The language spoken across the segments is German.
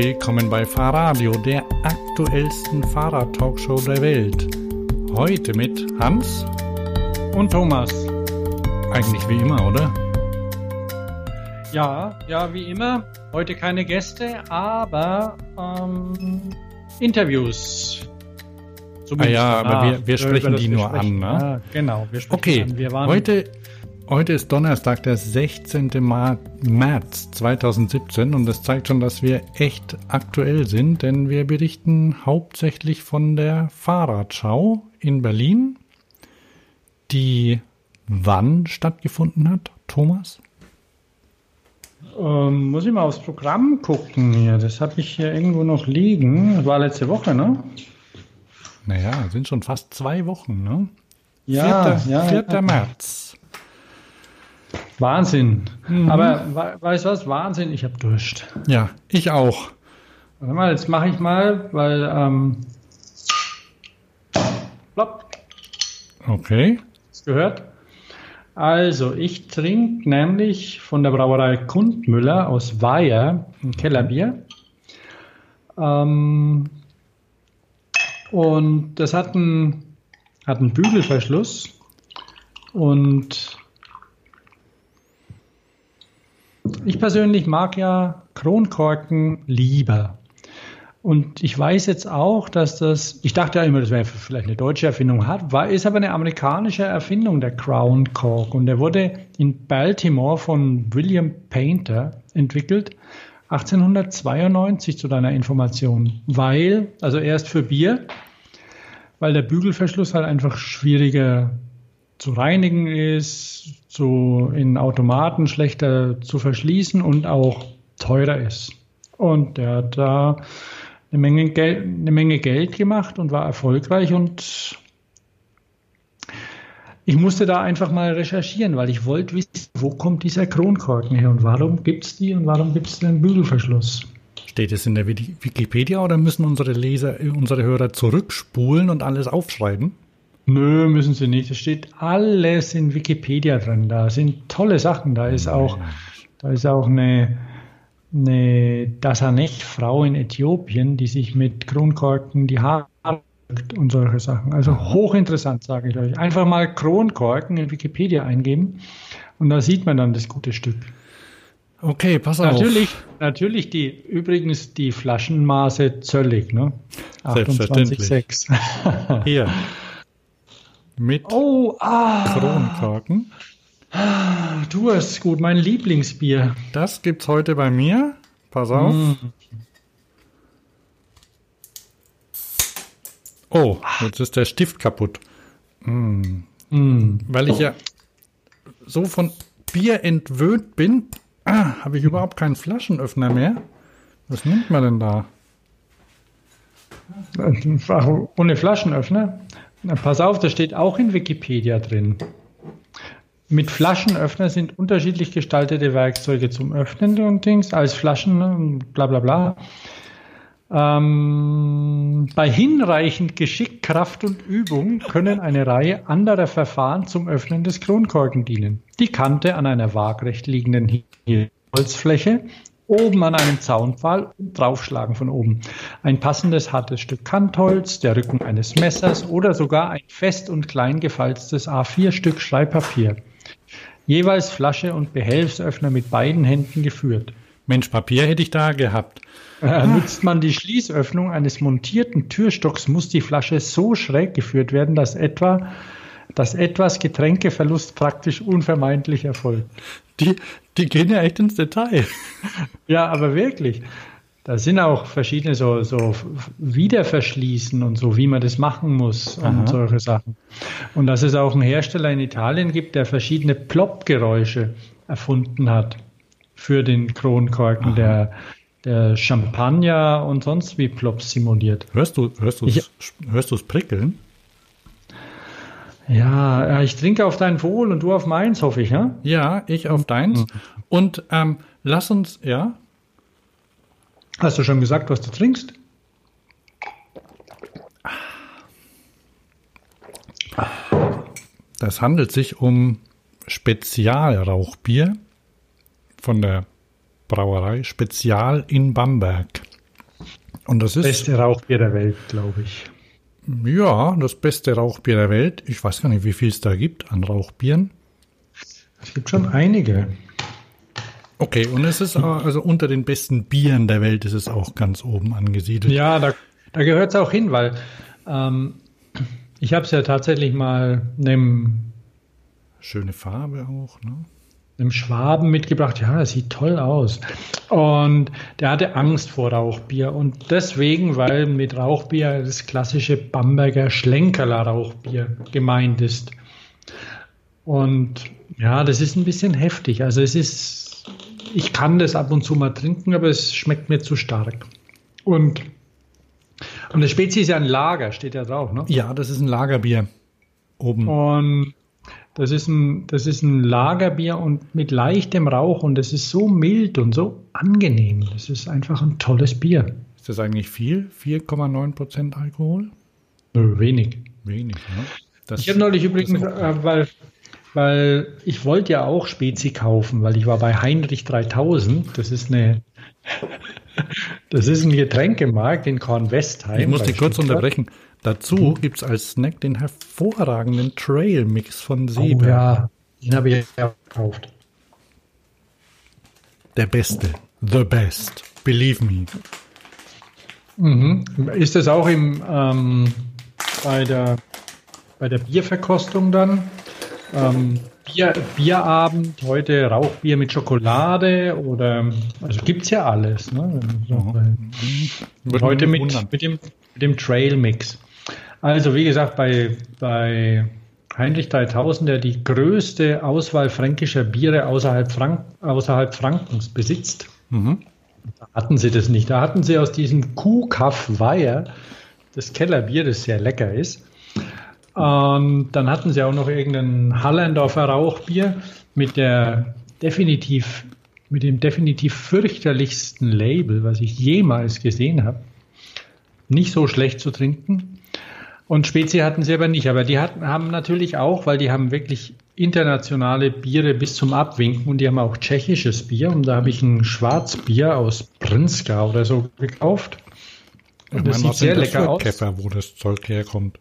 Willkommen bei Fahrradio, der aktuellsten Fahrrad-Talkshow der Welt. Heute mit Hans und Thomas. Eigentlich wie immer, oder? Ja, ja, wie immer. Heute keine Gäste, aber ähm, Interviews. Zumindest ah ja, aber wir, wir sprechen die nur sprechen. an, ne? Ja, genau, wir sprechen okay. an. Wir waren heute Heute ist Donnerstag, der 16. März 2017 und das zeigt schon, dass wir echt aktuell sind, denn wir berichten hauptsächlich von der Fahrradschau in Berlin, die wann stattgefunden hat, Thomas? Ähm, muss ich mal aufs Programm gucken hier. Das habe ich hier irgendwo noch liegen. Das war letzte Woche, ne? Naja, sind schon fast zwei Wochen, ne? Ja, 4. ja. 4. März. Wahnsinn. Mhm. Aber weißt du was? Wahnsinn, ich habe Durst. Ja, ich auch. Warte mal, jetzt mache ich mal, weil. Ähm, plopp. Okay. Hast gehört? Also, ich trinke nämlich von der Brauerei Kundmüller aus Weiher ein Kellerbier. Ähm, und das hat einen, hat einen Bügelverschluss. Und Ich persönlich mag ja Kronkorken lieber. Und ich weiß jetzt auch, dass das, ich dachte ja immer, das wäre vielleicht eine deutsche Erfindung, hat, war, ist aber eine amerikanische Erfindung, der Crown Cork. Und der wurde in Baltimore von William Painter entwickelt, 1892 zu deiner Information. Weil, also erst für Bier, weil der Bügelverschluss halt einfach schwieriger zu reinigen ist, zu, in Automaten schlechter zu verschließen und auch teurer ist. Und der hat da eine Menge, Geld, eine Menge Geld gemacht und war erfolgreich und ich musste da einfach mal recherchieren, weil ich wollte wissen, wo kommt dieser Kronkorken her und warum gibt es die und warum gibt es den Bügelverschluss? Steht es in der Wikipedia oder müssen unsere Leser, unsere Hörer zurückspulen und alles aufschreiben? Nö, müssen sie nicht. Es steht alles in Wikipedia drin. Da sind tolle Sachen. Da ist auch, da ist auch eine, eine Dasanek-Frau in Äthiopien, die sich mit Kronkorken die Haare und solche Sachen. Also hochinteressant, sage ich euch. Einfach mal Kronkorken in Wikipedia eingeben und da sieht man dann das gute Stück. Okay, pass auf. Natürlich, natürlich die, übrigens die Flaschenmaße zöllig, ne? 28,6. Hier mit oh, ah. Kronkorken. Du hast gut, mein Lieblingsbier. Das gibt's heute bei mir. Pass auf. Mm. Oh, jetzt ist der Stift kaputt. Mm. Mm. Weil ich ja so von Bier entwöhnt bin, ah, habe ich überhaupt keinen Flaschenöffner mehr. Was nimmt man denn da? Ohne Flaschenöffner? Na, pass auf, das steht auch in Wikipedia drin. Mit Flaschenöffner sind unterschiedlich gestaltete Werkzeuge zum Öffnen und Dings, als Flaschen, bla bla bla. Ähm, bei hinreichend Geschick, Kraft und Übung können eine Reihe anderer Verfahren zum Öffnen des Kronkorken dienen. Die Kante an einer waagrecht liegenden Holzfläche oben an einem Zaunpfahl und draufschlagen von oben. Ein passendes hartes Stück Kantholz, der Rücken eines Messers oder sogar ein fest und klein gefalztes A4-Stück Schreibpapier. Jeweils Flasche und Behelfsöffner mit beiden Händen geführt. Mensch, Papier hätte ich da gehabt. Äh, nutzt man die Schließöffnung eines montierten Türstocks, muss die Flasche so schräg geführt werden, dass etwa dass etwas Getränkeverlust praktisch unvermeidlich erfolgt. Die, die gehen ja echt ins Detail. Ja, aber wirklich. Da sind auch verschiedene so, so Wiederverschließen und so, wie man das machen muss Aha. und solche Sachen. Und dass es auch einen Hersteller in Italien gibt, der verschiedene Plopp-Geräusche erfunden hat für den Kronkorken, der, der Champagner und sonst wie Plops simuliert. Hörst du, hörst du, hörst du es prickeln? Ja, ich trinke auf dein Wohl und du auf meins, hoffe ich, ja? Ja, ich auf deins. Und ähm, lass uns, ja? Hast du schon gesagt, was du trinkst? Das handelt sich um Spezialrauchbier von der Brauerei Spezial in Bamberg. Und das ist. Beste Rauchbier der Welt, glaube ich. Ja, das beste Rauchbier der Welt. Ich weiß gar nicht, wie viel es da gibt an Rauchbieren. Es gibt schon einige. Okay, und es ist also unter den besten Bieren der Welt ist es auch ganz oben angesiedelt. Ja, da, da gehört es auch hin, weil ähm, ich habe es ja tatsächlich mal einem schöne Farbe auch, ne? Einem Schwaben mitgebracht. Ja, das sieht toll aus. Und der hatte Angst vor Rauchbier. Und deswegen, weil mit Rauchbier das klassische Bamberger Schlenkerler Rauchbier gemeint ist. Und ja, das ist ein bisschen heftig. Also es ist, ich kann das ab und zu mal trinken, aber es schmeckt mir zu stark. Und, und das Spezi ist ja ein Lager, steht ja drauf, ne? Ja, das ist ein Lagerbier oben. Und das ist ein, das ist ein Lagerbier und mit leichtem Rauch und es ist so mild und so angenehm. Das ist einfach ein tolles Bier. Ist das eigentlich viel? 4,9 Prozent Alkohol? Nö, wenig. Wenig, ne? Das, ich habe neulich übrigens, äh, weil, weil ich wollte ja auch Spezi kaufen, weil ich war bei Heinrich 3000. Das ist eine, das ist ein Getränkemarkt in Kornwestheim. Ich muss dich kurz unterbrechen. Dazu mhm. gibt es als Snack den hervorragenden Trail Mix von Seba. Oh ja, den habe ich ja gekauft. Der beste. The best. Believe me. Mhm. Ist das auch im, ähm, bei, der, bei der Bierverkostung dann? Ähm, Bier, Bierabend, heute Rauchbier mit Schokolade oder also gibt es ja alles. Ne? Mhm. Heute mit, mit, dem, mit dem Trail Mix. Also wie gesagt, bei, bei Heinrich 3000, der die größte Auswahl fränkischer Biere außerhalb, Frank außerhalb Frankens besitzt, mhm. da hatten sie das nicht. Da hatten sie aus diesem Kuhkaff Weiher das Kellerbier, das sehr lecker ist. Und dann hatten sie auch noch irgendein Hallendorfer Rauchbier mit der definitiv, mit dem definitiv fürchterlichsten Label, was ich jemals gesehen habe. Nicht so schlecht zu trinken. Und Spezi hatten sie aber nicht. Aber die hatten, haben natürlich auch, weil die haben wirklich internationale Biere bis zum Abwinken und die haben auch tschechisches Bier. Und da habe ich ein Schwarzbier aus Prinska oder so gekauft. Und das sieht sehr lecker aus. Käfer, wo das Zeug herkommt.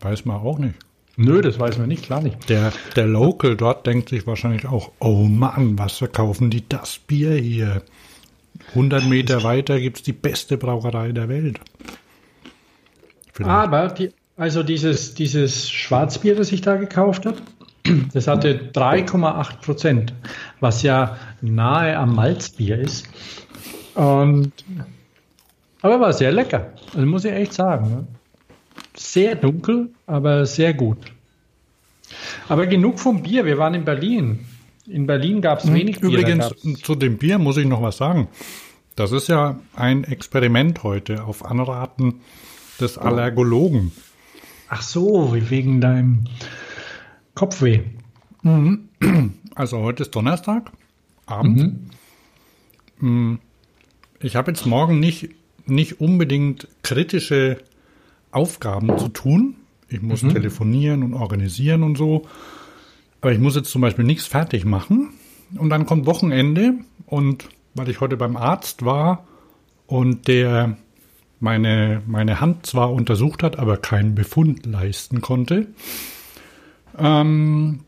Weiß man auch nicht. Nö, das weiß man nicht, klar nicht. Der, der Local dort denkt sich wahrscheinlich auch, oh Mann, was verkaufen die das Bier hier? 100 Meter weiter gibt es die beste Brauerei der Welt. Vielleicht. Aber die, also dieses, dieses Schwarzbier, das ich da gekauft habe, das hatte 3,8 Prozent, was ja nahe am Malzbier ist. Und, aber war sehr lecker, also muss ich echt sagen. Ne? Sehr dunkel, aber sehr gut. Aber genug vom Bier, wir waren in Berlin. In Berlin gab es hm, wenig Bier. Übrigens, zu dem Bier muss ich noch was sagen. Das ist ja ein Experiment heute auf Anraten des Allergologen. Ach so, wegen deinem Kopfweh. Mhm. Also heute ist Donnerstag, Abend. Mhm. Mm, ich habe jetzt morgen nicht, nicht unbedingt kritische Aufgaben zu tun. Ich muss mhm. telefonieren und organisieren und so. Aber ich muss jetzt zum Beispiel nichts fertig machen. Und dann kommt Wochenende und weil ich heute beim Arzt war und der meine, meine Hand zwar untersucht hat, aber keinen Befund leisten konnte, ähm,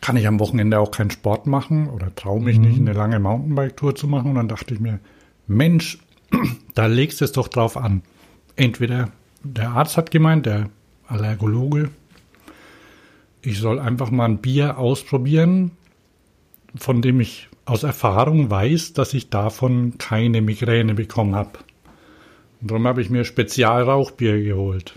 kann ich am Wochenende auch keinen Sport machen oder traue mich mhm. nicht, eine lange Mountainbike-Tour zu machen. Und dann dachte ich mir, Mensch, da legst du es doch drauf an. Entweder der Arzt hat gemeint, der Allergologe, ich soll einfach mal ein Bier ausprobieren, von dem ich aus Erfahrung weiß, dass ich davon keine Migräne bekommen habe. Und darum habe ich mir Spezialrauchbier geholt.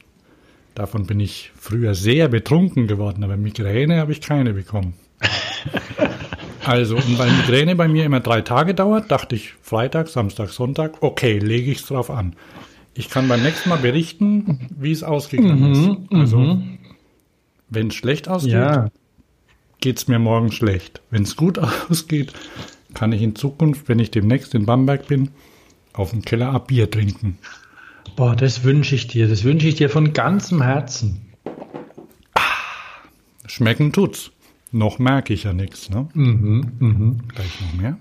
Davon bin ich früher sehr betrunken geworden, aber Migräne habe ich keine bekommen. also, und weil Migräne bei mir immer drei Tage dauert, dachte ich Freitag, Samstag, Sonntag, okay, lege ich es drauf an. Ich kann beim nächsten Mal berichten, wie es ausgegangen mhm, ist. Also, mhm. wenn es schlecht ausgeht, ja. geht es mir morgen schlecht. Wenn es gut ausgeht, kann ich in Zukunft, wenn ich demnächst in Bamberg bin, auf dem Keller ab Bier trinken. Boah, das wünsche ich dir. Das wünsche ich dir von ganzem Herzen. Ah, schmecken tut's. Noch merke ich ja nichts, ne? Mhm, mhm. Gleich noch mehr.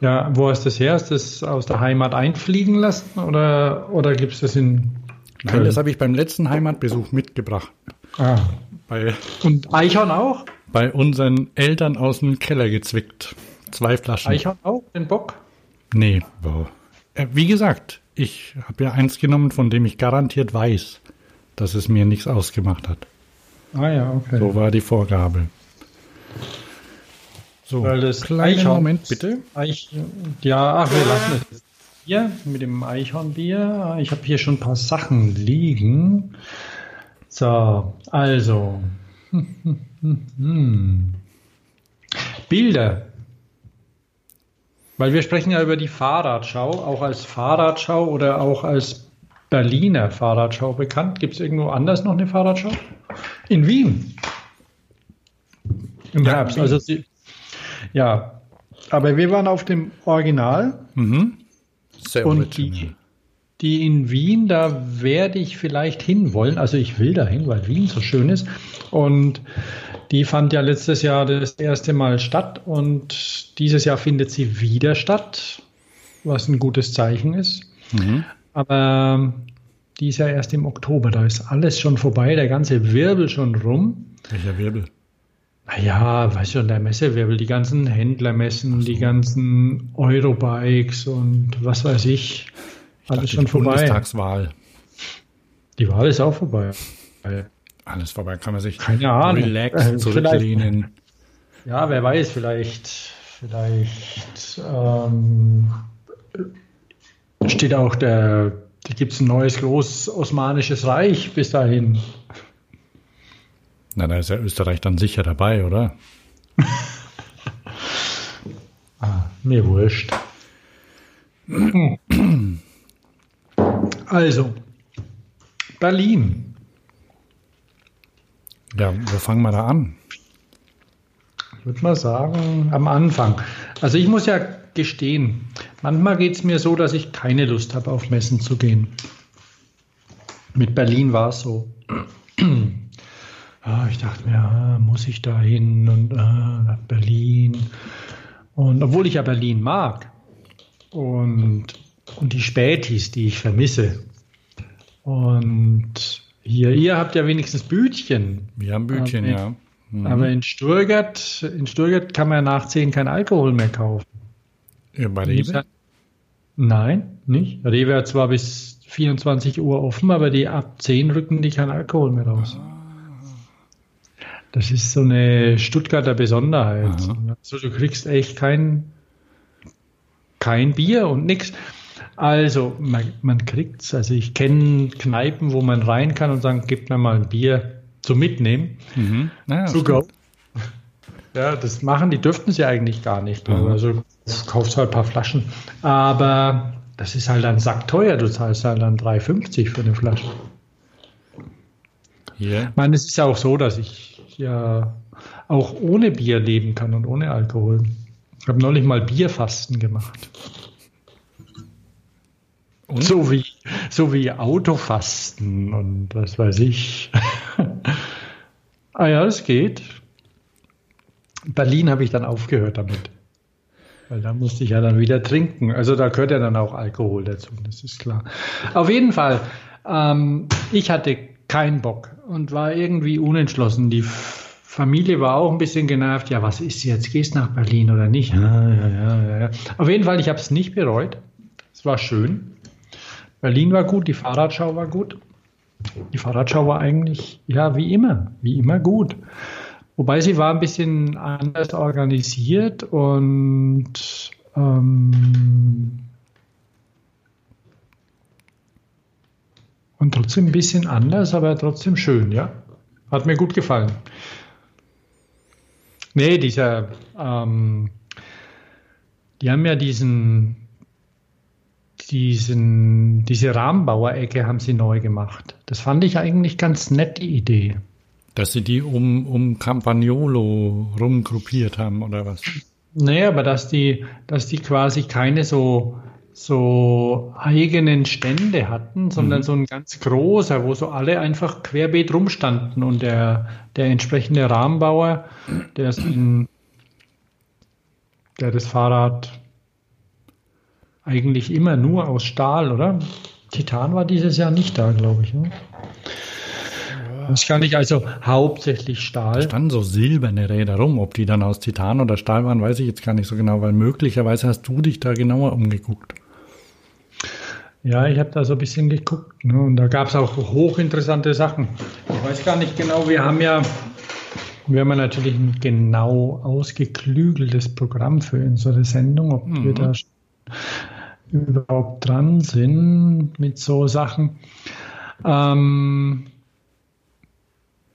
Ja, wo hast du das her? Hast du das aus der Heimat einfliegen lassen oder, oder gibt es das in Nein, Köln? das habe ich beim letzten Heimatbesuch mitgebracht. Ah. Bei, Und Eichhorn auch? Bei unseren Eltern aus dem Keller gezwickt. Zwei Flaschen. Eichhorn auch, den Bock? Nee, wow. Äh, wie gesagt, ich habe ja eins genommen, von dem ich garantiert weiß, dass es mir nichts ausgemacht hat. Ah ja, okay. So war die Vorgabe. So, Weil das kleiner Eichhorn, Moment, bitte. Eich, ja, ach, wir lassen es hier mit dem Eichhornbier. Ich habe hier schon ein paar Sachen liegen. So, also. Bilder. Weil wir sprechen ja über die Fahrradschau, auch als Fahrradschau oder auch als Berliner Fahrradschau bekannt. Gibt es irgendwo anders noch eine Fahrradschau? In Wien. Im Herbst. Also sie, ja, aber wir waren auf dem Original. Mhm. Sehr und die, die in Wien, da werde ich vielleicht hinwollen. Also ich will dahin, weil Wien so schön ist. Und die fand ja letztes Jahr das erste Mal statt und dieses Jahr findet sie wieder statt, was ein gutes Zeichen ist. Mhm. Aber die ist ja erst im Oktober, da ist alles schon vorbei, der ganze Wirbel schon rum. Welcher Wirbel? Naja, weißt du, der Messewirbel, die ganzen Händlermessen, die ganzen Eurobikes und was weiß ich. Alles schon vorbei. Bundestagswahl. Die Wahl ist auch vorbei. Alles vorbei, kann man sich Keine Ahnung. relax zurücklehnen. Ja, wer weiß, vielleicht, vielleicht ähm, steht auch der, da gibt es ein neues groß osmanisches Reich bis dahin. Na, da ist ja Österreich dann sicher dabei, oder? ah, mir wurscht. also, Berlin. Ja, wo fangen wir da an? Ich würde mal sagen, am Anfang. Also ich muss ja gestehen, manchmal geht es mir so, dass ich keine Lust habe, auf Messen zu gehen. Mit Berlin war es so ich dachte mir, ah, muss ich da hin und ah, nach Berlin. Und obwohl ich ja Berlin mag und, und die Spätis, die ich vermisse. Und hier, ihr habt ja wenigstens Bütchen. Wir haben Bütchen, aber, ja. Mhm. Aber in Stuttgart, in Stuttgart kann man nach 10 kein Alkohol mehr kaufen. Ja, bei Rewe? Nein, nicht. Rewe hat zwar bis 24 Uhr offen, aber die ab 10 rücken die kein Alkohol mehr raus. Ah. Das ist so eine Stuttgarter Besonderheit. Also du kriegst echt kein, kein Bier und nichts. Also man, man kriegt's. Also ich kenne Kneipen, wo man rein kann und sagen, gib mir mal ein Bier zum Mitnehmen. Mhm. Ja, to go. Ja, das machen, die dürften sie eigentlich gar nicht. Mhm. Also du kaufst halt ein paar Flaschen. Aber das ist halt ein Sack teuer. Du zahlst halt dann 3,50 für eine Flasche. Yeah. Ich meine, es ist ja auch so, dass ich ja auch ohne Bier leben kann und ohne Alkohol. Ich habe neulich mal Bierfasten gemacht. Und? So wie, so wie Autofasten und was weiß ich. ah ja, das geht. In Berlin habe ich dann aufgehört damit. Weil da musste ich ja dann wieder trinken. Also da gehört ja dann auch Alkohol dazu, das ist klar. Auf jeden Fall, ähm, ich hatte keinen Bock und war irgendwie unentschlossen. Die Familie war auch ein bisschen genervt. Ja, was ist jetzt? Gehst nach Berlin oder nicht? Ja, ja, ja. Auf jeden Fall, ich habe es nicht bereut. Es war schön. Berlin war gut, die Fahrradschau war gut. Die Fahrradschau war eigentlich, ja, wie immer, wie immer gut. Wobei sie war ein bisschen anders organisiert und ähm, Und trotzdem ein bisschen anders, aber trotzdem schön, ja. Hat mir gut gefallen. Nee, dieser, ähm, die haben ja diesen, diesen, diese Rahmenbauerecke haben sie neu gemacht. Das fand ich eigentlich ganz nett, die Idee. Dass sie die um, um Campagnolo rumgruppiert haben, oder was? Nee, aber dass die, dass die quasi keine so so eigenen Stände hatten, sondern mhm. so ein ganz großer, wo so alle einfach querbeet rumstanden und der, der entsprechende Rahmenbauer, der, in, der das Fahrrad eigentlich immer nur aus Stahl, oder? Titan war dieses Jahr nicht da, glaube ich. Ne? Das kann ich also hauptsächlich Stahl. Da standen so silberne Räder rum. Ob die dann aus Titan oder Stahl waren, weiß ich jetzt gar nicht so genau, weil möglicherweise hast du dich da genauer umgeguckt. Ja, ich habe da so ein bisschen geguckt ne, und da gab es auch hochinteressante Sachen. Ich weiß gar nicht genau, wir haben ja, wir haben ja natürlich ein genau ausgeklügeltes Programm für unsere Sendung, ob mhm. wir da überhaupt dran sind mit so Sachen. Ähm,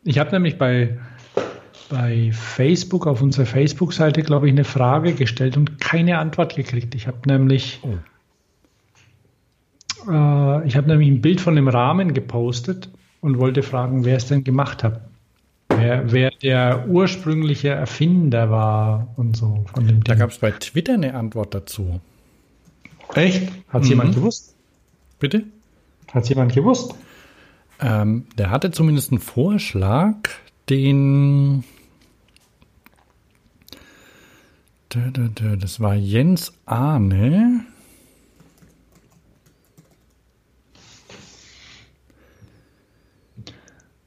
ich habe nämlich bei, bei Facebook, auf unserer Facebook-Seite, glaube ich, eine Frage gestellt und keine Antwort gekriegt. Ich habe nämlich, oh. äh, ich habe nämlich ein Bild von dem Rahmen gepostet und wollte fragen, wer es denn gemacht hat. Wer, wer der ursprüngliche Erfinder war und so von dem Da gab es bei Twitter eine Antwort dazu. Echt? Hat mhm. jemand gewusst? Bitte? Hat jemand gewusst? Ähm, der hatte zumindest einen Vorschlag, den. Das war Jens Ahne.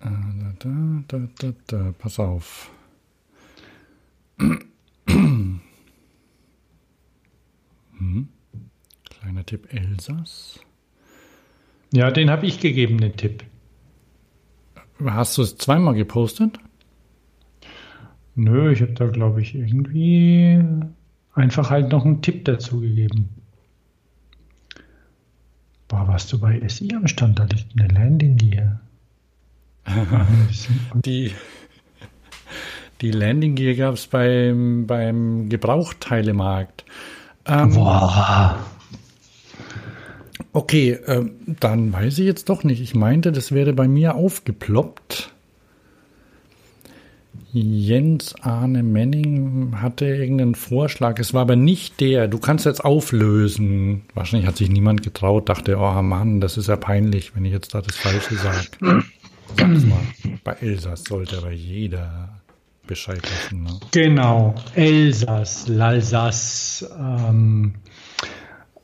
Äh, da, da, da, da, pass auf. hm. Kleiner Tipp Elsass. Ja, den habe ich gegeben, den Tipp. Hast du es zweimal gepostet? Nö, ich habe da, glaube ich, irgendwie einfach halt noch einen Tipp dazu gegeben. Boah, warst du bei SI am Stand? Da liegt eine Landing Gear. die, die Landing Gear gab es beim, beim Gebrauchteilemarkt. Ähm, Boah. Okay, äh, dann weiß ich jetzt doch nicht. Ich meinte, das wäre bei mir aufgeploppt. Jens Arne Menning hatte irgendeinen Vorschlag. Es war aber nicht der. Du kannst jetzt auflösen. Wahrscheinlich hat sich niemand getraut, dachte, oh Mann, das ist ja peinlich, wenn ich jetzt da das Falsche sage. Sag's mal. Bei Elsass sollte aber jeder Bescheid wissen. Ne? Genau. Elsass, Lalsass, ähm,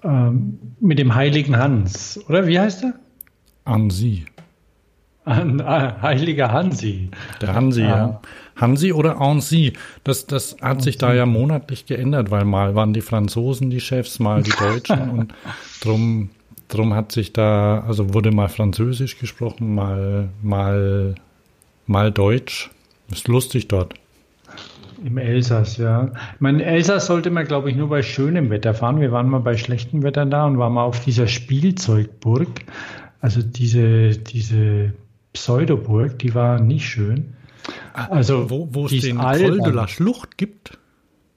ähm, mit dem heiligen Hans, oder wie heißt er? Ansi. An, ah, heiliger Hansi. Der Hansi, ah. ja. Hansi oder Ansi. Das, das hat sich da ja monatlich geändert, weil mal waren die Franzosen die Chefs, mal die Deutschen und drum, drum hat sich da, also wurde mal Französisch gesprochen, mal, mal, mal Deutsch. Ist lustig dort. Im Elsass, ja. Ich meine, Elsass sollte man, glaube ich, nur bei schönem Wetter fahren. Wir waren mal bei schlechtem Wetter da und waren mal auf dieser Spielzeugburg. Also diese, diese Pseudoburg, die war nicht schön. Ah, also, wo, wo es den Col de la Schlucht gibt?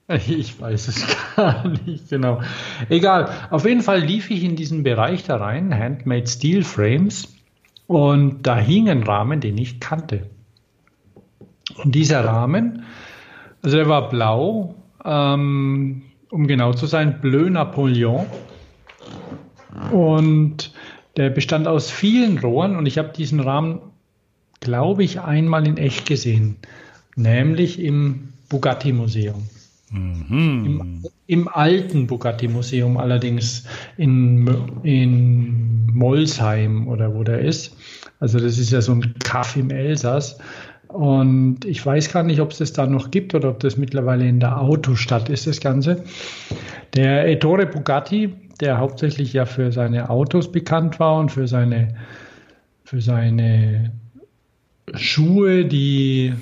Ich weiß es gar nicht genau. Egal. Auf jeden Fall lief ich in diesen Bereich da rein, Handmade Steel Frames, und da hing ein Rahmen, den ich kannte. Und dieser Rahmen also der war blau, ähm, um genau zu sein, Bleu Napoleon. Und der bestand aus vielen Rohren und ich habe diesen Rahmen, glaube ich, einmal in echt gesehen, nämlich im Bugatti Museum. Mhm. Im, Im, alten Bugatti Museum allerdings in, in Molsheim oder wo der ist. Also das ist ja so ein Kaff im Elsass. Und ich weiß gar nicht, ob es das da noch gibt oder ob das mittlerweile in der Autostadt ist, das Ganze. Der Ettore Bugatti, der hauptsächlich ja für seine Autos bekannt war und für seine, für seine Schuhe, die,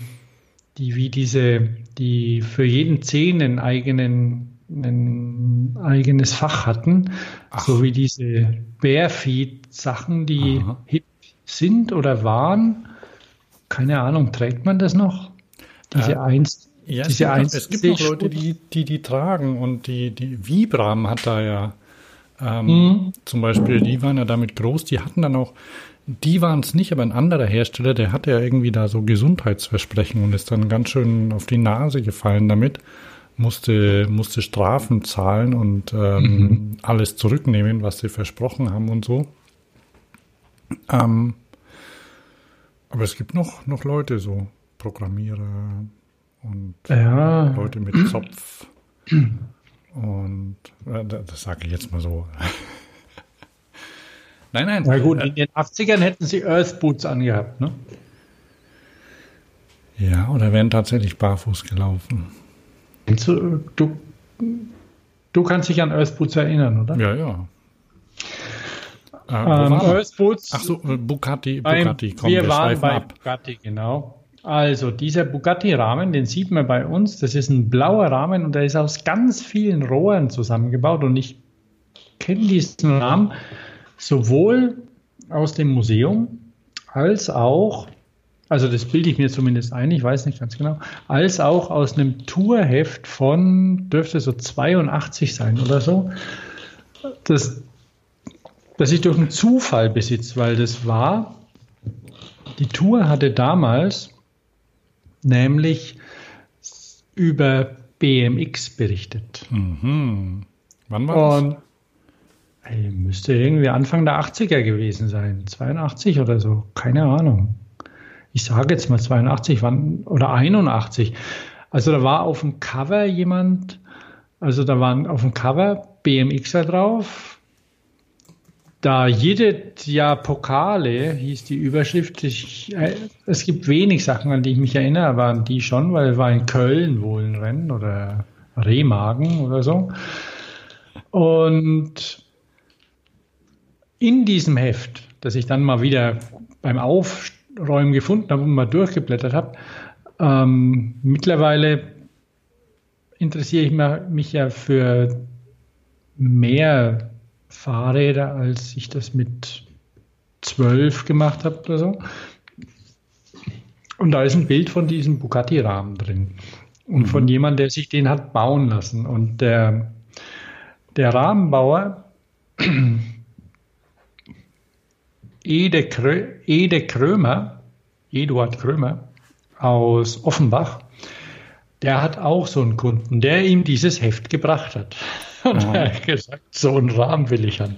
die wie diese, die für jeden Zehen einen eigenen, ein eigenes Fach hatten, Ach. so wie diese Barefeet-Sachen, die Aha. hip sind oder waren keine Ahnung, trägt man das noch? Diese ja. Eins. Ja, diese es, gibt, es gibt noch Leute, die, die die tragen und die, die Vibram hat da ja ähm, mhm. zum Beispiel, die waren ja damit groß, die hatten dann auch, die waren es nicht, aber ein anderer Hersteller, der hatte ja irgendwie da so Gesundheitsversprechen und ist dann ganz schön auf die Nase gefallen damit, musste, musste Strafen zahlen und ähm, mhm. alles zurücknehmen, was sie versprochen haben und so. Ähm, aber es gibt noch, noch Leute, so Programmierer und ja. Leute mit Zopf. Und äh, das sage ich jetzt mal so. nein, nein. Na gut, in den 80ern hätten sie Earth Boots angehabt, ne? Ja, oder wären tatsächlich barfuß gelaufen. Du, du, du kannst dich an Earth Boots erinnern, oder? Ja, ja. Äh, ähm, Earth Boots. Ach so, äh, Bugatti, Bugatti. Komm, wir, wir waren bei ab. Bugatti, genau. Also dieser Bugatti-Rahmen, den sieht man bei uns. Das ist ein blauer Rahmen und der ist aus ganz vielen Rohren zusammengebaut. Und ich kenne diesen Rahmen sowohl aus dem Museum als auch, also das bilde ich mir zumindest ein, ich weiß nicht ganz genau, als auch aus einem Tourheft von, dürfte so 82 sein oder so. Das, das ich durch einen Zufall besitze, weil das war, die Tour hatte damals nämlich über BMX berichtet. Mhm. Wann war Und, das? Ey, müsste irgendwie Anfang der 80er gewesen sein, 82 oder so, keine Ahnung. Ich sage jetzt mal 82 wann, oder 81. Also da war auf dem Cover jemand, also da waren auf dem Cover BMXer drauf, da jedes Jahr Pokale hieß die Überschrift. Ich, äh, es gibt wenig Sachen, an die ich mich erinnere, an die schon, weil es war in Köln wohl ein Rennen oder Remagen oder so. Und in diesem Heft, das ich dann mal wieder beim Aufräumen gefunden habe und mal durchgeblättert habe, ähm, mittlerweile interessiere ich mich ja für mehr Fahrräder, als ich das mit zwölf gemacht habe oder so. Und da ist ein Bild von diesem Bugatti-Rahmen drin. Und mhm. von jemandem, der sich den hat bauen lassen. Und der, der Rahmenbauer, Ede, Krö, Ede Krömer, Eduard Krömer aus Offenbach, der hat auch so einen Kunden, der ihm dieses Heft gebracht hat. Und er hat gesagt, so einen Rahmen will ich haben.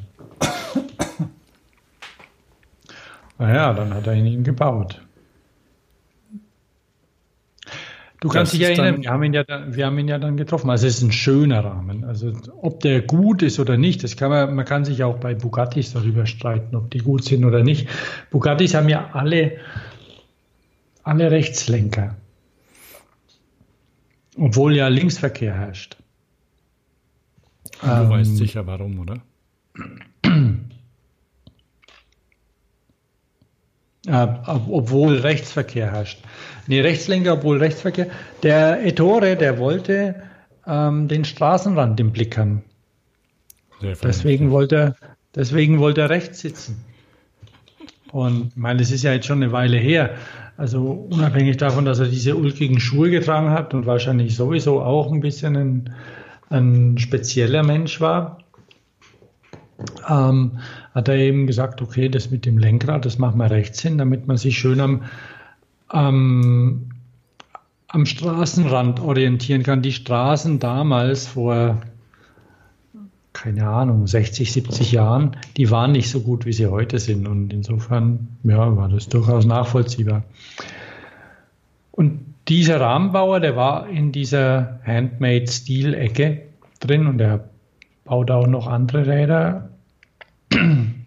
naja, dann hat er ihn ihm gebaut. Du kannst dich erinnern, wir haben, ihn ja dann, wir haben ihn ja dann getroffen. Also es ist ein schöner Rahmen. Also ob der gut ist oder nicht, das kann man, man kann sich auch bei Bugattis darüber streiten, ob die gut sind oder nicht. Bugattis haben ja alle, alle Rechtslenker. Obwohl ja Linksverkehr herrscht. Du ähm, weißt sicher warum, oder? Äh, obwohl Rechtsverkehr herrscht. Nee, Rechtslenker, obwohl Rechtsverkehr. Der Ettore, der wollte ähm, den Straßenrand im Blick haben. Deswegen wollte, er, deswegen wollte er rechts sitzen. Und ich meine, das ist ja jetzt schon eine Weile her. Also unabhängig davon, dass er diese ulkigen Schuhe getragen hat und wahrscheinlich sowieso auch ein bisschen ein ein spezieller Mensch war, ähm, hat er eben gesagt, okay, das mit dem Lenkrad, das machen wir rechts hin, damit man sich schön am, am, am Straßenrand orientieren kann. Die Straßen damals vor, keine Ahnung, 60, 70 Jahren, die waren nicht so gut, wie sie heute sind. Und insofern, ja, war das durchaus nachvollziehbar. Und dieser Rahmenbauer, der war in dieser Handmade-Stil-Ecke drin und er baut auch noch andere Räder. Und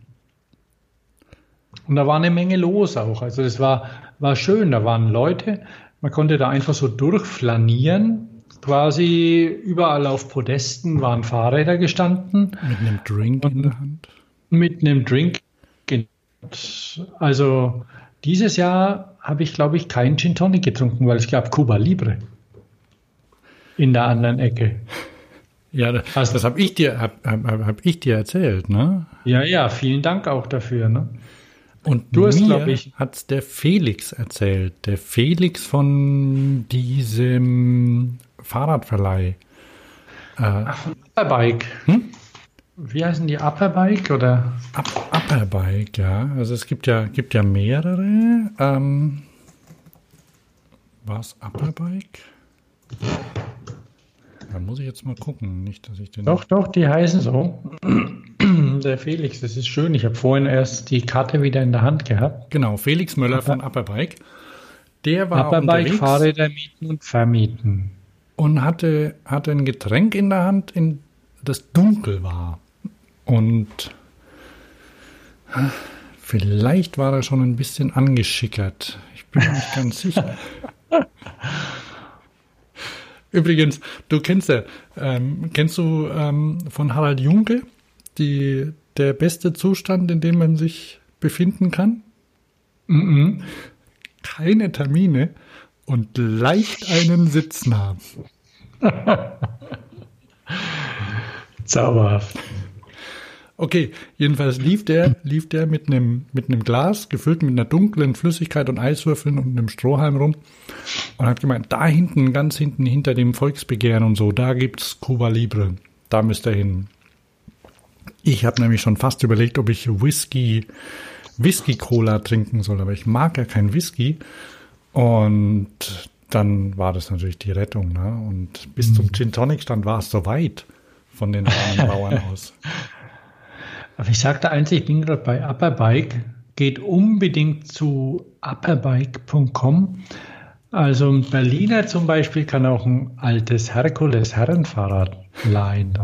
da war eine Menge los auch. Also das war, war schön. Da waren Leute, man konnte da einfach so durchflanieren. Quasi überall auf Podesten waren Fahrräder gestanden. Mit einem Drink in der Hand. Mit einem Drink. Also dieses Jahr habe ich, glaube ich, keinen Gin Tonic getrunken, weil es gab Cuba Libre in der anderen Ecke. Ja, das, also, das habe ich dir hab, hab, hab, ich dir erzählt, ne? Ja, ja, vielen Dank auch dafür, ne? Und du hast, glaube ich, hat's der Felix erzählt, der Felix von diesem Fahrradverleih. Äh, Ach, von Upperbike. Hm? Wie heißen die Upperbike oder? Up, Upperbike, ja. Also es gibt ja, gibt ja mehrere. Ähm, War es Upperbike? Da muss ich jetzt mal gucken, nicht, dass ich den. Doch, doch, die heißen so. Der Felix, das ist schön. Ich habe vorhin erst die Karte wieder in der Hand gehabt. Genau, Felix Möller von Upperbike. Der war Upperbike Fahrräder mieten und vermieten. und hatte, hatte ein Getränk in der Hand, in das dunkel war. Und vielleicht war er schon ein bisschen angeschickert. Ich bin mir nicht ganz sicher. Übrigens, du kennst ja, ähm, kennst du ähm, von Harald Junke die, der beste Zustand, in dem man sich befinden kann? Mm -mm. Keine Termine und leicht einen Sitzen haben. Zauberhaft. Okay, jedenfalls lief der, lief der mit einem, mit einem Glas, gefüllt mit einer dunklen Flüssigkeit und Eiswürfeln und einem Strohhalm rum und hat gemeint, da hinten, ganz hinten, hinter dem Volksbegehren und so, da gibt's Cuba Libre. Da müsst ihr hin. Ich habe nämlich schon fast überlegt, ob ich Whisky, Whisky Cola trinken soll, aber ich mag ja kein Whisky. Und dann war das natürlich die Rettung. Ne? Und bis zum mhm. Gin Tonic Stand war es so weit von den Bauern aus. Aber ich sagte eins, ich bin gerade bei Upperbike. Geht unbedingt zu upperbike.com. Also ein Berliner zum Beispiel kann auch ein altes Herkules Herrenfahrrad leihen.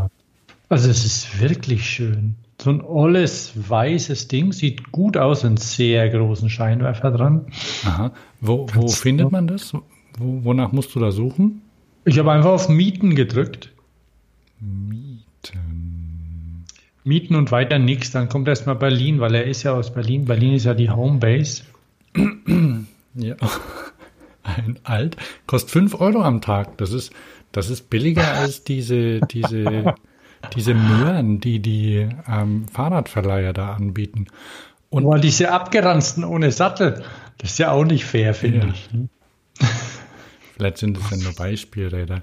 Also es ist wirklich schön. So ein olles, weißes Ding, sieht gut aus, einen sehr großen Scheinwerfer dran. Aha. Wo, wo findet man das? Wo, wonach musst du da suchen? Ich habe einfach auf Mieten gedrückt. Mieten. Mieten und weiter nichts. Dann kommt erstmal Berlin, weil er ist ja aus Berlin. Berlin ist ja die Homebase. ja. Ein alt. Kostet 5 Euro am Tag. Das ist, das ist billiger als diese, diese, diese Möhren, die die ähm, Fahrradverleiher da anbieten. Und Boah, diese abgeranzten ohne Sattel. Das ist ja auch nicht fair, finde ja. ich. Ne? Vielleicht sind es ja nur Beispielräder.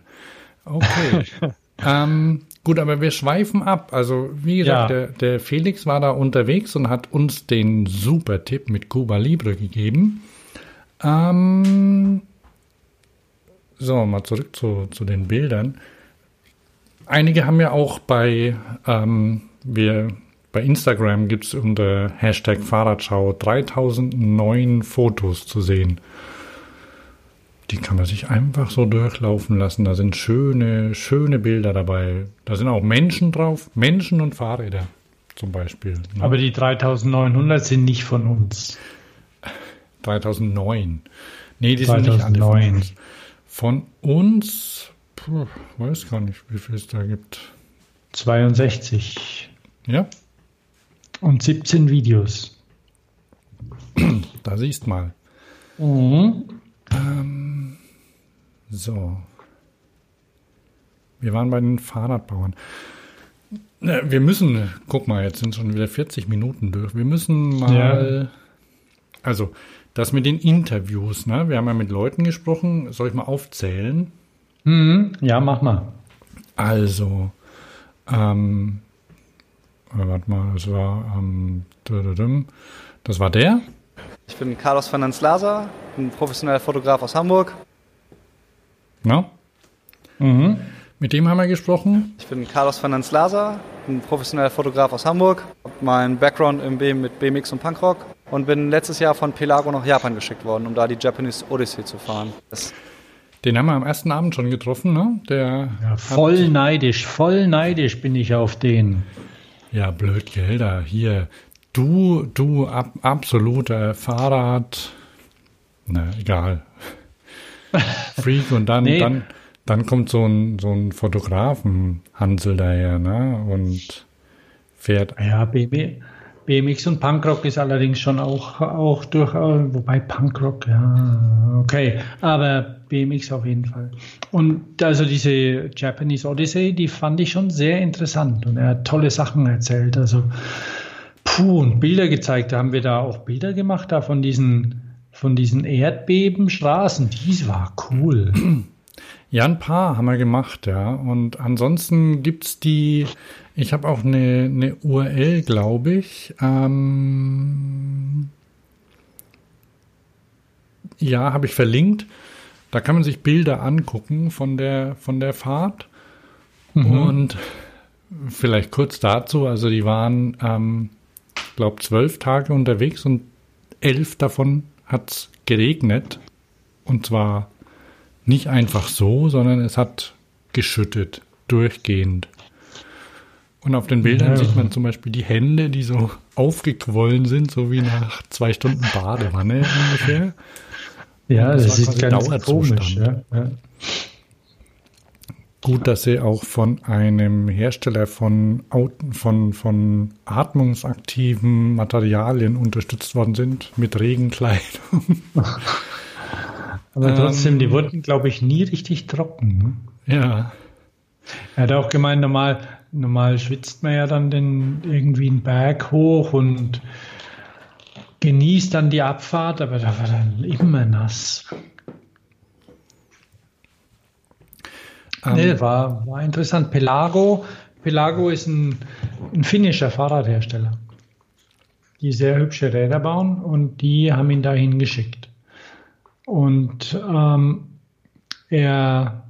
Okay. ähm, gut, aber wir schweifen ab. Also, wie gesagt, ja. der, der, Felix war da unterwegs und hat uns den super Tipp mit Cuba Libre gegeben. Ähm, so, mal zurück zu, zu den Bildern. Einige haben ja auch bei, ähm, wir, bei Instagram gibt es unter Hashtag Fahrradschau 3009 Fotos zu sehen. Die kann man sich einfach so durchlaufen lassen. Da sind schöne, schöne Bilder dabei. Da sind auch Menschen drauf, Menschen und Fahrräder zum Beispiel. Ne? Aber die 3900 sind nicht von uns. 3009. Nee, die 2009. sind nicht alle von uns. Von uns, puh, weiß gar nicht, wie viel es da gibt. 62. Ja. Und 17 Videos. Da siehst mal. Mhm. Ähm, so. Wir waren bei den Fahrradbauern. Wir müssen, guck mal, jetzt sind schon wieder 40 Minuten durch. Wir müssen mal, ja. also das mit den Interviews, ne? Wir haben ja mit Leuten gesprochen. Soll ich mal aufzählen? Mhm. Ja, mach mal. Also, ähm, warte mal, das war, ähm, das war der. Ich bin Carlos Fernandes Laser, ein professioneller Fotograf aus Hamburg. Ja. Mhm. Mit dem haben wir gesprochen. Ich bin Carlos Fernandes Laser, ein professioneller Fotograf aus Hamburg. Habe meinen Background im BM mit BMX und Punkrock und bin letztes Jahr von Pelago nach Japan geschickt worden, um da die Japanese Odyssey zu fahren. Das den haben wir am ersten Abend schon getroffen, ne? Der ja, voll neidisch, voll neidisch bin ich auf den. Ja, blöd, Gelder. Hier, du, du, ab, absoluter Fahrrad. Na, egal. Freak und dann, nee. dann, dann kommt so ein, so ein Fotografen Hansel daher, ne? Und fährt. Ja, BB. BMX und Punkrock ist allerdings schon auch, auch durch, wobei Punkrock, ja, okay, aber BMX auf jeden Fall. Und also diese Japanese Odyssey, die fand ich schon sehr interessant und er hat tolle Sachen erzählt. Also, puh, und Bilder gezeigt. Da haben wir da auch Bilder gemacht, da von diesen, von diesen Erdbebenstraßen. Dies war cool. Ja, ein paar haben wir gemacht, ja. Und ansonsten gibt's die, ich habe auch eine, eine URL, glaube ich. Ähm, ja, habe ich verlinkt. Da kann man sich Bilder angucken von der, von der Fahrt. Mhm. Und vielleicht kurz dazu, also die waren, ähm, glaube zwölf Tage unterwegs und elf davon hat's geregnet. Und zwar nicht einfach so, sondern es hat geschüttet, durchgehend. Und auf den Bildern ja. sieht man zum Beispiel die Hände, die so aufgequollen sind, so wie nach zwei Stunden Badewanne ungefähr. Ja, das, das sieht ganz komisch. Ja, ja. Gut, dass sie auch von einem Hersteller von, von, von atmungsaktiven Materialien unterstützt worden sind, mit Regenkleidung. Aber trotzdem, ähm, die wurden, glaube ich, nie richtig trocken. Ne? Ja. Er hat auch gemeint, normal, normal schwitzt man ja dann den, irgendwie einen Berg hoch und genießt dann die Abfahrt, aber da war dann immer nass. Nee, war, war interessant. Pelago, Pelago ist ein, ein finnischer Fahrradhersteller, die sehr hübsche Räder bauen und die haben ihn dahin geschickt. Und ähm, er,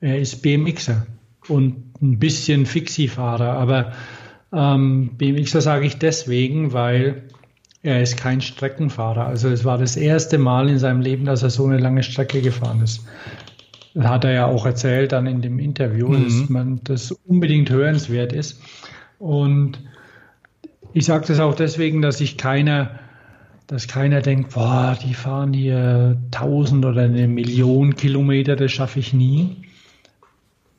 er ist BMXer und ein bisschen Fixie-Fahrer, aber ähm, BMXer sage ich deswegen, weil er ist kein Streckenfahrer. Also es war das erste Mal in seinem Leben, dass er so eine lange Strecke gefahren ist. Hat er ja auch erzählt dann in dem Interview, mhm. dass man das unbedingt hörenswert ist. Und ich sage das auch deswegen, dass sich keiner, dass keiner denkt, boah, die fahren hier tausend oder eine Million Kilometer, das schaffe ich nie.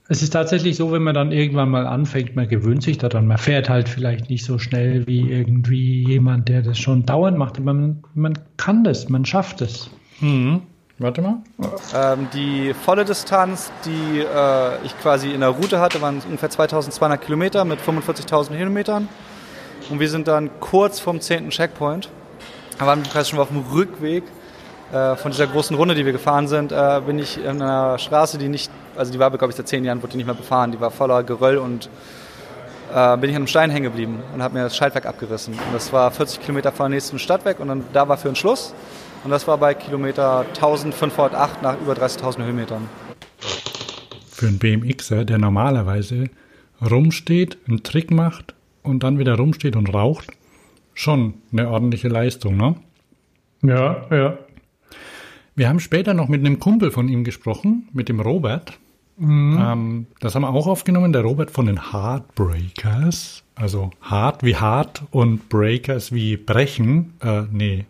Es ist tatsächlich so, wenn man dann irgendwann mal anfängt, man gewöhnt sich daran. Man fährt halt vielleicht nicht so schnell wie irgendwie jemand, der das schon dauernd macht. Aber man, man kann das, man schafft es. Mhm. Warte mal. Ähm, die volle Distanz, die äh, ich quasi in der Route hatte, waren ungefähr 2200 Kilometer mit 45.000 Kilometern. Und wir sind dann kurz vom 10. Checkpoint. Da waren wir quasi schon auf dem Rückweg äh, von dieser großen Runde, die wir gefahren sind, äh, bin ich in einer Straße, die nicht, also die war, glaube ich, seit zehn Jahren, wurde die nicht mehr befahren. Die war voller Geröll und äh, bin ich an einem Stein hängen geblieben und habe mir das Schaltwerk abgerissen. Und das war 40 Kilometer von der nächsten Stadt weg und dann da war für einen Schluss. Und das war bei Kilometer 1508 nach über 30.000 Höhenmetern. Für einen BMXer, der normalerweise rumsteht, einen Trick macht und dann wieder rumsteht und raucht, schon eine ordentliche Leistung, ne? Ja, ja. Wir haben später noch mit einem Kumpel von ihm gesprochen, mit dem Robert. Mhm. Ähm, das haben wir auch aufgenommen, der Robert von den Heartbreakers. Also hart wie hart und Breakers wie brechen. Äh, nee,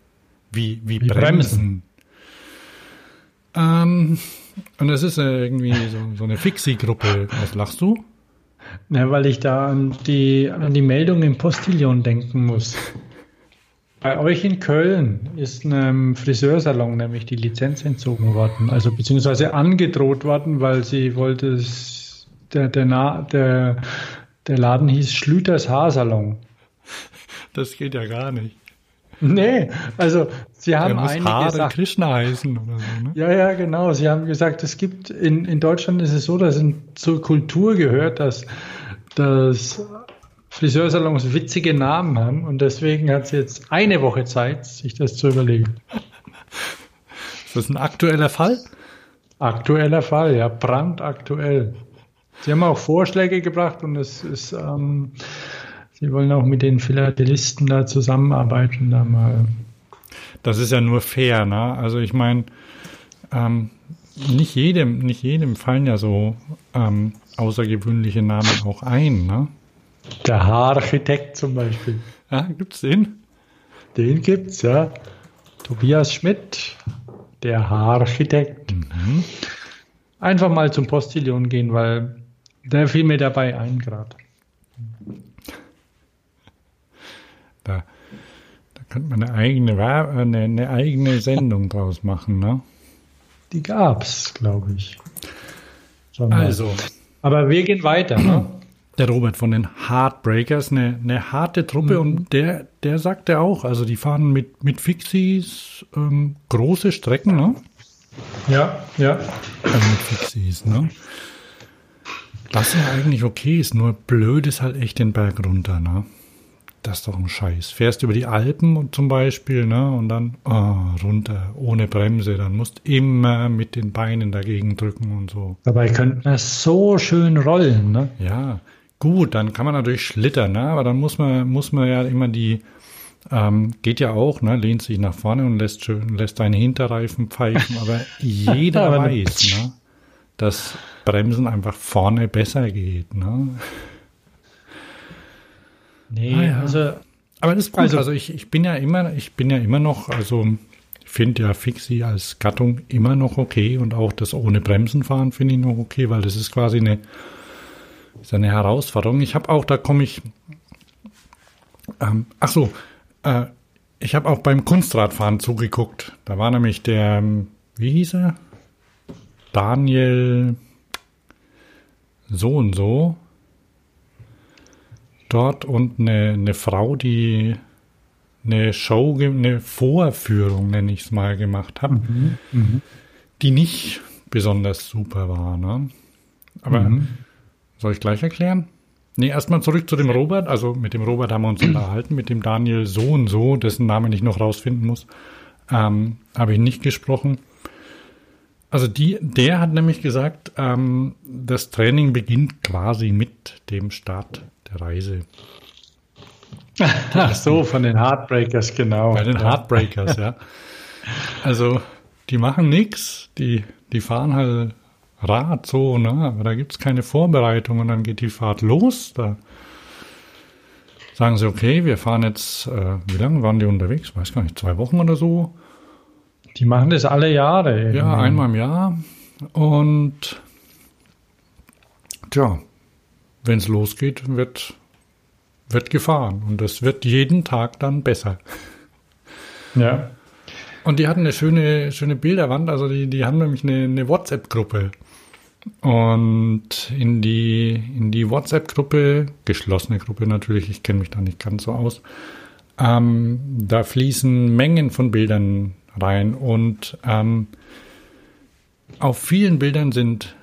wie, wie, wie bremsen. bremsen. Ähm, und das ist irgendwie so, so eine Fixie-Gruppe. Was lachst du? Na, weil ich da an die, an die Meldung im Postillon denken muss. Bei euch in Köln ist einem Friseursalon nämlich die Lizenz entzogen worden, also beziehungsweise angedroht worden, weil sie wollte es, der, der, der, der Laden hieß Schlüters Haarsalon. Das geht ja gar nicht. Nee, also sie haben Der muss Hare gesagt, Krishna heißen oder so, ne? Ja, ja, genau. Sie haben gesagt, es gibt in, in Deutschland ist es so, dass es zur Kultur gehört, dass, dass Friseursalons witzige Namen haben und deswegen hat sie jetzt eine Woche Zeit, sich das zu überlegen. Ist das ein aktueller Fall? Aktueller Fall, ja, brandaktuell. Sie haben auch Vorschläge gebracht und es ist, ähm, sie wollen auch mit den Philatelisten da zusammenarbeiten, da mal. Das ist ja nur fair, ne? Also ich meine, ähm, nicht jedem, nicht jedem fallen ja so ähm, außergewöhnliche Namen auch ein, ne? Der Haararchitekt zum Beispiel. Ja, gibt's den? Den gibt's, ja. Tobias Schmidt, der Haararchitekt. Mhm. Einfach mal zum Postillon gehen, weil der fiel mir dabei ein gerade. Da, da könnte man eine eigene, eine, eine eigene Sendung draus machen, ne? Die gab's, glaube ich. Also. Aber wir gehen weiter, ne? der Robert von den Heartbreakers, eine, eine harte Truppe mhm. und der, der sagte auch, also die fahren mit, mit Fixies ähm, große Strecken, ne? Ja, ja. Also mit Fixies, ne? Was ja eigentlich okay ist, nur blöd ist halt echt den Berg runter, ne? Das ist doch ein Scheiß. Fährst über die Alpen zum Beispiel, ne? Und dann oh, runter, ohne Bremse. Dann musst immer mit den Beinen dagegen drücken und so. Dabei könnte man so schön rollen, ne? Ja. Gut, dann kann man natürlich schlittern, ne? aber dann muss man, muss man ja immer die, Ähm, geht ja auch, ne? lehnt sich nach vorne und lässt, schön, lässt seine Hinterreifen pfeifen, aber jeder aber weiß, ne? dass Bremsen einfach vorne besser geht. Ne? Nee, ah, ja. also. Aber das ist gut. Also, also ich, ich bin ja immer, ich bin ja immer noch, also ich finde ja Fixie als Gattung immer noch okay und auch das ohne Bremsen fahren finde ich noch okay, weil das ist quasi eine, ist eine Herausforderung. Ich habe auch, da komme ich, ähm, ach so, äh, ich habe auch beim Kunstradfahren zugeguckt. Da war nämlich der, ähm, wie hieß er? Daniel so und so dort und eine, eine Frau, die eine Show, eine Vorführung, nenne ich es mal, gemacht hat, mhm, mh. die nicht besonders super war. Ne? Aber mhm. soll ich gleich erklären? Nee, erstmal zurück zu dem Robert. Also mit dem Robert haben wir uns unterhalten, mit dem Daniel so und so, dessen Namen ich noch rausfinden muss, ähm, habe ich nicht gesprochen. Also die, der hat nämlich gesagt, ähm, das Training beginnt quasi mit dem Start der Reise. Ach so, von den Heartbreakers, genau. Bei den Heartbreakers, ja. Also die machen nichts, die, die fahren halt Rad so, ne? Aber da gibt es keine Vorbereitung und dann geht die Fahrt los. Da sagen sie, okay, wir fahren jetzt, äh, wie lange waren die unterwegs? Weiß gar nicht, zwei Wochen oder so. Die machen das alle Jahre. Irgendwie. Ja, einmal im Jahr. Und tja, wenn es losgeht, wird, wird gefahren. Und das wird jeden Tag dann besser. Ja. Und die hatten eine schöne, schöne Bilderwand. Also die, die haben nämlich eine, eine WhatsApp-Gruppe. Und in die, in die WhatsApp-Gruppe, geschlossene Gruppe natürlich, ich kenne mich da nicht ganz so aus, ähm, da fließen Mengen von Bildern rein. Und ähm, auf vielen Bildern sind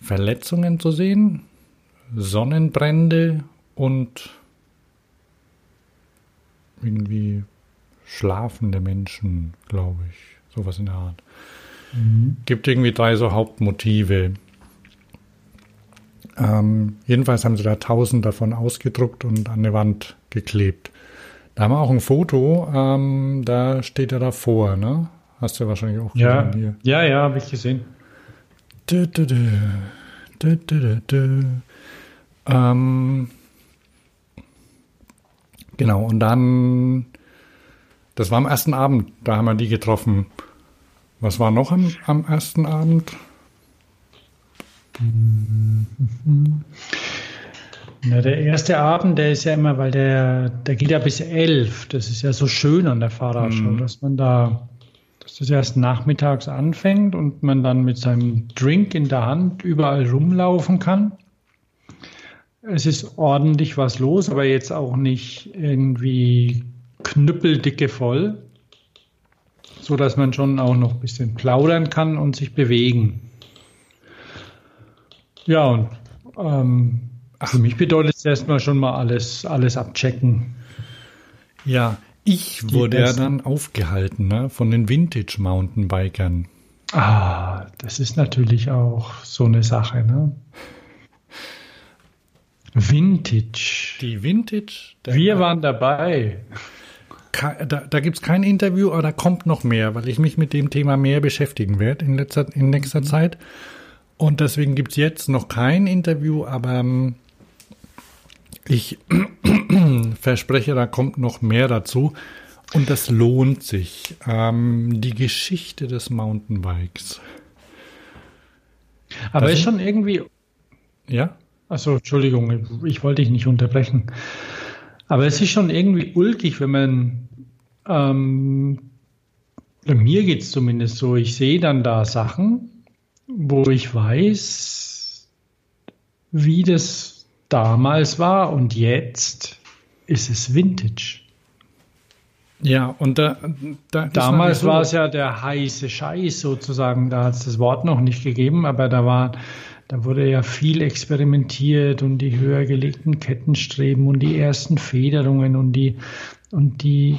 Verletzungen zu sehen, Sonnenbrände und irgendwie schlafende Menschen, glaube ich. Sowas in der Art. Mhm. Gibt irgendwie drei so Hauptmotive. Ähm, jedenfalls haben sie da tausend davon ausgedruckt und an eine Wand geklebt. Da haben wir auch ein Foto, ähm, da steht er davor, ne? Hast du ja wahrscheinlich auch ja. gesehen hier. Ja, ja, habe ich gesehen. Du, du, du, ähm, genau, und dann, das war am ersten Abend, da haben wir die getroffen. Was war noch am, am ersten Abend? Na, der erste Abend, der ist ja immer, weil der, der geht ja bis elf. Das ist ja so schön an der Fahrradschau, mhm. dass man da, dass das erst nachmittags anfängt und man dann mit seinem Drink in der Hand überall rumlaufen kann. Es ist ordentlich was los, aber jetzt auch nicht irgendwie knüppeldicke voll, so dass man schon auch noch ein bisschen plaudern kann und sich bewegen. Ja, und ähm, für mich bedeutet es erstmal schon mal alles, alles abchecken. Ja, ich wurde ja dann aufgehalten ne, von den Vintage Mountainbikern. Ah, das ist natürlich auch so eine Sache, ne? Vintage. Die Vintage. Wir waren dabei. Da, da gibt es kein Interview, aber da kommt noch mehr, weil ich mich mit dem Thema mehr beschäftigen werde in, letzter, in nächster mhm. Zeit. Und deswegen gibt es jetzt noch kein Interview, aber ähm, ich verspreche, da kommt noch mehr dazu. Und das lohnt sich. Ähm, die Geschichte des Mountainbikes. Aber das ist schon irgendwie. Ja? Achso, Entschuldigung, ich wollte dich nicht unterbrechen. Aber es ist schon irgendwie ulkig, wenn man. Ähm, mir geht es zumindest so, ich sehe dann da Sachen, wo ich weiß, wie das damals war und jetzt ist es Vintage. Ja, und da, da damals war es ja der heiße Scheiß sozusagen. Da hat es das Wort noch nicht gegeben, aber da war, da wurde ja viel experimentiert und die höher gelegten Kettenstreben und die ersten Federungen und die und die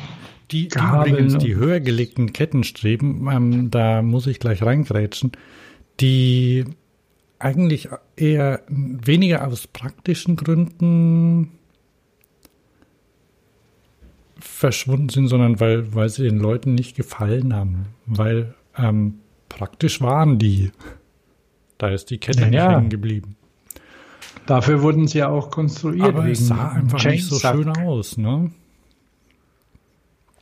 die, die übrigens die höher gelegten Kettenstreben, ähm, da muss ich gleich reingrätschen, die eigentlich eher weniger aus praktischen Gründen verschwunden sind, sondern weil, weil sie den Leuten nicht gefallen haben. Weil ähm, praktisch waren die. Da ist die Kette ja, nicht hängen geblieben. Dafür wurden sie ja auch konstruiert. Aber es sah einfach nicht so schön aus, ne?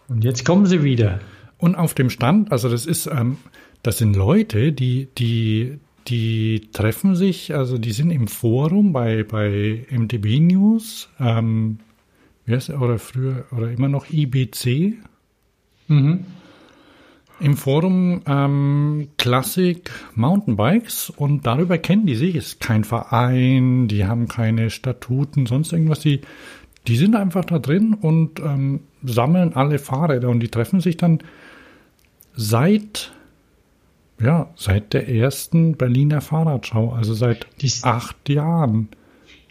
Und jetzt kommen sie wieder. Und auf dem Stand, also das ist, ähm, das sind Leute, die, die, die treffen sich, also die sind im Forum bei, bei MTB News, ähm, wie heißt er, oder früher, oder immer noch IBC. Mhm. Im Forum ähm, Classic Mountainbikes und darüber kennen die sich. Es ist kein Verein, die haben keine Statuten, sonst irgendwas. Die, die sind einfach da drin und ähm, sammeln alle Fahrräder und die treffen sich dann seit ja, seit der ersten Berliner Fahrradschau, also seit Dies acht Jahren,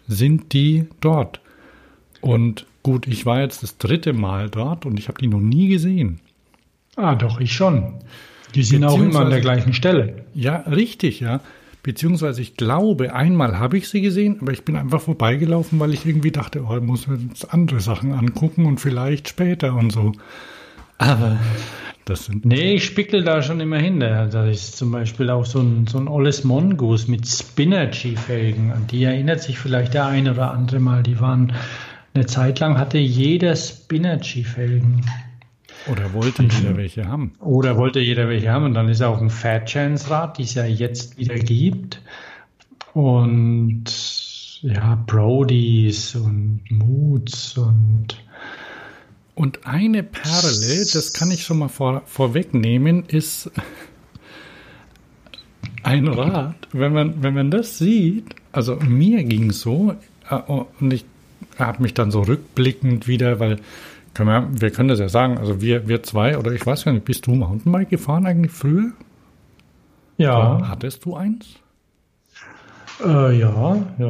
sind die dort. Und gut, ich war jetzt das dritte Mal dort und ich habe die noch nie gesehen. Ah, doch, ich schon. Die sind auch immer an der gleichen Stelle. Ja, richtig, ja. Beziehungsweise ich glaube, einmal habe ich sie gesehen, aber ich bin einfach vorbeigelaufen, weil ich irgendwie dachte, oh, ich muss mir jetzt andere Sachen angucken und vielleicht später und so. Aber das sind. Nee, ich spickel da schon immer hin. Da ist zum Beispiel auch so ein, so ein Olles Mongoose mit Spinergy-Felgen. An die erinnert sich vielleicht der ein oder andere mal. Die waren eine Zeit lang hatte jeder Spinergy-Felgen. Oder wollte jeder welche haben. Oder wollte jeder welche haben. Und dann ist auch ein Fat Chance Rad, die es ja jetzt wieder gibt. Und ja, Brodies und Moods und und eine Perle, das kann ich schon mal vor, vorwegnehmen, ist ein Rad. Wenn man, wenn man das sieht, also mir ging es so, äh, und ich habe mich dann so rückblickend wieder, weil können wir, wir können das ja sagen, also wir, wir zwei, oder ich weiß gar nicht, bist du Mountainbike gefahren eigentlich früher? Ja. Hattest du eins? Äh, ja, ja.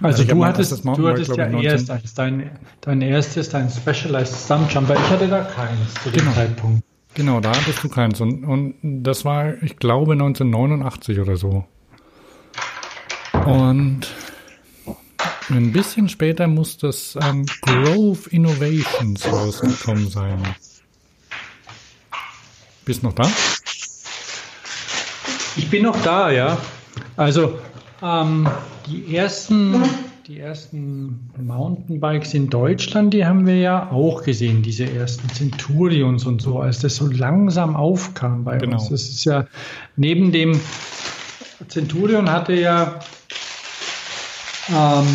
Also, also du hattest, du hattest ja erst eins, dein, dein erstes, dein Specialized Stunt Jumper. Ich hatte da keins zu dem genau. Zeitpunkt. Genau, da hattest du keins. Und, und das war, ich glaube, 1989 oder so. Und ein bisschen später muss das ähm, Grove Innovations rausgekommen sein. Bist noch da? Ich bin noch da, ja. Also ähm, die ersten, die ersten Mountainbikes in Deutschland, die haben wir ja auch gesehen, diese ersten Centurions und so, als das so langsam aufkam bei genau. uns. Das ist ja neben dem Centurion hatte ja ähm,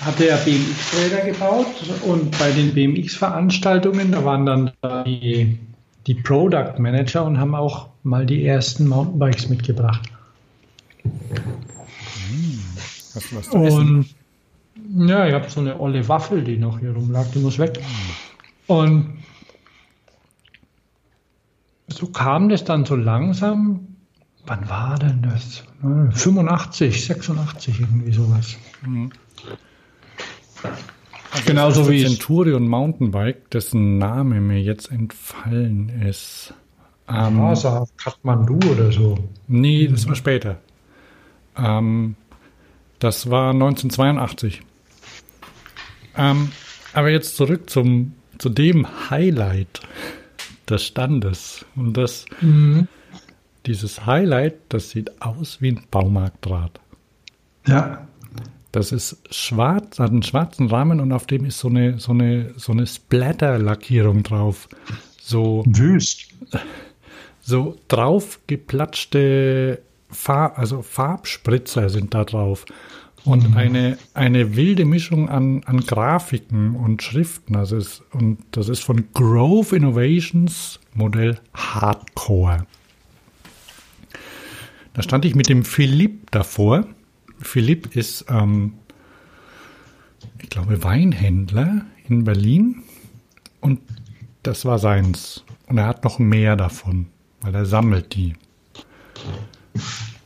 hatte er BMX-Räder gebaut und bei den BMX-Veranstaltungen, da waren dann die, die Product Manager und haben auch mal die ersten Mountainbikes mitgebracht. Hm. Hast du was zu essen? Und, ja, ich habe so eine olle Waffel, die noch hier rumlag, die muss weg. Und so kam das dann so langsam. Wann war denn das? 85, 86, irgendwie sowas. Mhm. Also Genauso wie Centurion Mountainbike, dessen Name mir jetzt entfallen ist. Ähm, Rasa Kathmandu oder so. Nee, das war später. Ähm, das war 1982. Ähm, aber jetzt zurück zum, zu dem Highlight des Standes. Und das, mhm. Dieses Highlight, das sieht aus wie ein Baumarktdraht. Ja. Das ist schwarz, hat einen schwarzen Rahmen und auf dem ist so eine, so eine, so eine Splatter-Lackierung drauf. So. Wüst. So draufgeplatschte Farb, also Farbspritzer sind da drauf. Und mhm. eine, eine wilde Mischung an, an Grafiken und Schriften. Also es, und das ist von Grove Innovations Modell Hardcore. Da stand ich mit dem Philipp davor. Philipp ist, ähm, ich glaube, Weinhändler in Berlin. Und das war seins. Und er hat noch mehr davon, weil er sammelt die.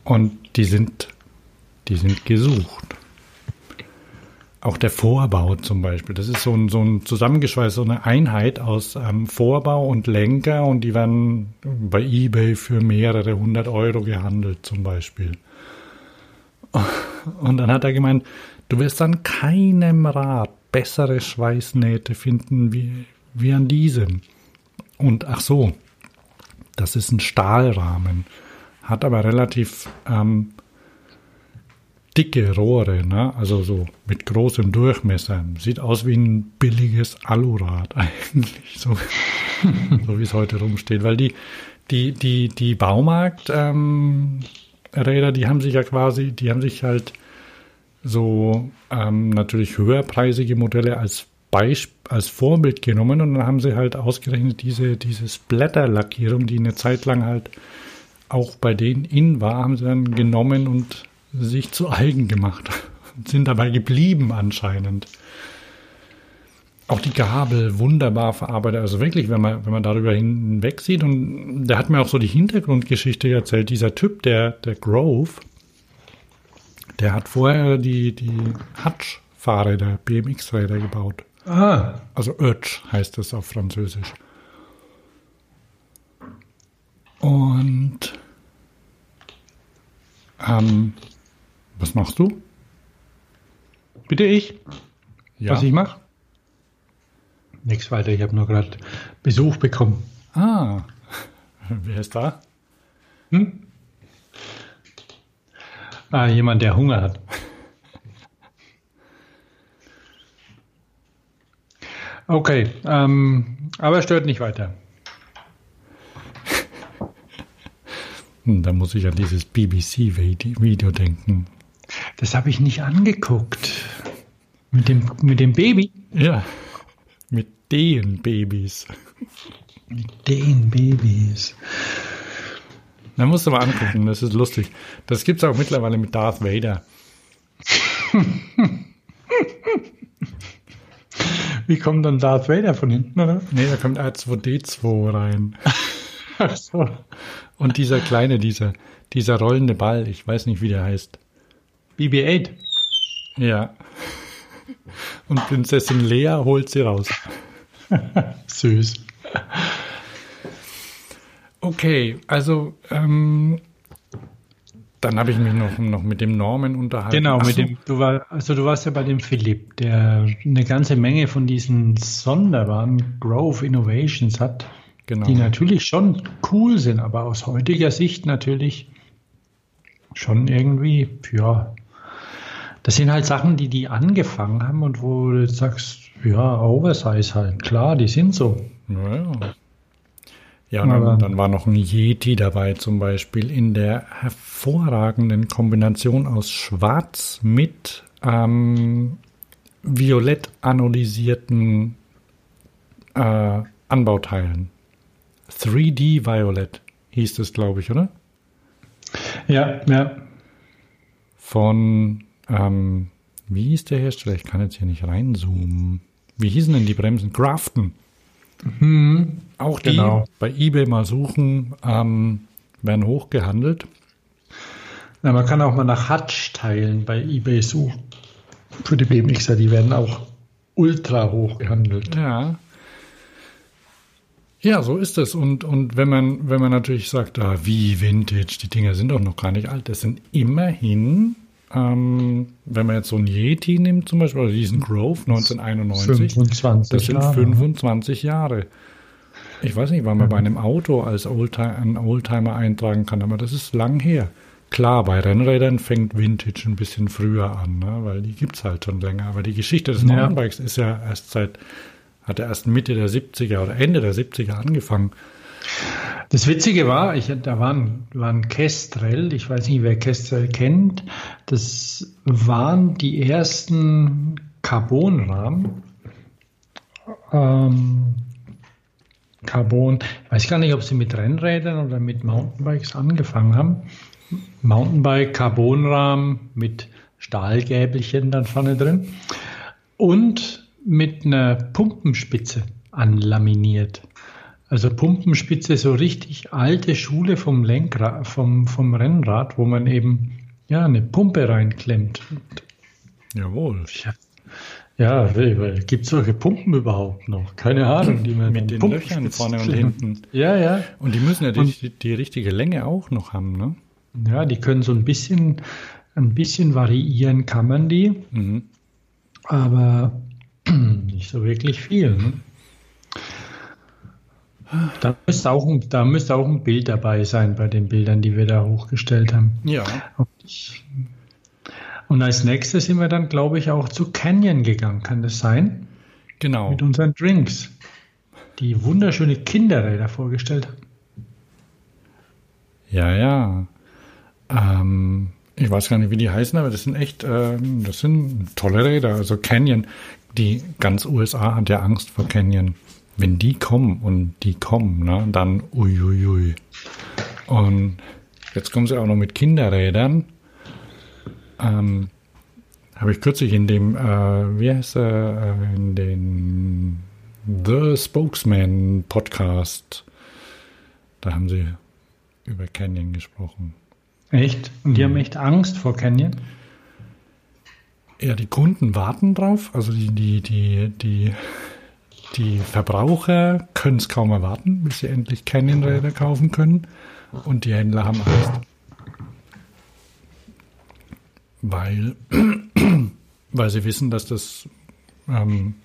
Und die sind, die sind gesucht. Auch der Vorbau zum Beispiel. Das ist so ein, so ein zusammengeschweißt, so eine Einheit aus ähm, Vorbau und Lenker und die werden bei eBay für mehrere hundert Euro gehandelt zum Beispiel. Und dann hat er gemeint, Du wirst an keinem Rad bessere Schweißnähte finden wie, wie an diesem. Und ach so, das ist ein Stahlrahmen, hat aber relativ ähm, dicke Rohre, ne? also so mit großem Durchmesser. Sieht aus wie ein billiges Alurad eigentlich, so, so wie es heute rumsteht. Weil die, die, die, die Baumarkträder, ähm, die haben sich ja quasi, die haben sich halt so ähm, natürlich höherpreisige Modelle als Beisp als Vorbild genommen und dann haben sie halt ausgerechnet diese, diese Splatter-Lackierung, die eine Zeit lang halt auch bei denen in war, haben sie dann genommen und sich zu eigen gemacht. Sind dabei geblieben anscheinend. Auch die Gabel wunderbar verarbeitet. Also wirklich, wenn man, wenn man darüber hinweg sieht. Und der hat mir auch so die Hintergrundgeschichte erzählt. Dieser Typ, der, der Grove, der hat vorher die, die Hutch-Fahrräder, BMX-Räder gebaut. Ah. Also Ötsch heißt das auf Französisch. Und ähm, was machst du? Bitte ich? Ja. Was ich mache? Nichts weiter, ich habe nur gerade Besuch bekommen. Ah, wer ist da? Hm? Ah, jemand, der Hunger hat. Okay, ähm, aber stört nicht weiter. Hm, Da muss ich an dieses BBC-Video denken. Das habe ich nicht angeguckt. Mit dem, mit dem Baby? Ja, mit den Babys. Mit den Babys. Da musst du mal angucken, das ist lustig. Das gibt's auch mittlerweile mit Darth Vader. Wie kommt dann Darth Vader von hinten, oder? Nee, da kommt R2D2 rein. Ach so. Und dieser kleine, dieser, dieser rollende Ball, ich weiß nicht, wie der heißt. BB-8. Ja. Und Prinzessin Lea holt sie raus. Süß. Okay, also ähm, dann habe ich mich noch, noch mit dem Norman unterhalten. Genau, Ach mit so, dem, du war, also du warst ja bei dem Philipp, der eine ganze Menge von diesen sonderbaren Growth Innovations hat, genau. die natürlich schon cool sind, aber aus heutiger Sicht natürlich schon irgendwie, ja, das sind halt Sachen, die die angefangen haben und wo du sagst, ja, Oversize halt, klar, die sind so. Ja, ja. Dann, dann war noch ein Yeti dabei, zum Beispiel in der hervorragenden Kombination aus Schwarz mit ähm, violett anodisierten äh, Anbauteilen. 3D Violet hieß es, glaube ich, oder? Ja, ja. Von, ähm, wie hieß der Hersteller? Ich kann jetzt hier nicht reinzoomen. Wie hießen denn die Bremsen? Grafton. Auch die Genau. bei eBay mal suchen, ähm, werden hochgehandelt. Na, man kann auch mal nach Hutch-Teilen bei eBay suchen. Für die BMXer, die werden auch ultra hoch gehandelt. Ja. Ja, so ist es. Und, und wenn man, wenn man natürlich sagt, ah, wie Vintage, die Dinger sind doch noch gar nicht alt, das sind immerhin, ähm, wenn man jetzt so einen Yeti nimmt, zum Beispiel, oder diesen Grove 1991, 25 das sind Jahre. 25 Jahre. Ich weiß nicht, wann man bei einem Auto als Oldtimer, einen Oldtimer eintragen kann, aber das ist lang her. Klar, bei Rennrädern fängt Vintage ein bisschen früher an, ne? weil die gibt's halt schon länger. Aber die Geschichte des Ja. Mountainbikes ist ja erst seit, hat ja erst Mitte der 70er oder Ende der 70er angefangen. Das Witzige war, ich, da waren, waren Kestrel, ich weiß nicht, wer Kestrel kennt, das waren die ersten Carbonrahmen. Ähm, Carbon, ich weiß gar nicht, ob sie mit Rennrädern oder mit Mountainbikes angefangen haben. Mountainbike, Carbonrahmen mit Stahlgäbelchen dann vorne drin und mit einer Pumpenspitze anlaminiert. Also Pumpenspitze, so richtig alte Schule vom Lenkrad, vom, vom Rennrad, wo man eben ja eine Pumpe reinklemmt. Jawohl. Ja, gibt es solche Pumpen überhaupt noch? Keine Ahnung, die man Mit den Löchern vorne und hinten. Ja, ja. Und die müssen ja die, Und- die, die richtige Länge auch noch haben, ne? Ja, die können so ein bisschen, ein bisschen variieren kann man die, mhm. aber nicht so wirklich viel. Ne? Da müsste, auch ein, da müsste auch ein Bild dabei sein bei den Bildern, die wir da hochgestellt haben. Ja. Und als nächstes sind wir dann, glaube ich, auch zu Canyon gegangen. Kann das sein? Genau. Mit unseren Drinks, die wunderschöne Kinderräder vorgestellt haben. Ja, ja. Ähm, ich weiß gar nicht, wie die heißen, aber das sind echt, äh, das sind tolle Räder. Also Canyon, die ganz USA hat ja Angst vor Canyon wenn die kommen und die kommen, ne, dann uiuiui. Ui, ui. Und jetzt kommen sie auch noch mit Kinderrädern. Ähm, Habe ich kürzlich in dem, äh, wie heißt er, äh, in den The Spokesman Podcast, da haben sie über Canyon gesprochen. Echt? Und die mhm. haben echt Angst vor Canyon? Ja, die Kunden warten drauf. Also die, die, die, die die Verbraucher können es kaum erwarten, bis sie endlich Canyon-Räder kaufen können. Und die Händler haben Angst. Weil, weil sie wissen, dass das ähm,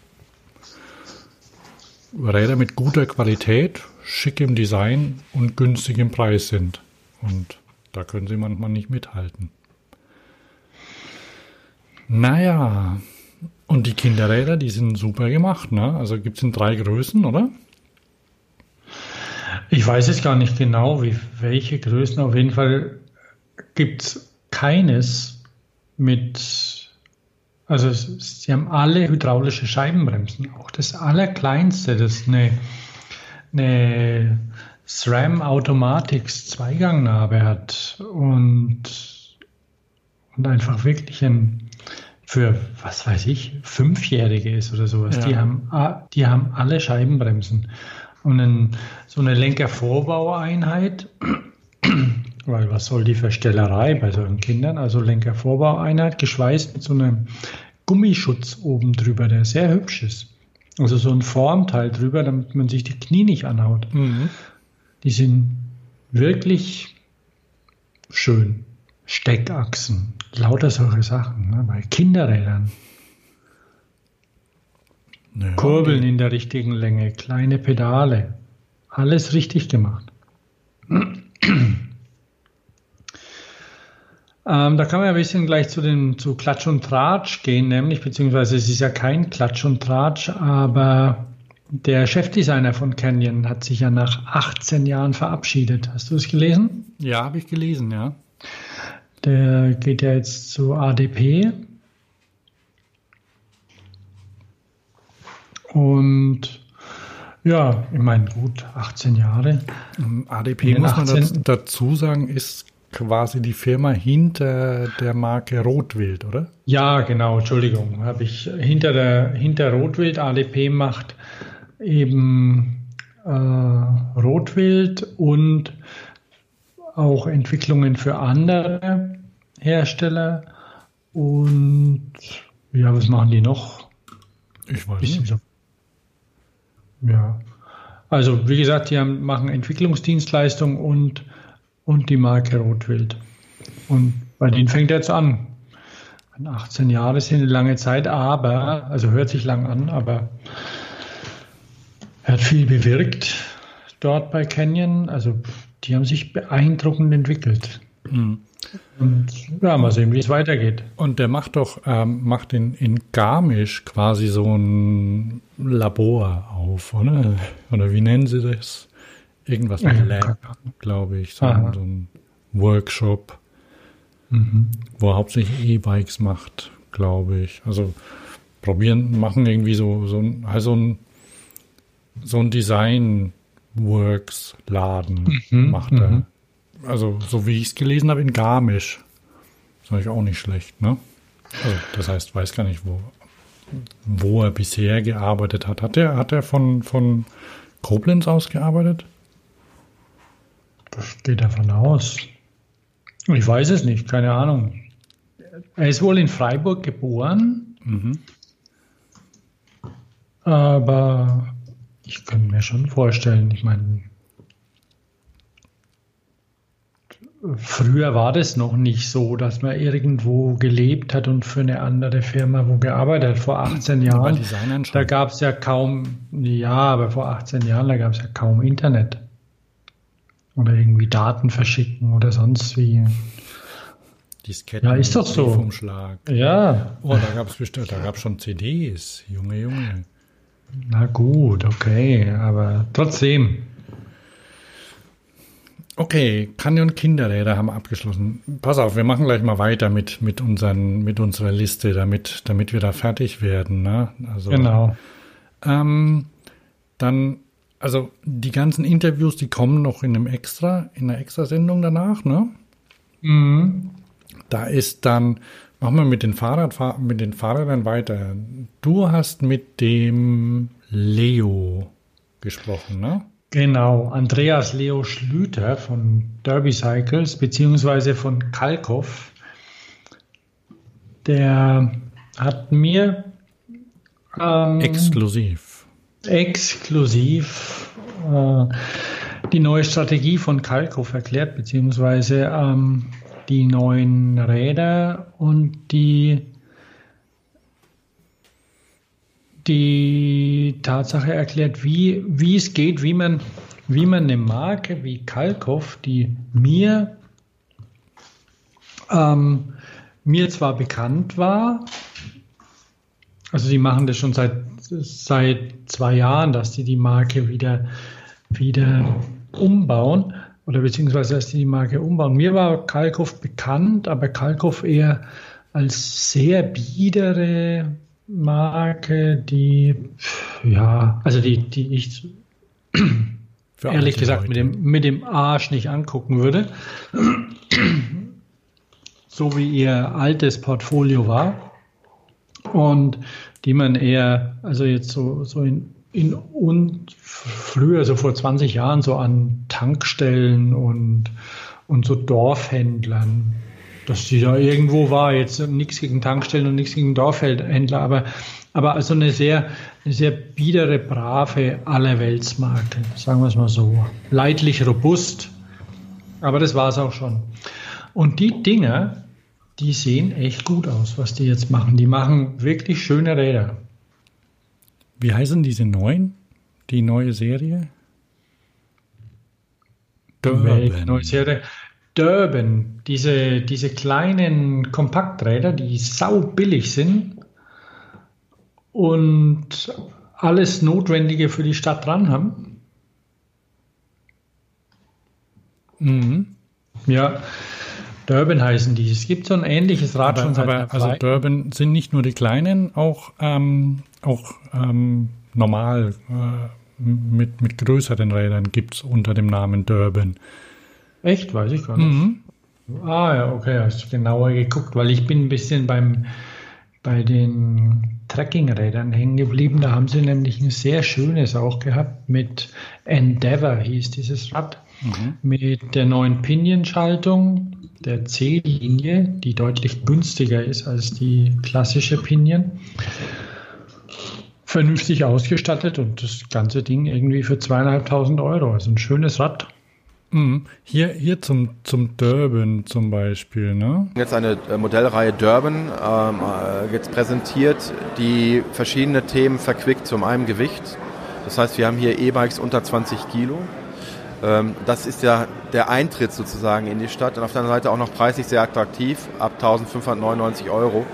Räder mit guter Qualität, schickem Design und günstigem Preis sind. Und da können sie manchmal nicht mithalten. Naja, und die Kinderräder, die sind super gemacht, ne? Also gibt es in drei Größen, oder? Ich weiß jetzt gar nicht genau, wie, welche Größen. Auf jeden Fall gibt es keines mit, also sie haben alle hydraulische Scheibenbremsen. Auch das allerkleinste, das ist eine, eine SRAM Automatics Zweigangnarbe hat und, und einfach wirklich ein für, was weiß ich, Fünfjährige ist oder sowas. Ja. Die, haben, die haben alle Scheibenbremsen. Und ein, so eine Lenkervorbaueinheit, weil was soll die Verstellerei bei solchen Kindern? Also Lenkervorbaueinheit, geschweißt mit so einem Gummischutz oben drüber, der sehr hübsch ist. Also so ein Formteil drüber, damit man sich die Knie nicht anhaut. Mhm. Die sind wirklich schön. Steckachsen, lauter solche Sachen, ne? bei Kinderrädern. Naja, Kurbeln okay. in der richtigen Länge, kleine Pedale, alles richtig gemacht. ähm, da kann man ein bisschen gleich zu, den, zu Klatsch und Tratsch gehen, nämlich, beziehungsweise es ist ja kein Klatsch und Tratsch, aber der Chefdesigner von Canyon hat sich ja nach 18 Jahren verabschiedet. Hast du es gelesen? Ja, habe ich gelesen, ja. Der geht ja jetzt zu ADP. Und ja, ich meine, gut, 18 Jahre. ADP, muss 18... man dazu sagen, ist quasi die Firma hinter der Marke Rotwild, oder? Ja, genau, Entschuldigung, habe ich hinter der hinter Rotwild ADP macht eben äh, Rotwild und auch Entwicklungen für andere Hersteller. Und ja, was machen die noch? Ich weiß nicht. Ja. Also, wie gesagt, die haben, machen Entwicklungsdienstleistungen und, und die Marke Rotwild. Und bei denen fängt er jetzt an. 18 Jahre sind eine lange Zeit, aber, also hört sich lang an, aber er hat viel bewirkt dort bei Canyon. Also, die haben sich beeindruckend entwickelt. Mhm. Und ja, mal sehen, wie es weitergeht. Und der macht doch, ähm, macht in, in Garmisch quasi so ein Labor auf, oder? Oder wie nennen sie das? Irgendwas mit Lab, glaube ich. So, so, ein Workshop, mhm. wo er hauptsächlich E-Bikes macht, glaube ich. Also probieren, machen irgendwie so, so ein, also ein, so ein Design-Works-Laden mhm. macht er. Mhm also so wie ich es gelesen habe, in Garmisch. Das ist natürlich auch nicht schlecht, ne? Also, das heißt, weiß gar nicht, wo, wo er bisher gearbeitet hat. Hat er, hat er von, von Koblenz aus gearbeitet? Das geht davon aus. Ich weiß es nicht, keine Ahnung. Er ist wohl in Freiburg geboren. Mhm. Aber ich könnte mir schon vorstellen, ich meine, früher war das noch nicht so, dass man irgendwo gelebt hat und für eine andere Firma wo gearbeitet hat. Vor 18 Jahren, da gab es ja kaum, ja, aber vor 18 Jahren, da gab es ja kaum Internet. Oder irgendwie Daten verschicken oder sonst wie. Disketten, ja, ist doch so. Ja. Oh, da gab es bestimmt, da gab es schon CDs. Junge, Junge. Na gut, okay, aber trotzdem. Okay, Canyon Kinderräder haben abgeschlossen. Pass auf, wir machen gleich mal weiter mit, mit, unseren, mit unserer Liste, damit, damit wir da fertig werden. Ne? Also, genau. Ähm, dann, also die ganzen Interviews, die kommen noch in einem extra, in einer Extrasendung danach, ne? Mhm. Da ist dann, machen wir mit den, Fahrrad, mit den Fahrrädern weiter. Du hast mit dem Leo gesprochen, ne? Genau, Andreas Leo Schlüter von Derby Cycles beziehungsweise von Kalkoff, der hat mir ähm, exklusiv exklusiv äh, die neue Strategie von Kalkoff erklärt beziehungsweise ähm, die neuen Räder und die die Tatsache erklärt, wie, wie es geht, wie man, wie man eine Marke wie Kalkoff, die mir, ähm, mir zwar bekannt war, also sie machen das schon seit, seit zwei Jahren, dass sie die Marke wieder, wieder umbauen oder beziehungsweise dass sie die Marke umbauen. Mir war Kalkoff bekannt, aber Kalkoff eher als sehr biedere Marke, die, ja, also die, die ich ehrlich gesagt mit dem, mit dem Arsch nicht angucken würde. so wie ihr altes Portfolio war. Und die man eher, also jetzt so, so in, in und früher, so vor 20 Jahren, so an Tankstellen und, und so Dorfhändlern dass die da irgendwo war. Jetzt nichts gegen Tankstellen und nichts gegen Dorfhändler, aber, aber also eine sehr, eine sehr biedere, brave Allerweltsmarke, sagen wir es mal so. Leidlich robust, aber das war es auch schon. Und die Dinger, die sehen echt gut aus, was die jetzt machen. Die machen wirklich schöne Räder. Wie heißen diese neuen? Die neue Serie? Durban. Neue Serie. Durban, diese, diese kleinen Kompakträder, die sau billig sind und alles Notwendige für die Stadt dran haben. Mhm. Ja, Durban heißen die. Es gibt so ein ähnliches Rad aber, schon seit aber, Also Durban sind nicht nur die kleinen, auch, ähm, auch ähm, normal äh, mit, mit größeren Rädern gibt es unter dem Namen Durban. Echt? Weiß ich gar nicht. Mhm. Ah ja, okay, hast du genauer geguckt, weil ich bin ein bisschen beim bei den Trekkingrädern hängen geblieben. Da haben sie nämlich ein sehr schönes auch gehabt mit Endeavour hieß dieses Rad. Mhm. Mit der neuen Pinion-Schaltung, der C-Linie, die deutlich günstiger ist als die klassische Pinion. Vernünftig ausgestattet und das ganze Ding irgendwie für zweieinhalbtausend Euro. Also ein schönes Rad. Mhm. Hier, hier zum, zum Durban zum Beispiel, ne? Jetzt eine äh, Modellreihe Durban ähm, äh, jetzt präsentiert, die verschiedene Themen verquickt zum einen Gewicht. Das heißt, wir haben hier E-Bikes unter 20 Kilo. Ähm, das ist ja der Eintritt sozusagen in die Stadt und auf der anderen Seite auch noch preislich sehr attraktiv, ab 1599 Euro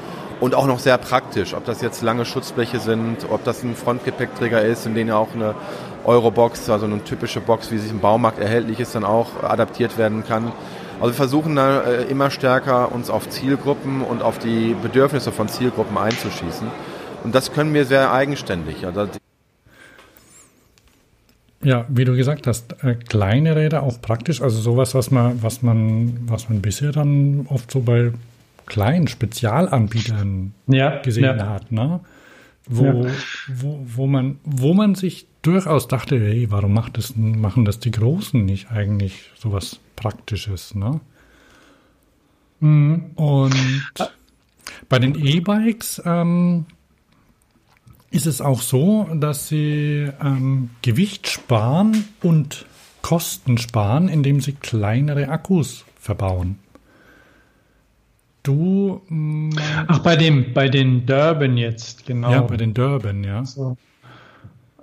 und auch noch sehr praktisch, ob das jetzt lange Schutzbleche sind, ob das ein Frontgepäckträger ist, in dem ja auch eine Eurobox, also eine typische Box, wie sie im Baumarkt erhältlich ist, dann auch adaptiert werden kann. Also wir versuchen da äh, immer stärker uns auf Zielgruppen und auf die Bedürfnisse von Zielgruppen einzuschießen. Und das können wir sehr eigenständig. Also ja, wie du gesagt hast, äh, kleine Räder auch praktisch, also sowas, was man, was man, was man bisher dann oft so bei kleinen Spezialanbietern ja, gesehen ja. hat, ne? Wo, ja. wo, wo, man, wo man sich durchaus dachte, hey, warum macht das, machen das die Großen nicht eigentlich sowas Praktisches, ne? Mhm. Und bei den E-Bikes ähm, ist es auch so, dass sie ähm, Gewicht sparen und Kosten sparen, indem sie kleinere Akkus verbauen. Du. Mm, Ach, bei dem, bei den Durban jetzt, genau. Ja, bei den Durban, ja. So.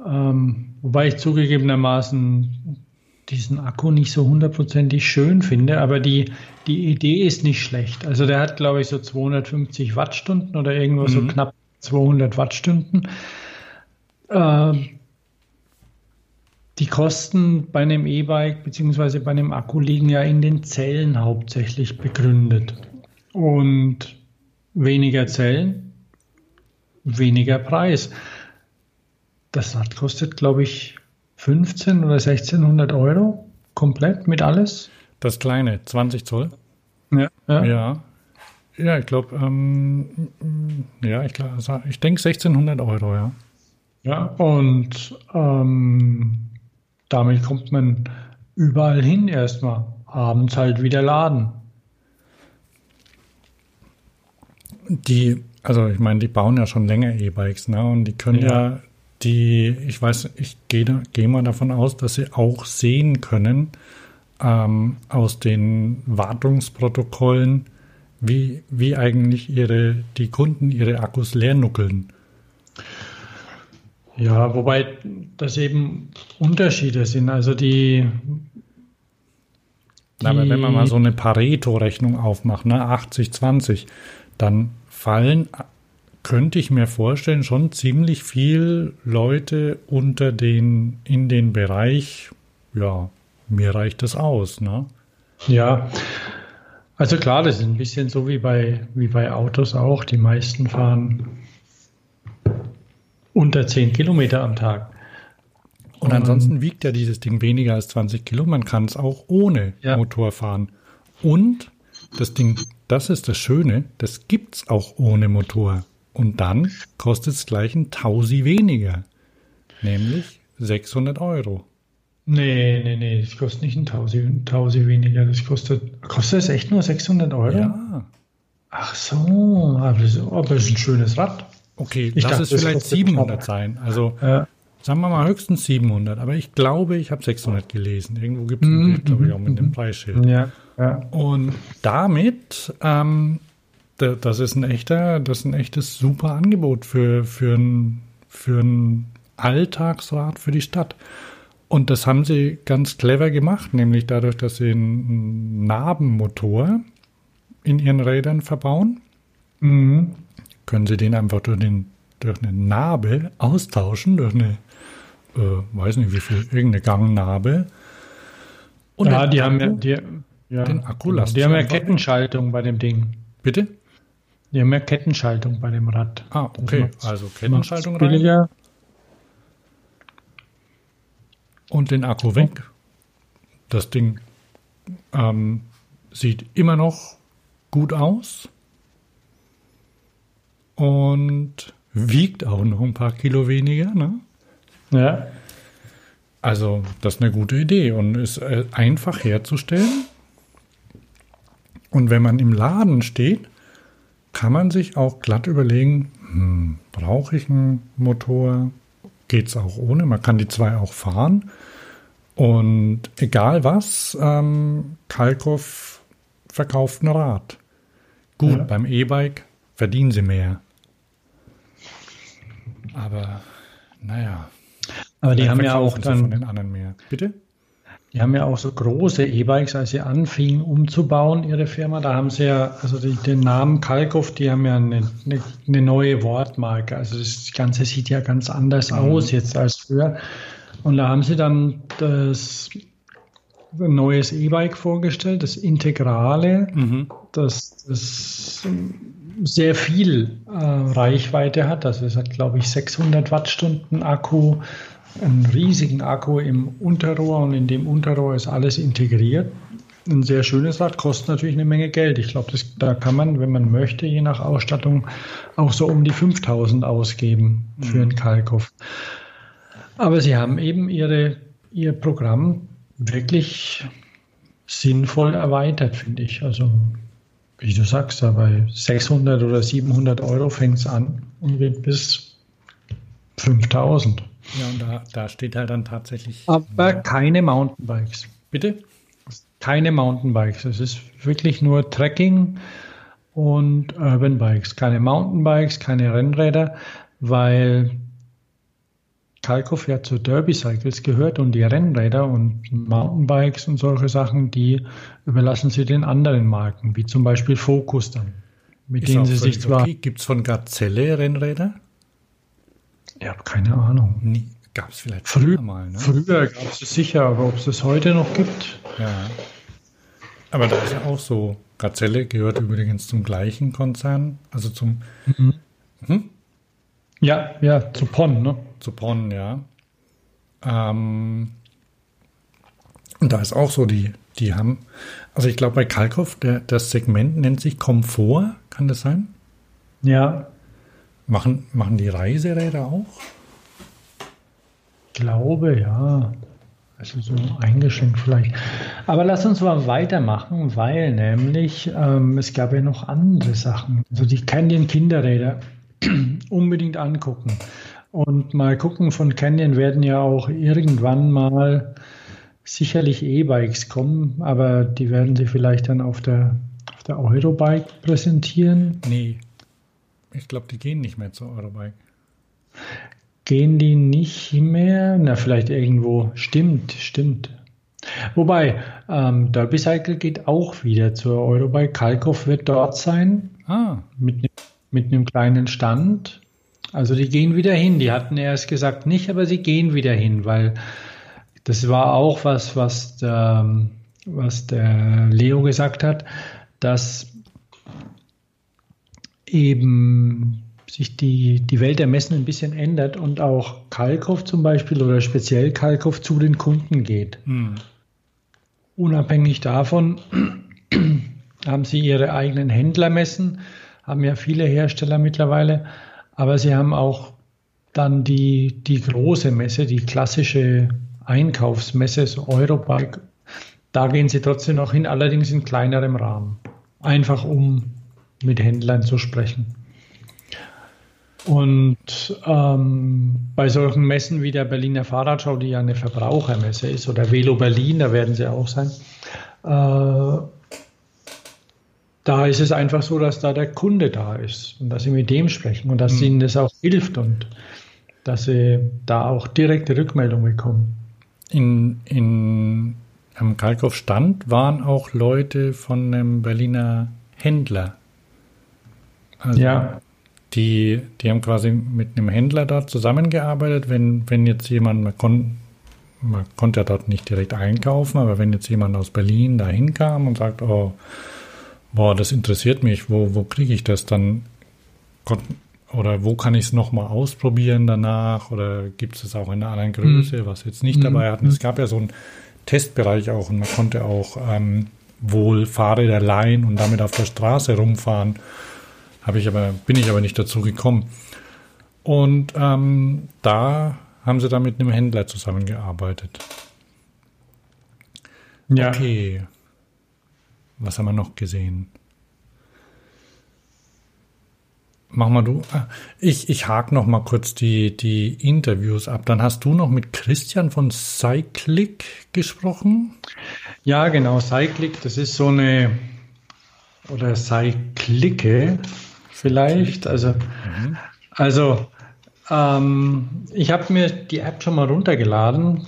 Ähm, wobei ich zugegebenermaßen diesen Akku nicht so hundertprozentig schön finde, aber die, die Idee ist nicht schlecht. Also der hat, glaube ich, so 250 Wattstunden oder irgendwo mhm. so knapp 200 Wattstunden. Ähm, die Kosten bei einem E-Bike bzw. bei einem Akku liegen ja in den Zellen hauptsächlich begründet. Und weniger Zellen, weniger Preis. Das Rad kostet, glaube ich, 15 oder 1600 Euro komplett mit alles. Das kleine, 20 Zoll. Ja. Ja, ja. Ja ich glaube, ähm, ja, ich, glaub, ich denke 1600 Euro, ja. Ja, und ähm, damit kommt man überall hin erstmal. Abends halt wieder laden. Die, also ich meine, die bauen ja schon länger E-Bikes, ne? Und die können ja, ja die, ich weiß, ich gehe, gehe mal davon aus, dass sie auch sehen können ähm, aus den Wartungsprotokollen, wie, wie eigentlich ihre, die Kunden ihre Akkus leer nuckeln. Ja, wobei das eben Unterschiede sind. Also die. die Aber wenn man mal so eine Pareto-Rechnung aufmacht, ne, 80-20, dann fallen, könnte ich mir vorstellen, schon ziemlich viel Leute unter den, in den Bereich, ja, mir reicht das aus, ne? Ja, also klar, das ist ein bisschen so wie bei, wie bei Autos auch. Die meisten fahren unter 10 Kilometer am Tag. Und ansonsten wiegt ja dieses Ding weniger als 20 Kilo. Man kann es auch ohne ja. Motor fahren. Und das Ding, das ist das Schöne, das gibt es auch ohne Motor. Und dann kostet es gleich ein Tausi weniger. Nämlich 600 Euro. Nee, nee, nee, das kostet nicht ein Tausi, ein Tausi weniger. Das kostet, kostet es echt nur 600 Euro? Ja. Ach so, aber das, aber das ist ein schönes Rad. Okay, ich lass es vielleicht 700 sein. Also ja. sagen wir mal höchstens 700. Aber ich glaube, ich habe 600 gelesen. Irgendwo gibt es, mhm. glaube ich, auch mit dem mhm. Preisschild. Ja, ja. Und damit, ähm, das ist ein echter, das ist ein echtes super Angebot für, für ein, für ein Alltagsrad für die Stadt. Und das haben sie ganz clever gemacht, nämlich dadurch, dass sie einen Narbenmotor in ihren Rädern verbauen. Mhm können Sie den einfach durch, den, durch eine Narbe austauschen, durch eine, äh, weiß nicht wie viel, irgendeine Gangnarbe. Und ja, die Akku, haben ja, die, ja, den Akku genau, Die haben ja Kettenschaltung bei dem Ding. Bitte? Die haben ja Kettenschaltung bei dem Rad. Ah, okay. Also Kettenschaltung rein. Billiger. Und den Akku weg. Das Ding ähm, sieht immer noch gut aus und wiegt auch noch ein paar Kilo weniger. Ne? Ja. Also, das ist eine gute Idee und ist äh, einfach herzustellen. Und wenn man im Laden steht, kann man sich auch glatt überlegen, hm, brauche ich einen Motor? Geht es auch ohne? Man kann die zwei auch fahren. Und egal was, ähm, Kalkow verkauft ein Rad. Gut, ja. beim E-Bike verdienen sie mehr. Aber naja. Aber die haben ja auch dann von den anderen mehr. Bitte? Die haben ja auch so große E-Bikes, als sie anfingen umzubauen, ihre Firma. Da haben sie ja, also die, den Namen Kalkow, die haben ja eine, eine, eine, neue Wortmarke. Also das Ganze sieht ja ganz anders mhm. aus jetzt als früher. Und da haben sie dann das ein neues E-Bike vorgestellt, das Integrale, mhm. das, das sehr viel äh, Reichweite hat. Also es hat, glaube ich, 600 Wattstunden Akku, einen riesigen Akku im Unterrohr und in dem Unterrohr ist alles integriert. Ein sehr schönes Rad, kostet natürlich eine Menge Geld. Ich glaube, da kann man, wenn man möchte, je nach Ausstattung auch so um die 5000 ausgeben für mhm. einen Kalkow. Aber sie haben eben ihre, ihr Programm wirklich sinnvoll erweitert, finde ich. Also wie du sagst, bei 600 oder 700 Euro fängt es an und geht bis 5000. Ja, und da, da steht halt dann tatsächlich. Aber keine Mountainbikes. Bitte? keine Mountainbikes. Es ist wirklich nur Trekking und Urban Bikes. Keine Mountainbikes, keine Rennräder, weil Kalkow ja zu Derby Cycles gehört und die Rennräder und Mountainbikes und solche Sachen, die überlassen sie den anderen Marken, wie zum Beispiel Focus dann. Mit Ist denen sie sich zwar. Okay. Gibt es von Gazelle Rennräder? Ja, keine Ahnung. Gab es vielleicht früher mal, ne? Früher gab es es sicher, aber ob es es heute noch gibt? Ja. Aber da ist ja auch so. Gazelle gehört übrigens zum gleichen Konzern, also zum. Mhm. Hm? Ja, ja, zu PON, ne? Zu PON, ja. Ähm, und da ist auch so, die, die haben, also ich glaube bei Kalkow, der, das Segment nennt sich Komfort, kann das sein? Ja. Machen, machen die Reiseräder auch? Ich glaube, ja. Also so eingeschränkt vielleicht. Aber lass uns mal weitermachen, weil nämlich ähm, es gab ja noch andere Sachen. Also die Canyon Kinderräder unbedingt angucken. Und mal gucken, von Canyon werden ja auch irgendwann mal sicherlich E-Bikes kommen, aber die werden sie vielleicht dann auf der, auf der Eurobike präsentieren. Nee. Ich glaube, die gehen nicht mehr zur Eurobike. Gehen die nicht mehr? Na, vielleicht irgendwo. Stimmt, stimmt. Wobei, ähm, Derby Cycle geht auch wieder zur Eurobike. Kalkow wird dort sein. Ah. Mit, ne, mit einem kleinen Stand. Also die gehen wieder hin. Die hatten erst gesagt nicht, aber sie gehen wieder hin, weil das war auch was, was der, was der Leo gesagt hat, dass eben sich die, die Welt der Messen ein bisschen ändert und auch Kalkow zum Beispiel oder speziell Kalkow zu den Kunden geht. Hm. Unabhängig davon haben sie ihre eigenen Händlermessen, haben ja viele Hersteller mittlerweile, aber sie haben auch dann die, die große Messe, die klassische Einkaufsmesse, so Eurobike. Da gehen sie trotzdem noch hin, allerdings in kleinerem Rahmen. Einfach um mit Händlern zu sprechen. Und ähm, bei solchen Messen wie der Berliner Fahrradschau, die ja eine Verbrauchermesse ist, oder Velo Berlin, da werden sie auch sein, äh, da ist es einfach so, dass da der Kunde da ist und dass sie mit dem sprechen und dass mhm. ihnen das auch hilft und dass sie da auch direkte Rückmeldung bekommen. In, in, am Kalkow Stand waren auch Leute von einem Berliner Händler. Also ja die, die haben quasi mit einem Händler dort zusammengearbeitet. Wenn, wenn jetzt jemand, man, kon, man konnte ja dort nicht direkt einkaufen, aber wenn jetzt jemand aus Berlin da hinkam und sagt, oh, boah, das interessiert mich, wo, wo kriege ich das dann? Oder wo kann ich es nochmal ausprobieren danach? Oder gibt es es auch in einer anderen Größe, mhm. was jetzt nicht mhm. dabei hatten? Es gab ja so einen Testbereich auch und man konnte auch ähm, wohl Fahrräder leihen und damit auf der Straße rumfahren. Habe ich aber, bin ich aber nicht dazu gekommen. Und ähm, da haben sie dann mit einem Händler zusammengearbeitet. Ja. Okay. Was haben wir noch gesehen? Mach mal du. Ah, ich, ich hake noch mal kurz die, die Interviews ab. Dann hast du noch mit Christian von Cyclic gesprochen? Ja, genau. Cyclic, das ist so eine, oder Cyclique, vielleicht. Also, mhm. also ähm, ich habe mir die App schon mal runtergeladen.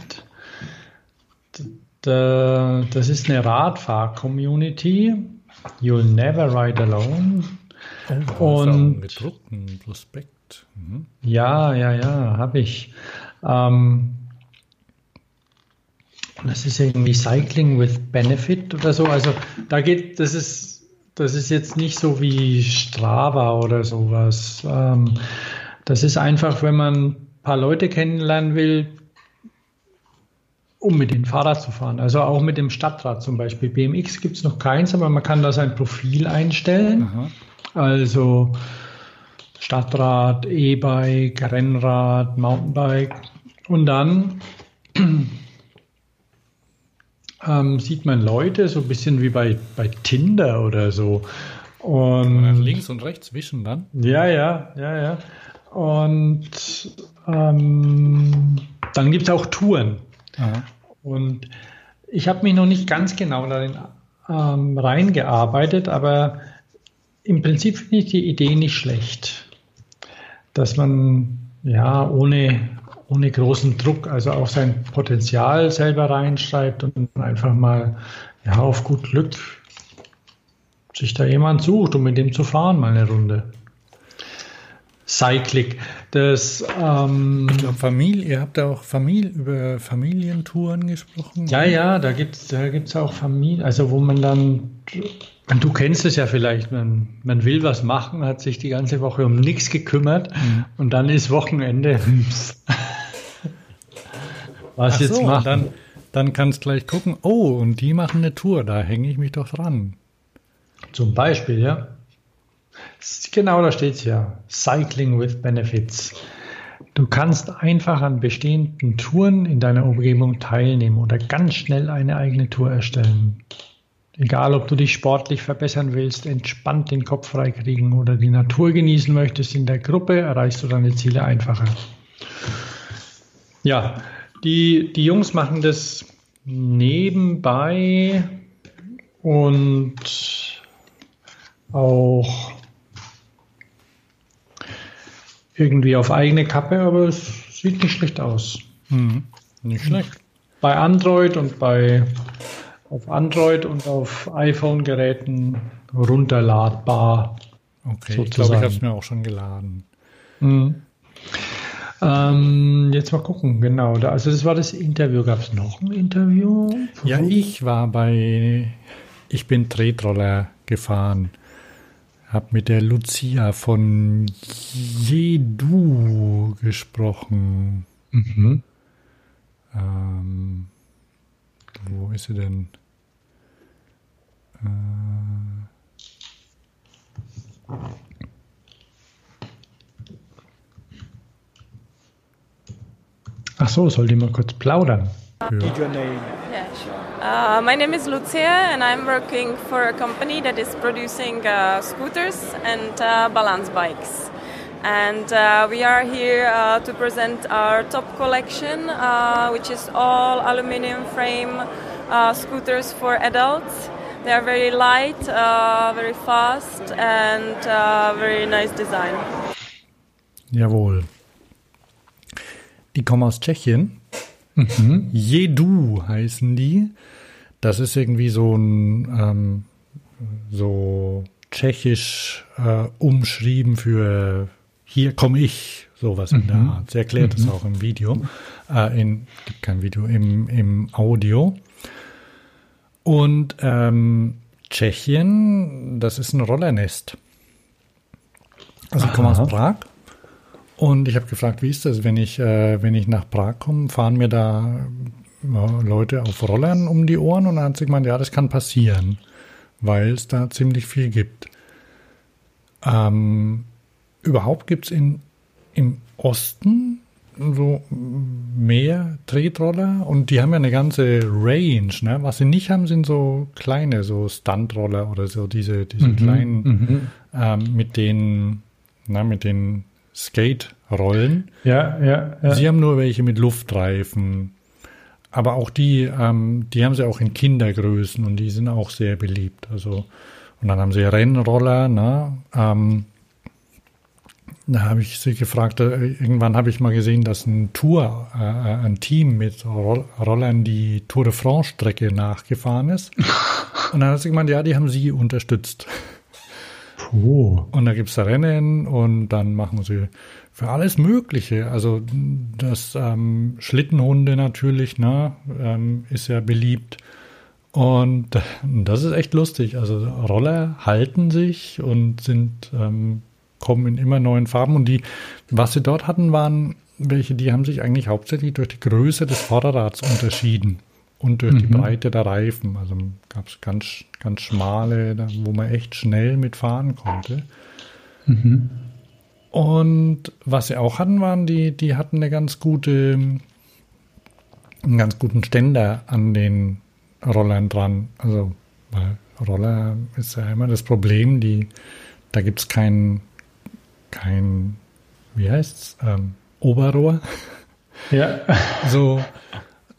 Das ist eine Radfahr-Community. You'll never ride alone. Oh, und gedruckten Prospekt. Mhm. Ja, ja, ja, habe ich. Ähm, das ist irgendwie Cycling with Benefit oder so. Also da geht, das ist das ist jetzt nicht so wie Strava oder sowas. Ähm, das ist einfach, wenn man ein paar Leute kennenlernen will, um mit dem Fahrrad zu fahren. Also auch mit dem Stadtrad zum Beispiel. BMX gibt es noch keins, aber man kann da sein Profil einstellen. Aha. Also Stadtrad, E-Bike, Rennrad, Mountainbike. Und dann ähm, sieht man Leute, so ein bisschen wie bei, bei Tinder oder so. Und links und rechts wischen dann? Ja, ja, ja, ja. Und ähm, dann gibt es auch Touren. Aha. Und ich habe mich noch nicht ganz genau darin ähm, reingearbeitet, aber im Prinzip finde ich die Idee nicht schlecht, dass man ja ohne, ohne großen Druck, also auch sein Potenzial selber reinschreibt und einfach mal ja auf gut Glück sich da jemand sucht, um mit dem zu fahren, mal eine Runde. Cyclic. Das, ähm, ich glaube, Familie, ihr habt da auch Familie, über Familientouren gesprochen. Ja, ja, da gibt es da gibt's auch Familien, also wo man dann, du kennst es ja vielleicht, man, man will was machen, hat sich die ganze Woche um nichts gekümmert mhm. und dann ist Wochenende. was Ach jetzt so, machen? Dann, dann kannst gleich gucken, oh, und die machen eine Tour, da hänge ich mich doch dran. Zum Beispiel, ja. Genau, da steht es ja. Cycling with Benefits. Du kannst einfach an bestehenden Touren in deiner Umgebung teilnehmen oder ganz schnell eine eigene Tour erstellen. Egal, ob du dich sportlich verbessern willst, entspannt den Kopf freikriegen oder die Natur genießen möchtest in der Gruppe, erreichst du deine Ziele einfacher. Ja, die, die Jungs machen das nebenbei und auch irgendwie auf eigene Kappe, aber es sieht nicht schlecht aus. Mhm. Nicht schlecht. Bei Android und bei auf Android und auf iPhone-Geräten runterladbar. Okay, sozusagen. ich glaube, ich habe es mir auch schon geladen. Mhm. Ähm, jetzt mal gucken, genau. Da, also das war das Interview. Gab es noch ein Interview? Ja, ich war bei, ich bin Tretroller gefahren habe mit der Lucia von Jedu gesprochen. Mhm. Ähm, wo ist sie denn? Äh, Ach so, soll die mal kurz plaudern? Need your name. Yeah, sure. Uh, my name is Lucia, and I'm working for a company that is producing uh, scooters and uh, balance bikes. And uh, we are here uh, to present our top collection, uh, which is all aluminum frame scooters for adults. They are very light, very fast, and very nice design. Jawohl. Die kommen aus Tschechien Mhm. Jedu heißen die. Das ist irgendwie so ein ähm, so tschechisch äh, umschrieben für hier komme ich, sowas in der mhm. Art. Sie erklärt es mhm. auch im Video. Äh, in, gibt kein Video, im, im Audio. Und ähm, Tschechien, das ist ein Rollernest. Also ich komme aus Prag und ich habe gefragt, wie ist das, wenn ich, äh, wenn ich nach Prag komme, fahren mir da äh, Leute auf Rollern um die Ohren? Und dann hat sie gemeint, ja, das kann passieren, weil es da ziemlich viel gibt. Ähm, überhaupt gibt es im Osten so mehr Tretroller und die haben ja eine ganze Range. Ne? Was sie nicht haben, sind so kleine, so Stuntroller oder so diese, diese mhm, kleinen, mhm. Ähm, mit den, na, mit den Skate-Rollen. Ja, ja, ja. Sie haben nur welche mit Luftreifen. Aber auch die, ähm, die haben sie auch in Kindergrößen und die sind auch sehr beliebt. Also, und dann haben sie Rennroller, ne? Ähm, da habe ich sie gefragt, äh, irgendwann habe ich mal gesehen, dass ein Tour, äh, äh ein Team mit Rollern die Tour de France-Strecke nachgefahren ist. Und dann hat sie gemeint, ja, die haben sie unterstützt. Puh. Und da gibt es Rennen und dann machen sie für alles Mögliche. Also das ähm, Schlittenhunde natürlich, ne, ähm, ist ja beliebt. Und das ist echt lustig. Also Roller halten sich und sind ähm, kommen in immer neuen Farben. Und die, was sie dort hatten, waren welche, die haben sich eigentlich hauptsächlich durch die Größe des Vorderrads unterschieden und durch mhm. die Breite der Reifen. Also gab es ganz, ganz schmale, wo man echt schnell mitfahren konnte. Mhm. Und was sie auch hatten, waren die, die hatten eine ganz gute, einen ganz guten Ständer an den Rollern dran. Also weil Roller ist ja immer das Problem, die, da gibt es kein, kein, wie heißt's, ähm, Oberrohr. Ja. So,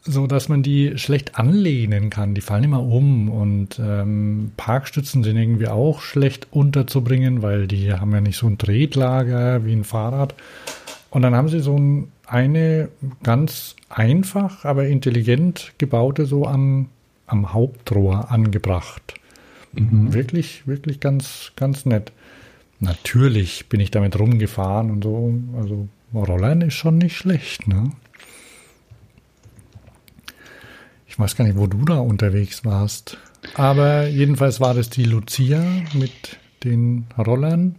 so dass man die schlecht anlehnen kann. Die fallen immer um und ähm, Parkstützen sind irgendwie auch schlecht unterzubringen, weil die haben ja nicht so ein Tretlager wie ein Fahrrad. Und dann haben sie so ein, eine ganz einfach, aber intelligent gebaute so am, am Hauptrohr angebracht. Mhm. Wirklich, wirklich ganz, ganz nett. Natürlich bin ich damit rumgefahren und so. Also Rollern ist schon nicht schlecht, ne? Ich weiß gar nicht, wo du da unterwegs warst. Aber jedenfalls war das die Lucia mit den Rollern.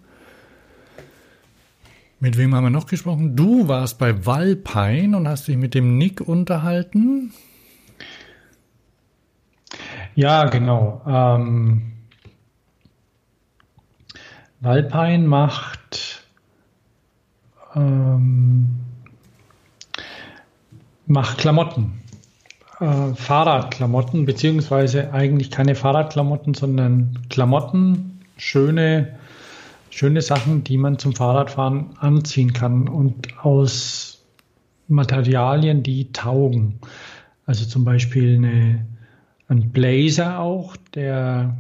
Mit wem haben wir noch gesprochen? Du warst bei Walpein und hast dich mit dem Nick unterhalten. Ja, genau. Ähm, Walpein macht ähm, macht Klamotten äh, Fahrradklamotten, beziehungsweise eigentlich keine Fahrradklamotten, sondern Klamotten, schöne, schöne Sachen, die man zum Fahrradfahren anziehen kann und aus Materialien, die taugen. Also zum Beispiel eine, ein Blazer auch, der,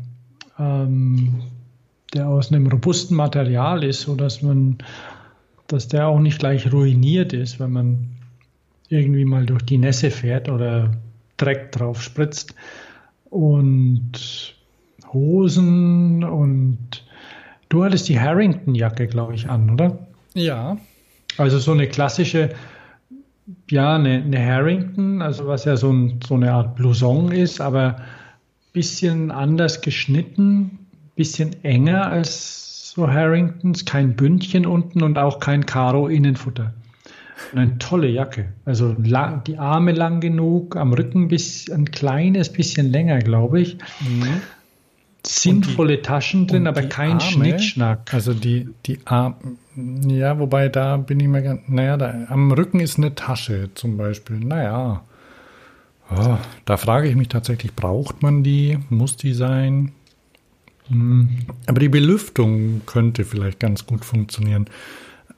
ähm, der aus einem robusten Material ist, sodass man, dass der auch nicht gleich ruiniert ist, wenn man irgendwie mal durch die Nässe fährt oder Dreck drauf spritzt. Und Hosen und du hattest die Harrington-Jacke, glaube ich, an, oder? Ja. Also so eine klassische, ja, eine, eine Harrington, also was ja so, ein, so eine Art Blouson ist, aber bisschen anders geschnitten, bisschen enger als so Harringtons, kein Bündchen unten und auch kein Karo-Innenfutter. Eine tolle Jacke. Also lang, die Arme lang genug, am Rücken bis ein kleines bisschen länger, glaube ich. Mhm. Sinnvolle die, Taschen drin, aber kein Arme, Schnickschnack. Also die, die Arme, ja, wobei da bin ich mir ganz, naja, da, am Rücken ist eine Tasche zum Beispiel. Naja, oh, da frage ich mich tatsächlich, braucht man die? Muss die sein? Hm. Aber die Belüftung könnte vielleicht ganz gut funktionieren.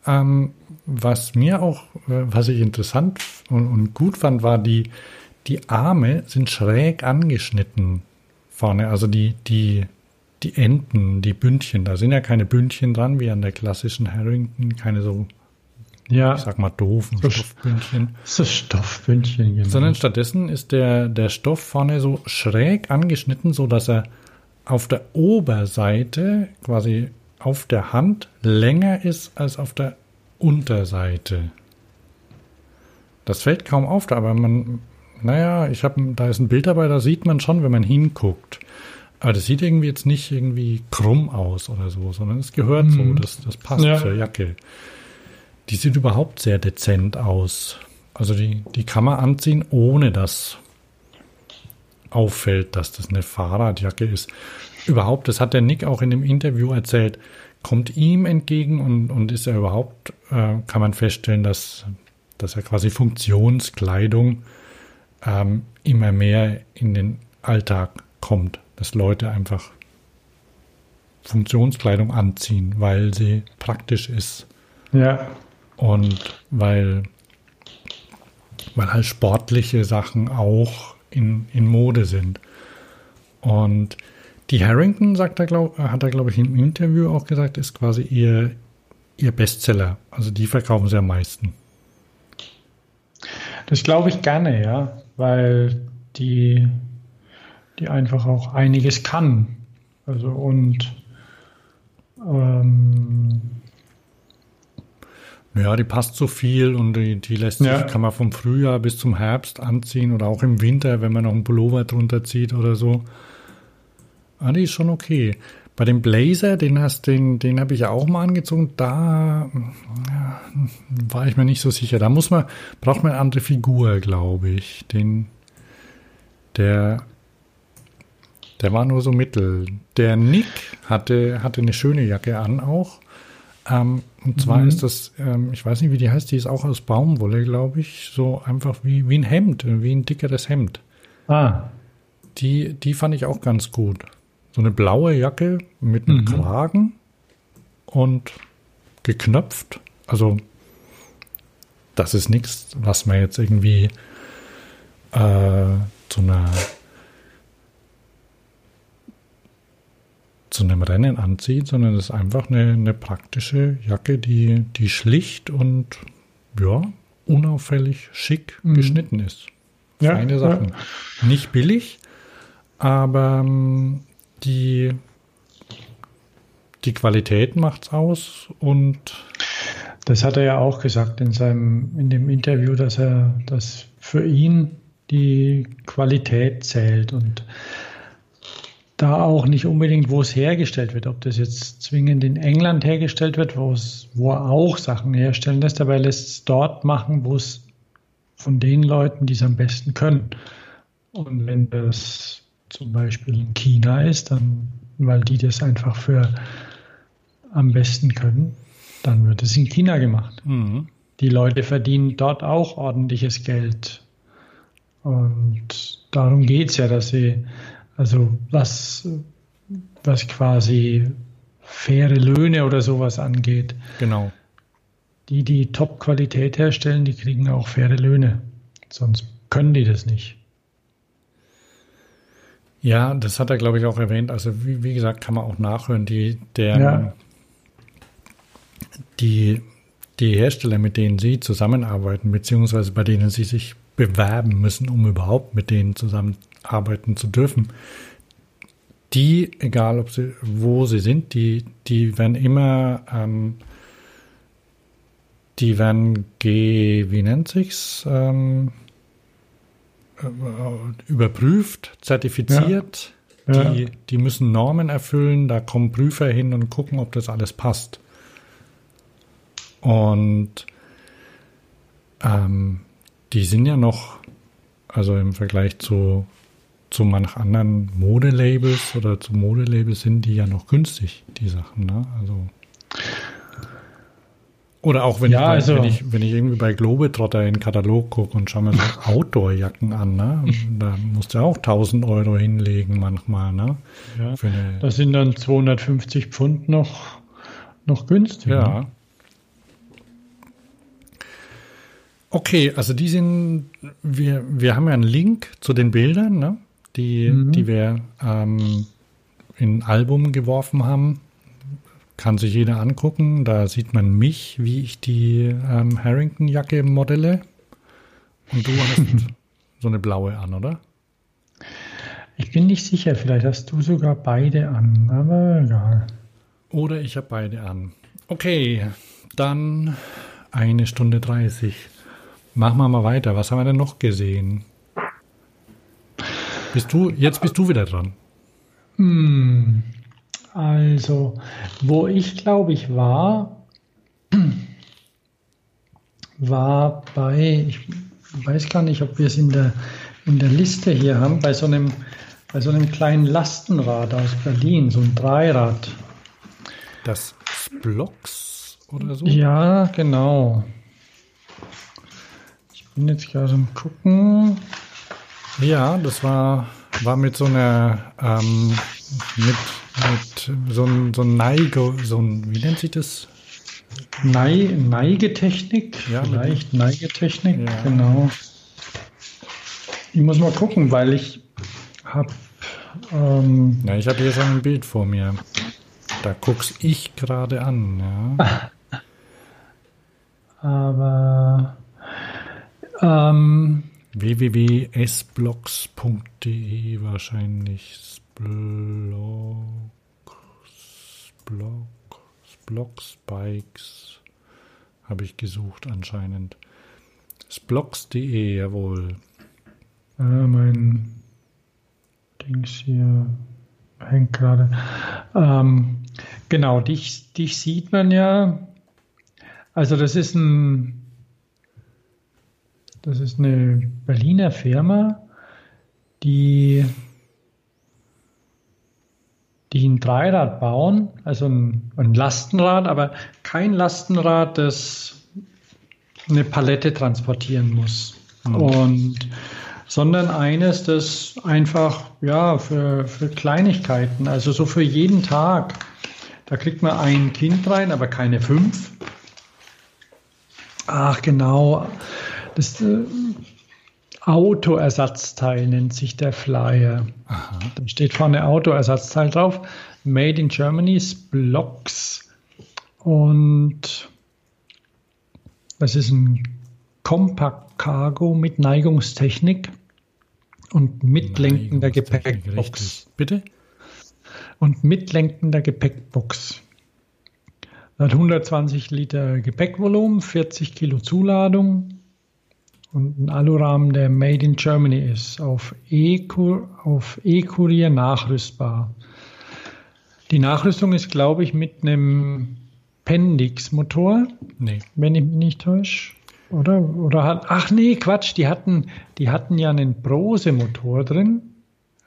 Ähm, was mir auch, äh, was ich interessant und, und, gut fand, war die, die Arme sind schräg angeschnitten vorne. Also die, die, die Enden, die Bündchen, da sind ja keine Bündchen dran, wie an der klassischen Harrington, keine so, ja, ich sag mal, doofen so Stoffbündchen. So Stoffbündchen, genau. Sondern stattdessen ist der, der Stoff vorne so schräg angeschnitten, so dass er auf der Oberseite quasi auf der Hand länger ist als auf der Unterseite. Das fällt kaum auf, aber man, naja, ich habe, da ist ein Bild dabei, da sieht man schon, wenn man hinguckt. Aber das sieht irgendwie jetzt nicht irgendwie krumm aus oder so, sondern es gehört mhm. so, das, das passt ja. zur Jacke. Die sieht überhaupt sehr dezent aus. Also die, die kann man anziehen, ohne dass auffällt, dass das eine Fahrradjacke ist. Überhaupt, das hat der Nick auch in dem Interview erzählt, kommt ihm entgegen und, und ist er überhaupt, äh, kann man feststellen, dass, dass er quasi Funktionskleidung ähm, immer mehr in den Alltag kommt, dass Leute einfach Funktionskleidung anziehen, weil sie praktisch ist. Ja. Und weil, weil halt sportliche Sachen auch in, in Mode sind. Und die Harrington, sagt er, glaub, hat er, glaube ich, im Interview auch gesagt, ist quasi ihr, ihr Bestseller. Also die verkaufen sie am meisten. Das glaube ich gerne, ja, weil die, die einfach auch einiges kann. Also und ähm, ja, die passt so viel und die, die lässt sich, kann man vom Frühjahr bis zum Herbst anziehen oder auch im Winter, wenn man noch einen Pullover drunter zieht oder so. Ah, die ist schon okay. Bei dem Blazer, den hast, den, den habe ich ja auch mal angezogen. Da ja, war ich mir nicht so sicher. Da muss man, braucht man eine andere Figur, glaube ich. Den, der, der war nur so mittel. Der Nick hatte, hatte eine schöne Jacke an auch. Ähm, und zwar mhm. ist das, ähm, ich weiß nicht, wie die heißt, die ist auch aus Baumwolle, glaube ich. So einfach wie, wie ein Hemd, wie ein dickeres Hemd. Ah. Die, die fand ich auch ganz gut so eine blaue Jacke mit einem mhm. Kragen und geknöpft. Also das ist nichts, was man jetzt irgendwie äh, zu einer zu einem Rennen anzieht, sondern es ist einfach eine, eine praktische Jacke, die, die schlicht und ja, unauffällig schick mhm. geschnitten ist. Feine ja, Sachen. Ja. Nicht billig, aber ähm, die, die Qualität macht's aus und das hat er ja auch gesagt in seinem in dem Interview, dass er dass für ihn die Qualität zählt und da auch nicht unbedingt, wo es hergestellt wird, ob das jetzt zwingend in England hergestellt wird, wo es, wo er auch Sachen herstellen lässt, aber er lässt es dort machen, wo es von den Leuten, die es am besten können. Und wenn das zum Beispiel in China ist, dann, weil die das einfach für am besten können, dann wird es in China gemacht. Mhm. Die Leute verdienen dort auch ordentliches Geld. Und darum geht es ja, dass sie also was, was quasi faire Löhne oder sowas angeht. Genau. Die, die Top-Qualität herstellen, die kriegen auch faire Löhne. Sonst können die das nicht. Ja, das hat er, glaube ich, auch erwähnt. Also wie, wie gesagt, kann man auch nachhören. Die, der, ja. die, die Hersteller, mit denen sie zusammenarbeiten, beziehungsweise bei denen sie sich bewerben müssen, um überhaupt mit denen zusammenarbeiten zu dürfen. Die, egal ob sie, wo sie sind, die, die werden immer, ähm, die werden G, wie nennt sich's, ähm, äh, überprüft, zertifiziert. Ja. Die, die müssen Normen erfüllen, da kommen Prüfer hin und gucken, ob das alles passt. Und ähm, die sind ja noch, also im Vergleich zu, zu manch anderen Modelabels oder zu Modelabels sind die ja noch günstig, die Sachen, ne? Also. Oder auch wenn, ja, ich, also, wenn, ich, wenn ich irgendwie bei Globetrotter in den Katalog gucke und schaue mir so Outdoor-Jacken an, ne? da musst du auch 1000 Euro hinlegen manchmal. Ne? Ja, das sind dann 250 Pfund noch, noch günstig. Ja. Ne? Okay, also die sind, wir, wir haben ja einen Link zu den Bildern, ne? die, mhm. die wir ähm, in ein Album geworfen haben. Kann sich jeder angucken. Da sieht man mich, wie ich die ähm, Harrington-Jacke modelle. Und du hast so eine blaue an, oder? Ich bin nicht sicher, vielleicht hast du sogar beide an, aber egal. Oder ich habe beide an. Okay, dann eine Stunde 30. Machen wir mal weiter. Was haben wir denn noch gesehen? Bist du, jetzt bist du wieder dran. Hm, also, wo ich glaube ich war, war bei, ich weiß gar nicht, ob wir es in der, in der Liste hier haben, bei so einem, bei so einem kleinen Lastenrad aus Berlin, so ein Dreirad. Das Blocks oder so? Ja, genau bin jetzt gerade am gucken. Ja, das war, war mit so einer, ähm, mit, mit so ein, so ein Neige, so ein, wie nennt sich das? Nei, Neigetechnik, ja, vielleicht Neigetechnik, ja. genau. Ich muss mal gucken, weil ich habe. Ähm, ja, ich habe hier schon ein Bild vor mir. Da guck's ich gerade an, ja. Aber ähm, www.sblocks.de wahrscheinlich. Sblog, Sblocks, Bikes habe ich gesucht anscheinend. Sblocks.de, jawohl. Äh, mein Dings hier hängt gerade. Ähm, genau, dich, dich sieht man ja. Also das ist ein das ist eine Berliner Firma, die, die ein Dreirad bauen, also ein, ein Lastenrad, aber kein Lastenrad, das eine Palette transportieren muss. Mhm. Und sondern eines, das einfach ja für, für Kleinigkeiten, also so für jeden Tag. Da kriegt man ein Kind rein, aber keine fünf. Ach genau. Das, äh, Autoersatzteil nennt sich der Flyer. Aha. Da steht vorne Autoersatzteil drauf. Made in Germany's Blocks. Und das ist ein Compact Cargo mit Neigungstechnik und mitlenkender Gepäckbox. Bitte? Und mitlenkender Gepäckbox. Hat 120 Liter Gepäckvolumen, 40 Kilo Zuladung, und ein Alurahmen, der Made in Germany ist, auf E-Kurier nachrüstbar. Die Nachrüstung ist, glaube ich, mit einem Pendix-Motor, nee. wenn ich mich nicht täusche. Oder? Oder hat, ach nee, Quatsch, die hatten, die hatten ja einen Brose-Motor drin.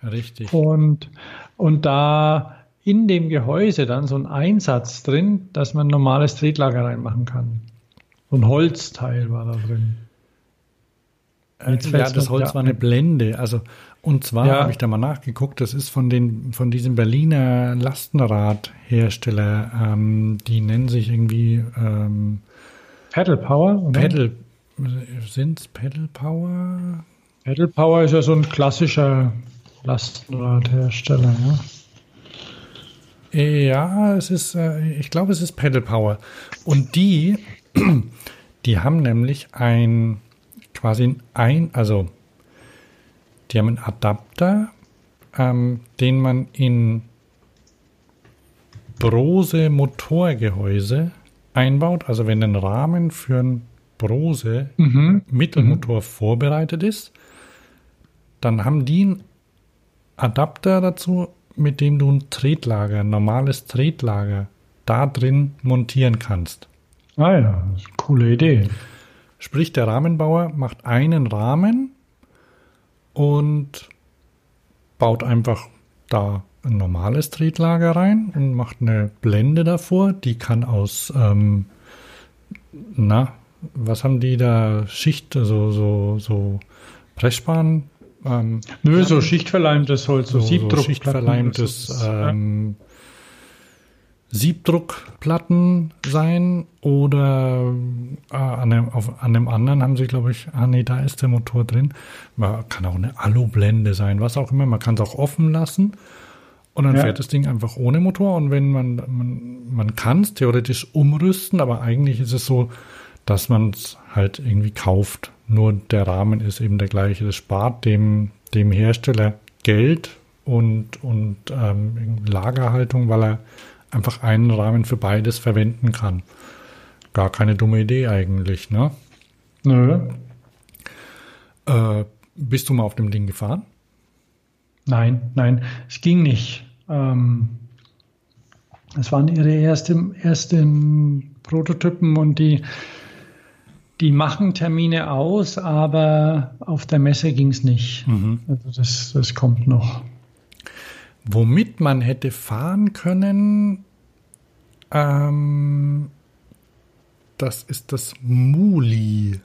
Richtig. Und, und da in dem Gehäuse dann so ein Einsatz drin, dass man ein normales Tretlager reinmachen kann. So ein Holzteil war da drin. Jetzt ja, das Holz ja. war eine Blende. Also, und zwar ja. habe ich da mal nachgeguckt, das ist von den, von diesem Berliner Lastenradhersteller, ähm, die nennen sich irgendwie ähm, Pedal Power, oder? Pedal, sind's Pedal Power? Pedal Power ist ja so ein klassischer Lastenradhersteller, ja. Ja, es ist, äh, ich glaube, es ist Pedal Power. Und die, die haben nämlich ein quasi ein, also die haben einen Adapter, ähm, den man in Brose Motorgehäuse einbaut. Also wenn ein Rahmen für ein Brose mhm. Mittelmotor mhm. vorbereitet ist, dann haben die einen Adapter dazu, mit dem du ein Tretlager, ein normales Tretlager da drin montieren kannst. Ah ja, coole Idee. Sprich, der Rahmenbauer macht einen Rahmen und baut einfach da ein normales Tretlager rein und macht eine Blende davor. Die kann aus, ähm, na, was haben die da? Schicht, so, so, so Pressspan? Ähm, Nö, so schichtverleimtes Holz, so, so Siebdruck. So schichtverleimtes ähm, Siebdruckplatten sein oder äh, an, einem, auf, an einem anderen haben sie, glaube ich, ah nee, da ist der Motor drin. Man kann auch eine Alublende sein, was auch immer. Man kann es auch offen lassen und dann ja. fährt das Ding einfach ohne Motor. Und wenn man, man, man kann es theoretisch umrüsten, aber eigentlich ist es so, dass man es halt irgendwie kauft. Nur der Rahmen ist eben der gleiche. Das spart dem, dem Hersteller Geld und, und ähm, Lagerhaltung, weil er einfach einen Rahmen für beides verwenden kann. Gar keine dumme Idee eigentlich, ne? Nö. Äh, bist du mal auf dem Ding gefahren? Nein, nein, es ging nicht. Ähm, es waren ihre ersten, ersten Prototypen und die, die machen Termine aus, aber auf der Messe ging es nicht. Mhm. Also das, das kommt noch. Womit man hätte fahren können, ähm, das ist das Muli.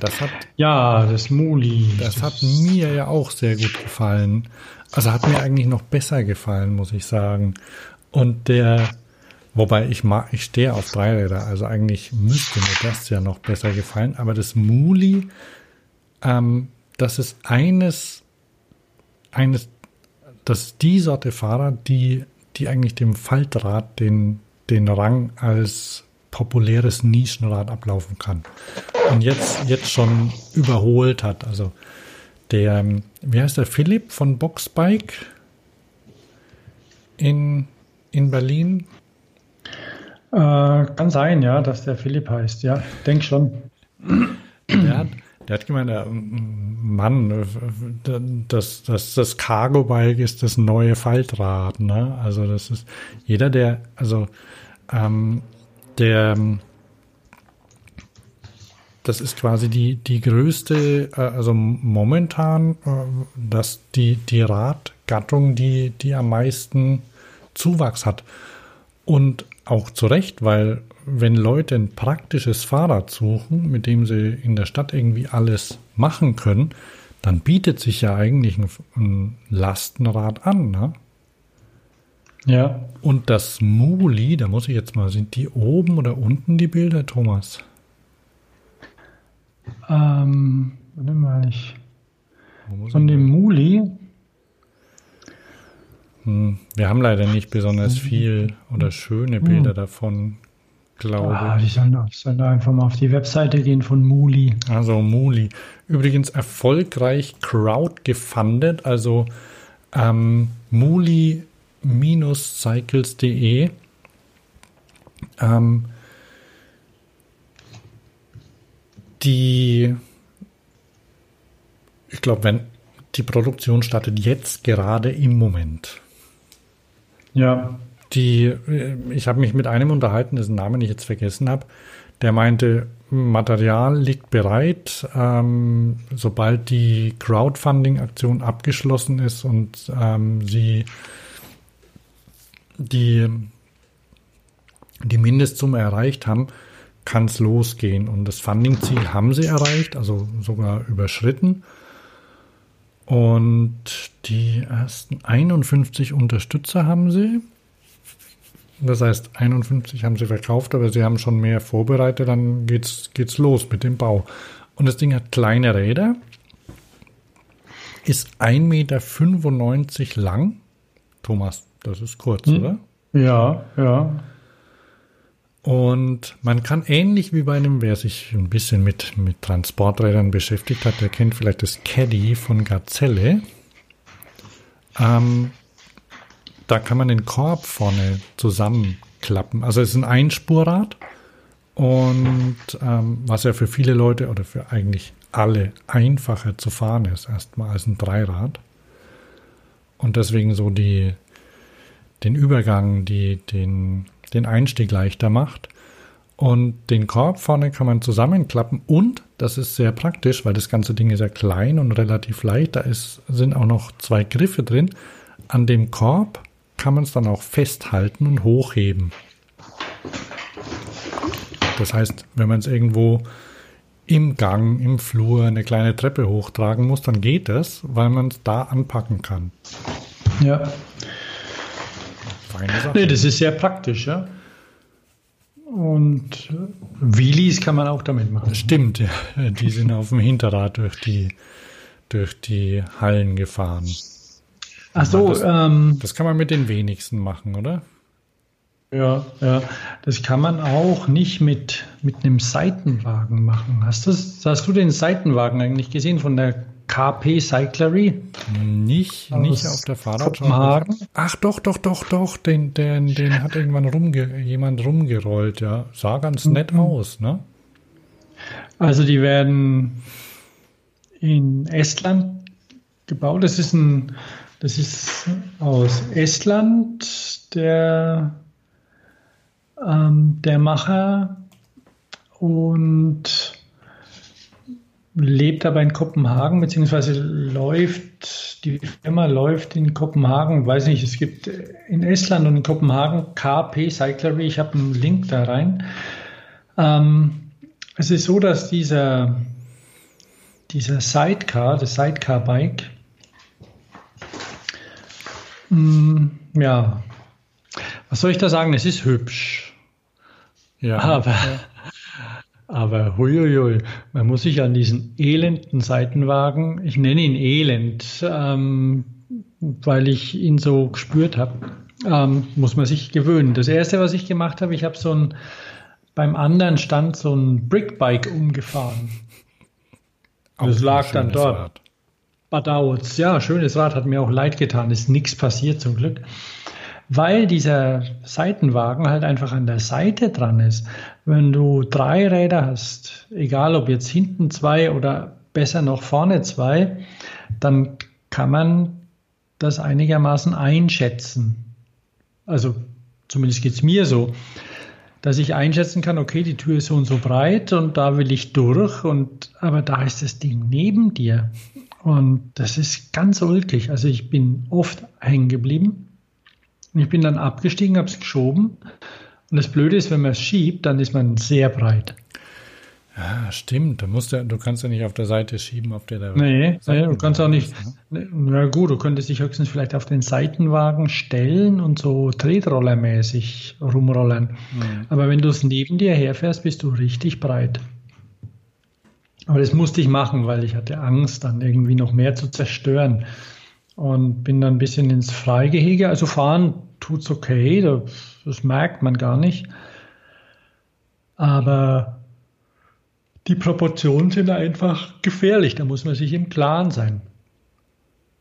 Das hat ja das Muli. Das hat mir ja auch sehr gut gefallen. Also hat mir eigentlich noch besser gefallen, muss ich sagen. Und der, wobei ich mag, ich stehe auf Dreiräder, also eigentlich müsste mir das ja noch besser gefallen. Aber das Muli, ähm, das ist eines eines, das ist die Sorte Fahrrad, die, die eigentlich dem Faltrad den, den Rang als populäres Nischenrad ablaufen kann. Und jetzt, jetzt schon überholt hat. Also der, wie heißt der, Philipp von Boxbike in, in Berlin? Äh, kann sein, ja, dass der Philipp heißt, ja, denk schon. Der hat, der hat gemeint, Mann, das, das, das Cargo-Bike ist das neue Faltrad, ne? Also das ist jeder, der, also ähm, der, das ist quasi die, die größte, äh, also momentan, äh, dass die, die Radgattung, die, die am meisten Zuwachs hat. Und auch zu Recht, weil wenn Leute ein praktisches Fahrrad suchen, mit dem sie in der Stadt irgendwie alles machen können, dann bietet sich ja eigentlich ein, ein Lastenrad an, ne? Ja. Und das Muli, da muss ich jetzt mal, sind die oben oder unten die Bilder, Thomas? ähm, warte mal, ich, von dem Muli. Hm, wir haben leider nicht besonders viel oder schöne Bilder hm. davon, glaube ah, ich. sollen, einfach mal auf die Webseite gehen von Muli. Also Muli. Übrigens erfolgreich crowdgefundet, also ähm, muli-cycles.de. Ähm, die, ich glaube, wenn die Produktion startet jetzt gerade im Moment. Ja. Die, äh, ich habe mich mit einem unterhalten, dessen Namen ich jetzt vergessen habe, der meinte, Material liegt bereit, ähm, sobald die Crowdfunding-Aktion abgeschlossen ist und ähm, sie die, die Mindestsumme erreicht haben, kann es losgehen. Und das Funding-Ziel haben sie erreicht, also sogar überschritten. Und die ersten 51 Unterstützer haben sie. Das heißt, 51 haben sie verkauft, aber sie haben schon mehr vorbereitet, dann geht's, geht's los mit dem Bau. Und das Ding hat kleine Räder, ist 1,95 Meter lang. Thomas, das ist kurz, hm. oder? Ja, ja. Und man kann ähnlich wie bei einem, wer sich ein bisschen mit, mit Transporträdern beschäftigt hat, der kennt vielleicht das Caddy von Gazelle. Ähm, da kann man den Korb vorne zusammenklappen. Also es ist ein Einspurrad und ähm, was ja für viele Leute oder für eigentlich alle einfacher zu fahren ist, erstmal als ein Dreirad. Und deswegen so die, den Übergang, die, den, den Einstieg leichter macht. Und den Korb vorne kann man zusammenklappen und das ist sehr praktisch, weil das ganze Ding ist ja klein und relativ leicht. Da ist, sind auch noch zwei Griffe drin. An dem Korb kann man es dann auch festhalten und hochheben. Das heißt, wenn man es irgendwo im Gang, im Flur eine kleine Treppe hochtragen muss, dann geht das, weil man es da anpacken kann. Ja feine Sache. Nee, das ist sehr praktisch, ja. Und Wheelies kann man auch damit machen. Stimmt, ja. Die sind auf dem Hinterrad durch die, durch die Hallen gefahren. Ach so, das, ähm, das kann man mit den wenigsten machen, oder? Ja, ja, das kann man auch nicht mit, mit einem Seitenwagen machen. Hast, das, hast du den Seitenwagen eigentlich gesehen von der KP Cyclery. Nicht, nicht auf der Fahrradschau. Ach doch, doch, doch, doch. Den, den, den hat irgendwann rumge jemand rumgerollt, ja. Sah ganz mhm. nett aus, ne? Also die werden in Estland gebaut. Das ist ein, das ist aus Estland. Der, ähm, der Macher und lebt aber in Kopenhagen, beziehungsweise läuft, die Firma läuft in Kopenhagen, weiß nicht, es gibt in Estland und in Kopenhagen KP Cyclery, ich habe einen Link da rein. Ähm, es ist so, dass dieser, dieser Sidecar, das Sidecar-Bike, mm, ja, was soll ich da sagen, es ist hübsch. Ja. Aber aber huiuiui, man muss sich an diesen elenden Seitenwagen, ich nenne ihn elend, ähm, weil ich ihn so gespürt habe, ähm, muss man sich gewöhnen. Das erste, was ich gemacht habe, ich habe so ein, beim anderen Stand so ein Brickbike umgefahren. das lag dann dort. Rad. Badauz, ja, schönes Rad, hat mir auch leid getan, ist nichts passiert zum Glück weil dieser Seitenwagen halt einfach an der Seite dran ist. Wenn du drei Räder hast, egal ob jetzt hinten zwei oder besser noch vorne zwei, dann kann man das einigermaßen einschätzen. Also zumindest geht es mir so, dass ich einschätzen kann, okay, die Tür ist so und so breit und da will ich durch und aber da ist das Ding neben dir. Und das ist ganz ulkig. Also ich bin oft hängen geblieben und ich bin dann abgestiegen, habe es geschoben. Und das Blöde ist, wenn man es schiebt, dann ist man sehr breit. Ja, stimmt. Du, musst ja, du kannst ja nicht auf der Seite schieben, auf der der. Nee, nee du kannst auch nicht. Ne? Na gut, du könntest dich höchstens vielleicht auf den Seitenwagen stellen und so Tretrollermäßig rumrollen. Mhm. Aber wenn du es neben dir herfährst, bist du richtig breit. Aber das musste ich machen, weil ich hatte Angst, dann irgendwie noch mehr zu zerstören. Und bin dann ein bisschen ins Freigehege. Also fahren tut's okay, das, das merkt man gar nicht. Aber die Proportionen sind einfach gefährlich, da muss man sich im Klaren sein.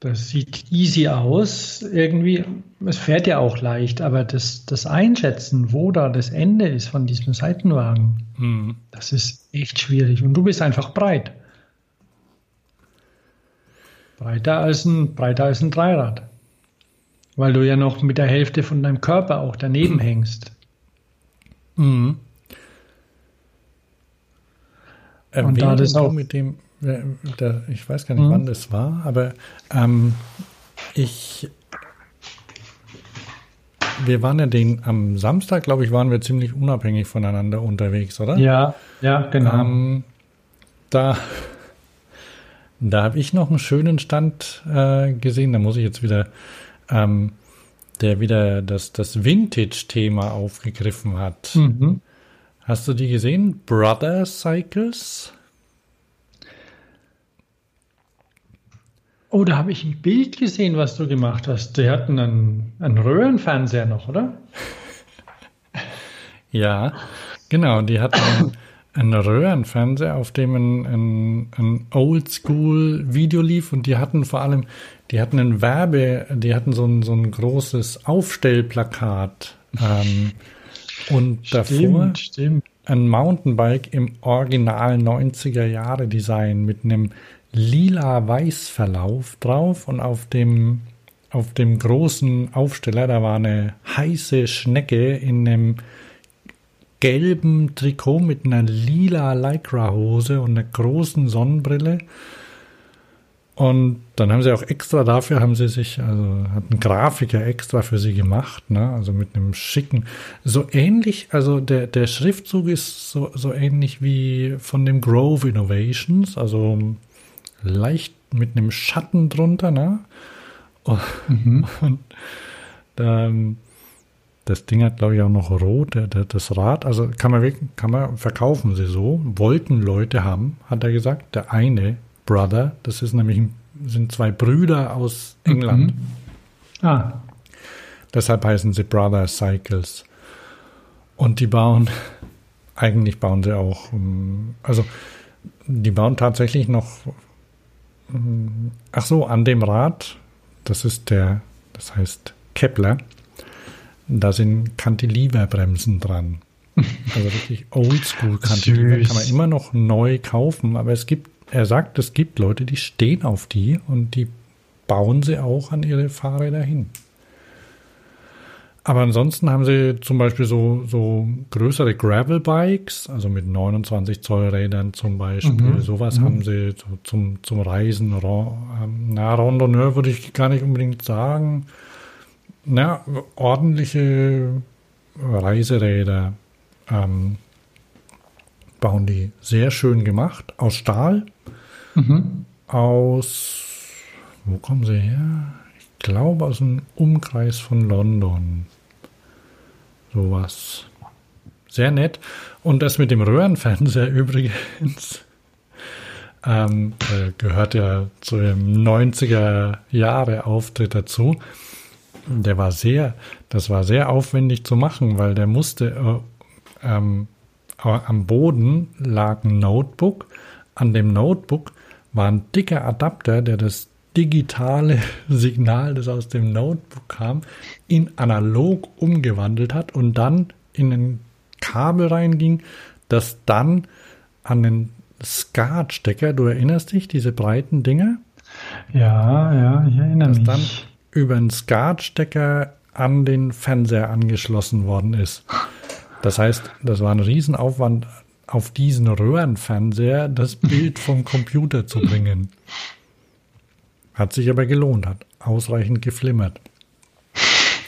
Das sieht easy aus, irgendwie, es fährt ja auch leicht, aber das, das Einschätzen, wo da das Ende ist von diesem Seitenwagen, mhm. das ist echt schwierig. Und du bist einfach breit. Breiter als ein, breiter als ein Dreirad. Weil du ja noch mit der Hälfte von deinem Körper auch daneben hängst. Mhm. Und da das auch mit dem, der, ich weiß gar nicht, mhm. wann das war, aber ähm, ich, wir waren ja den, am Samstag, glaube ich, waren wir ziemlich unabhängig voneinander unterwegs, oder? Ja, ja, genau. Ähm, da, da habe ich noch einen schönen Stand äh, gesehen, da muss ich jetzt wieder, ähm, der wieder das, das Vintage-Thema aufgegriffen hat. Mhm. Hast du die gesehen? Brother Cycles? Oh, da habe ich ein Bild gesehen, was du gemacht hast. Die hatten einen, einen Röhrenfernseher noch, oder? ja, genau. Die hatten einen Röhrenfernseher, auf dem ein, ein, ein Oldschool-Video lief und die hatten vor allem, die hatten ein Werbe, die hatten so ein, so ein großes Aufstellplakat. Ähm, und davor stimmt. ein Mountainbike im Original 90er Jahre Design mit einem lila-weiß-Verlauf drauf und auf dem, auf dem großen Aufsteller, da war eine heiße Schnecke in einem gelben Trikot mit einer lila Lycra-Hose und einer großen Sonnenbrille. Und dann haben sie auch extra dafür, haben sie sich, also hat ein Grafiker extra für sie gemacht, ne? Also mit einem schicken, so ähnlich, also der, der Schriftzug ist so, so ähnlich wie von dem Grove Innovations, also leicht mit einem Schatten drunter, ne? Und, mhm. und ähm, das Ding hat, glaube ich, auch noch rot, der, der, das Rad. Also kann man, kann man verkaufen sie so. Wollten Leute haben, hat er gesagt. Der eine Brother, das ist nämlich sind zwei Brüder aus England. Mhm. Ah. Deshalb heißen sie Brother Cycles. Und die bauen, eigentlich bauen sie auch, ähm, also die bauen tatsächlich noch Ach so, an dem Rad, das ist der, das heißt Kepler, da sind Cantileverbremsen dran. Also wirklich oldschool Cantilever kann man immer noch neu kaufen, aber es gibt, er sagt, es gibt Leute, die stehen auf die und die bauen sie auch an ihre Fahrräder hin. Aber ansonsten haben sie zum Beispiel so, so größere Gravel-Bikes, also mit 29 Zoll Rädern zum Beispiel. Mhm. Sowas mhm. haben sie so zum, zum Reisen. Ähm, na, Randonneur würde ich gar nicht unbedingt sagen. Na, ordentliche Reiseräder ähm, bauen die sehr schön gemacht. Aus Stahl. Mhm. Aus, wo kommen sie her? Ich glaube aus dem Umkreis von London. Sowas. Sehr nett. Und das mit dem Röhrenfernseher übrigens ähm, äh, gehört ja zu dem 90er Jahre Auftritt dazu. Der war sehr, das war sehr aufwendig zu machen, weil der musste äh, ähm, am Boden lag ein Notebook. An dem Notebook war ein dicker Adapter, der das digitale Signal, das aus dem Notebook kam, in analog umgewandelt hat und dann in ein Kabel reinging, das dann an den SCART-Stecker, du erinnerst dich, diese breiten Dinger? Ja, ja, ich erinnere das mich. dann über einen SCART-Stecker an den Fernseher angeschlossen worden ist. Das heißt, das war ein Riesenaufwand, auf diesen Röhrenfernseher das Bild vom Computer zu bringen. Hat sich aber gelohnt, hat ausreichend geflimmert.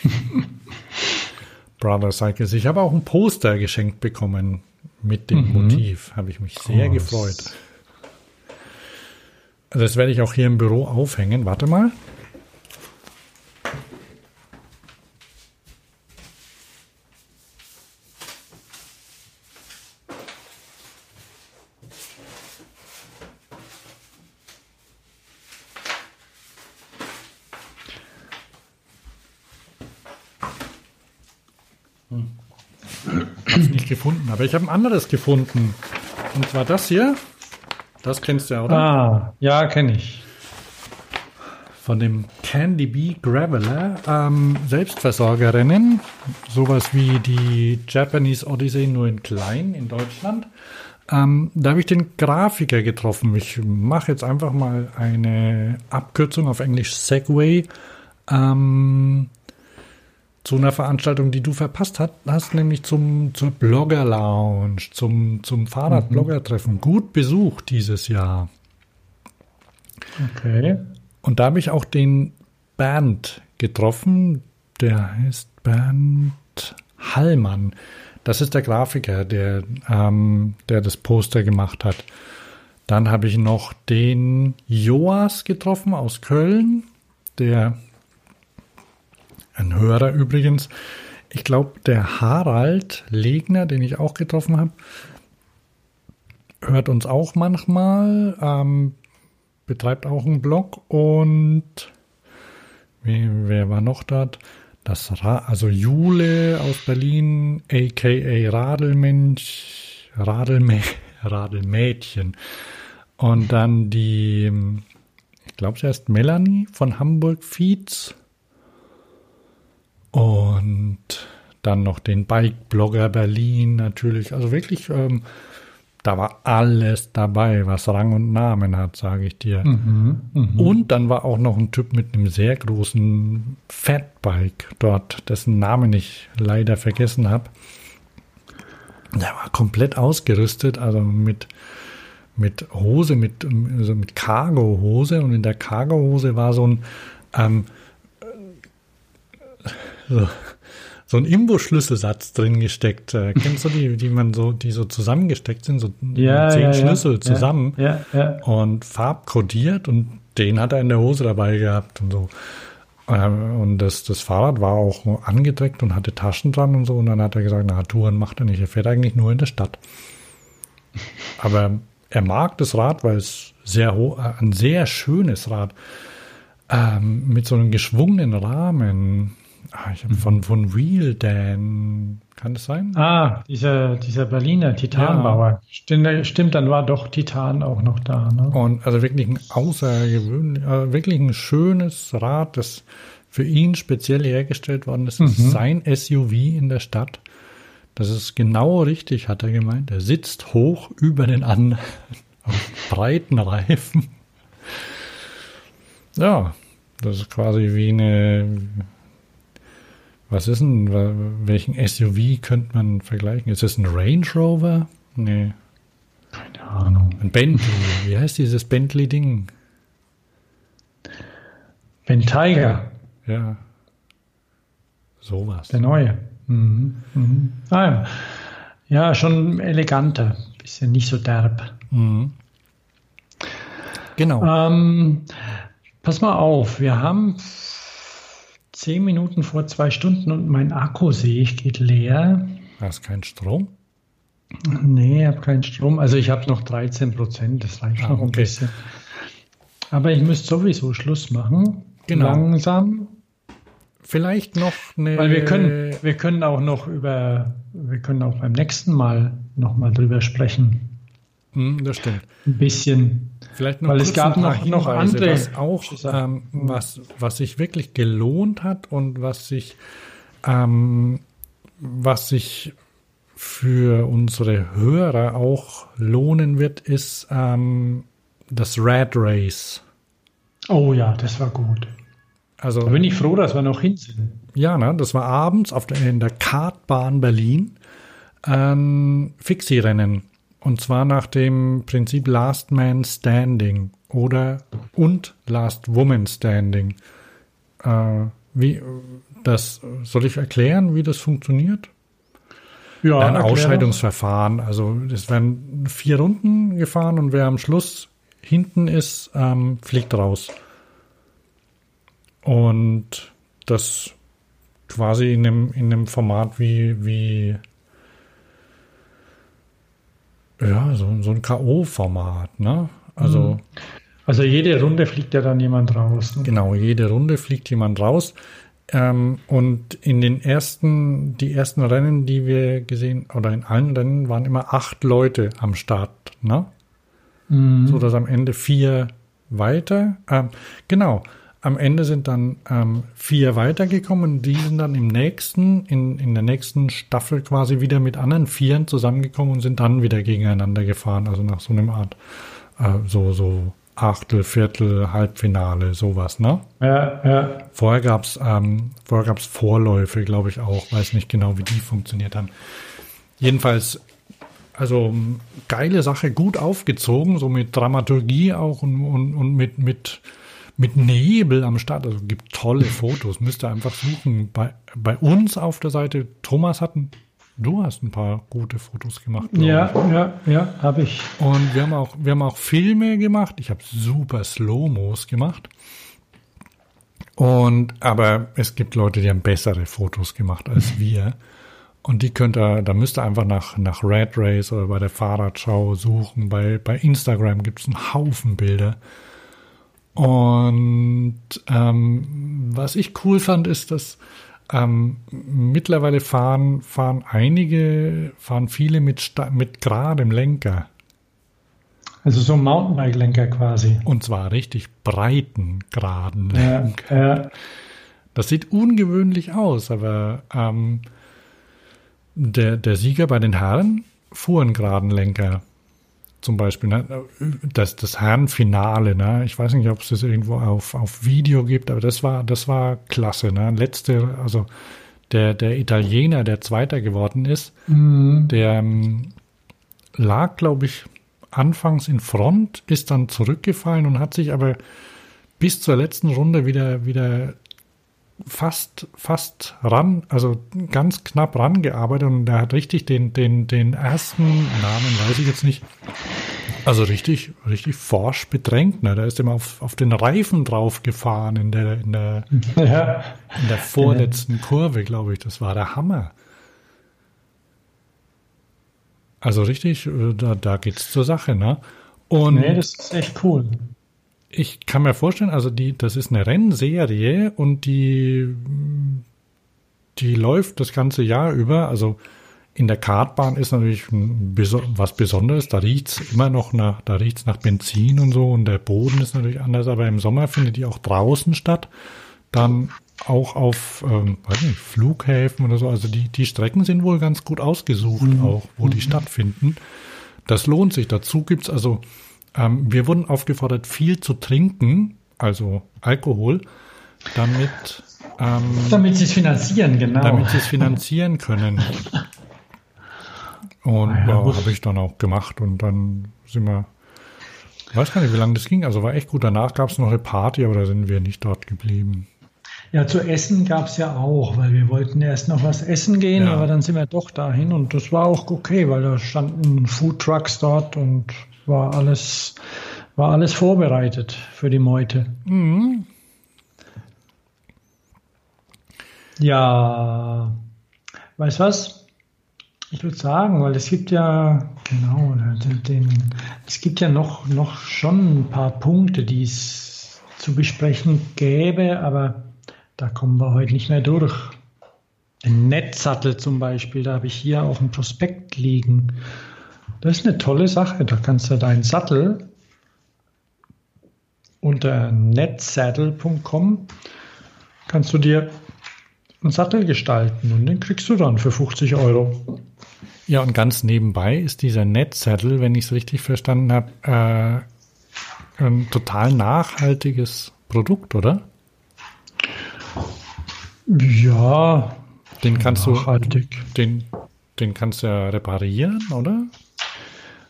Brother Cycles. Ich habe auch ein Poster geschenkt bekommen mit dem mhm. Motiv. Habe ich mich sehr oh, gefreut. Also das werde ich auch hier im Büro aufhängen. Warte mal. Nicht gefunden, aber ich habe ein anderes gefunden. Und zwar das hier. Das kennst du ja, oder? Ah, ja, kenne ich. Von dem Candy Bee Graveler ähm, Selbstversorgerinnen. Sowas wie die Japanese Odyssey nur in klein in Deutschland. Ähm, da habe ich den Grafiker getroffen. Ich mache jetzt einfach mal eine Abkürzung auf Englisch Segway. Ähm, zu einer Veranstaltung, die du verpasst hast, hast nämlich zum, zur Blogger Lounge, zum, zum Fahrradblogger-Treffen. Gut besucht dieses Jahr. Okay. Und da habe ich auch den Bernd getroffen, der heißt Bernd Hallmann. Das ist der Grafiker, der, ähm, der das Poster gemacht hat. Dann habe ich noch den Joas getroffen aus Köln, der ein Hörer übrigens. Ich glaube, der Harald Legner, den ich auch getroffen habe, hört uns auch manchmal, ähm, betreibt auch einen Blog und wer war noch dort? Das Ra also Jule aus Berlin, aka Radelmensch, Radelmä Radelmädchen. Und dann die, ich glaube, sie heißt Melanie von Hamburg Feeds. Und dann noch den Bike-Blogger Berlin natürlich. Also wirklich, ähm, da war alles dabei, was Rang und Namen hat, sage ich dir. Mhm, mh. Und dann war auch noch ein Typ mit einem sehr großen Fatbike dort, dessen Namen ich leider vergessen habe. Der war komplett ausgerüstet, also mit, mit Hose, mit, also mit Cargo-Hose. Und in der Cargo-Hose war so ein, ähm, so, so ein Imbusschlüsselsatz drin gesteckt. Äh, kennst du die, die man so, die so zusammengesteckt sind, so Ja, zehn ja. Schlüssel zusammen Ja, ja. und farbkodiert und den hat er in der Hose dabei gehabt und so. Ähm, Und das, das Fahrrad war auch angedreckt und hatte Taschen dran und so. Und dann hat er gesagt, na, Touren macht er nicht. Er fährt eigentlich nur in der Stadt. Aber er mag das Rad, weil es sehr hoch, äh, ein sehr schönes Rad ähm, mit so einem geschwungenen Rahmen. Ah, ich habe von, von Real Dan, kann das sein? Ah, dieser, dieser Berliner Titanbauer. Stimmt, stimmt, dann war doch Titan auch noch da. Ne? Und also wirklich ein außergewöhnlich, äh, wirklich ein schönes Rad, das für ihn speziell hergestellt worden ist. Das ist sein SUV in der Stadt. Das ist genau richtig, hat er gemeint. Er sitzt hoch über den anderen auf breiten Reifen. Ja, das ist quasi wie eine. Was ist denn, welchen SUV könnte man vergleichen? Ist es ein Range Rover? Nee. Keine Ahnung. Ein Bentley. Wie heißt dieses Bentley-Ding? Ben Tiger, Ja. Sowas. der neue. Mhm. Mhm. Ah, ja. ja, schon eleganter. Bisschen nicht so derb. Mhm. Genau. Ähm, pass mal auf, wir haben zehn Minuten vor zwei Stunden und mein Akku sehe ich geht leer. Hast keinen Strom? Nee, ich habe keinen Strom. Also ich habe noch 13 Prozent, das reicht Ah, noch ein okay. bisschen. Aber ich müsste sowieso Schluss machen. Genau. Langsam. Vielleicht noch eine. Weil wir können, wir können auch noch über, wir können auch beim nächsten Mal nochmal drüber sprechen. Hm, das stimmt. Ein bisschen. Vielleicht noch Weil es gab noch- noch andere was auch, ähm, was, was sich wirklich gelohnt hat und was sich, ähm, was sich für unsere Hörer auch lohnen wird, ist ähm, das Rat Race. Oh ja, das war gut. Also Da bin ich froh, dass wir noch hin sind. Ja, ne, das war abends auf der, in der Kartbahn Berlin. Ähm, Fixie-Rennen. Und zwar nach dem Prinzip Last Man Standing oder und Last Woman Standing. Äh, wie das soll ich erklären, wie das funktioniert? Ja, Ein Ausscheidungsverfahren. Also es werden vier Runden gefahren und wer am Schluss hinten ist, ähm, fliegt raus. Und das quasi in einem, in einem Format wie, wie ja, so, so ein K.O.-Format, ne? Also doch. Also jede Runde fliegt ja dann jemand raus. Ne? Genau, jede Runde fliegt jemand raus. Ähm, und in den ersten, die ersten Rennen, die wir gesehen, oder in allen Rennen waren immer acht Leute am Start, ne? Mhm. So dass am Ende vier weiter, ähm, genau, am Ende sind dann ähm, vier weitergekommen. Die sind dann im nächsten, in, in der nächsten Staffel quasi wieder mit anderen Vieren zusammengekommen und sind dann wieder gegeneinander gefahren. Also nach so einem Art, äh, so, so Achtel, Viertel, Halbfinale, sowas, ne? Ja, ja. Vorher gab's ähm, vorher gab's Vorläufe, glaube ich auch. Weiß nicht genau, wie die funktioniert haben. Jedenfalls, also geile Sache, gut aufgezogen, so mit Dramaturgie auch und, und, und mit, mit, mit Nebel am Start. Also gibt tolle Fotos. Müsst ihr einfach suchen. Bei, bei uns auf der Seite, Thomas hat ein Du hast ein paar gute Fotos gemacht. Ja, ich. ja, ja, habe ich. Und wir haben auch, wir haben auch Filme gemacht. Ich habe super Slow-Mos gemacht. Und, aber es gibt Leute, die haben bessere Fotos gemacht als wir. Und die könnt ihr, da müsst ihr einfach nach, nach Red Race oder bei der Fahrradschau suchen. Bei, bei Instagram gibt es einen Haufen Bilder. Und ähm, was ich cool fand, ist, dass ähm, mittlerweile fahren, fahren einige, fahren viele mit, mit geradem Lenker. Also so Mountainbike-Lenker quasi. Und zwar richtig breiten, geraden Lenker. Ja, ja. Das sieht ungewöhnlich aus, aber ähm, der, der Sieger bei den Herren fuhr einen geraden Lenker zum Beispiel, ne? das, das Herrenfinale, ne? ich weiß nicht, ob es das irgendwo auf, auf Video gibt, aber das war, das war klasse. Ne? Letzte, also der, der Italiener, der Zweiter geworden ist, mhm. der ähm, lag, glaube ich, anfangs in Front, ist dann zurückgefallen und hat sich aber bis zur letzten Runde wieder, wieder fast, fast ran, also ganz knapp rangearbeitet und er hat richtig den, den, den ersten Namen, weiß ich jetzt nicht, also richtig, richtig forsch bedrängt. Ne? Da ist immer auf, auf den Reifen drauf gefahren in der, in der, ja. in der vorletzten Kurve, glaube ich. Das war der Hammer. Also richtig, äh, da, da geht's zur Sache, ne? Und nee, das ist echt cool ich kann mir vorstellen, also die, das ist eine Rennserie und die, die läuft das ganze Jahr über. Also in der Kartbahn ist natürlich was Besonderes. Da riecht's immer noch nach, da riecht's nach Benzin und so und der Boden ist natürlich anders, aber im Sommer findet die auch draußen statt. Dann auch auf ähm, weiß nicht, Flughäfen oder so. Also die, die Strecken sind wohl ganz gut ausgesucht, mhm. auch wo die mhm. stattfinden. Das lohnt sich. Dazu gibt's also ähm, wir wurden aufgefordert, viel zu trinken, also Alkohol, damit. Ähm, damit sie es finanzieren, genau. Damit sie es finanzieren können. Und ja, ja habe ich dann auch gemacht und dann sind wir. Ich weiß gar nicht, wie lange das ging. Also war echt gut. Danach gab es noch eine Party, aber da sind wir nicht dort geblieben. Ja, zu essen gab es ja auch, weil wir wollten erst noch was essen gehen, ja. aber dann sind wir doch dahin und das war auch okay, weil da standen Food Trucks dort und war alles, war alles vorbereitet für die Meute. Mhm. Ja, weißt was? Ich würde sagen, weil es gibt ja, genau, den, es gibt ja noch, noch schon ein paar Punkte, die es zu besprechen gäbe, aber da kommen wir heute nicht mehr durch. Ein Netzsattel zum Beispiel, da habe ich hier auf dem Prospekt liegen. Das ist eine tolle Sache. Da kannst du deinen Sattel unter netsaddle.com kannst du dir einen Sattel gestalten und den kriegst du dann für 50 Euro. Ja, und ganz nebenbei ist dieser Netzsattel, wenn ich es richtig verstanden habe, äh, ein total nachhaltiges Produkt, oder? Ja. Den kannst nachhaltig. du den, den kannst du ja reparieren, oder?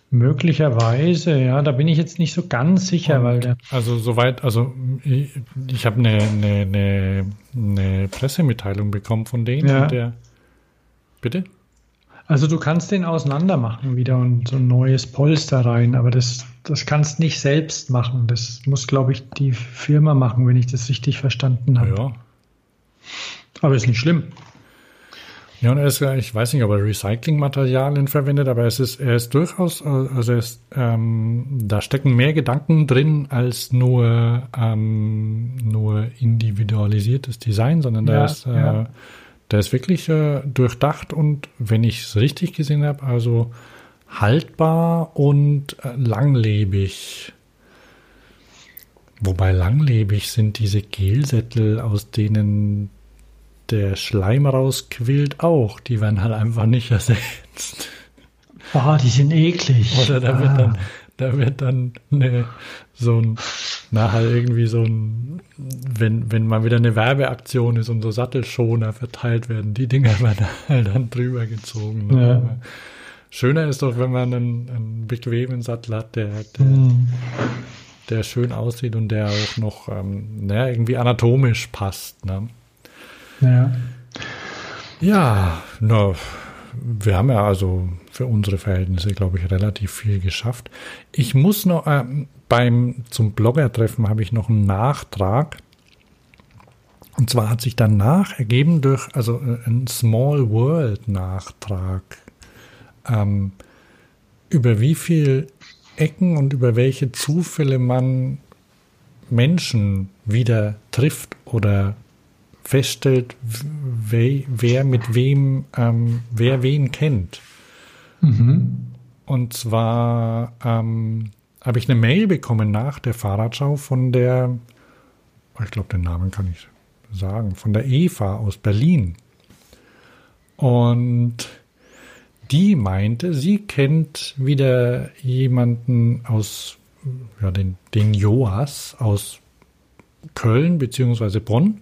Möglicherweise, ja, da bin ich jetzt nicht so ganz sicher, Und weil der. Also soweit, also ich, ich habe eine, eine, eine, eine, Pressemitteilung bekommen von denen ja. der. Bitte? Also du kannst den auseinander machen wieder und so ein neues Polster rein, aber das, das kannst nicht selbst machen. Das muss, glaube ich, die Firma machen, wenn ich das richtig verstanden habe. Ja. Aber ist nicht schlimm. Ja, und er ist, ich weiß nicht, ob er Recyclingmaterialien verwendet, aber es ist, er ist durchaus, also er ist, ähm, da stecken mehr Gedanken drin als nur, ähm, nur individualisiertes Design, sondern da Ja, ist, äh, ja. der ist wirklich äh, durchdacht und wenn ich es richtig gesehen habe, also haltbar und äh, langlebig. Wobei langlebig sind diese Gelsättel, aus denen der Schleim rausquillt, auch. Die werden halt einfach nicht ersetzt. Ah, die sind eklig. Oder da ah. wird dann, da wird dann eine, so ein, nachher irgendwie so ein, wenn, wenn mal wieder eine Werbeaktion ist und so Sattelschoner verteilt werden, die Dinger werden halt dann drüber gezogen. ne? Ja. Schöner ist doch, wenn man einen, einen bequemen Sattel hat, der, der, Hm. der schön aussieht und der auch noch ähm, naja, irgendwie anatomisch passt. Ne? Ja. Ja, na, wir haben ja also für unsere Verhältnisse, glaube ich, relativ viel geschafft. Ich muss noch ähm, beim zum Blogger-Treffen habe ich noch einen Nachtrag. Und zwar hat sich danach ergeben durch also äh, ein Small World Nachtrag ähm, über wie viel Ecken und über welche Zufälle man Menschen wieder trifft oder feststellt, wer, wer mit wem, ähm, wer wen kennt. Mhm. Und zwar ähm, habe ich eine Mail bekommen nach der Fahrradschau von der, ich glaube, den Namen kann ich sagen, von der Eva aus Berlin. Und die meinte, sie kennt wieder jemanden aus, ja, den, den Joas aus Köln beziehungsweise Bonn.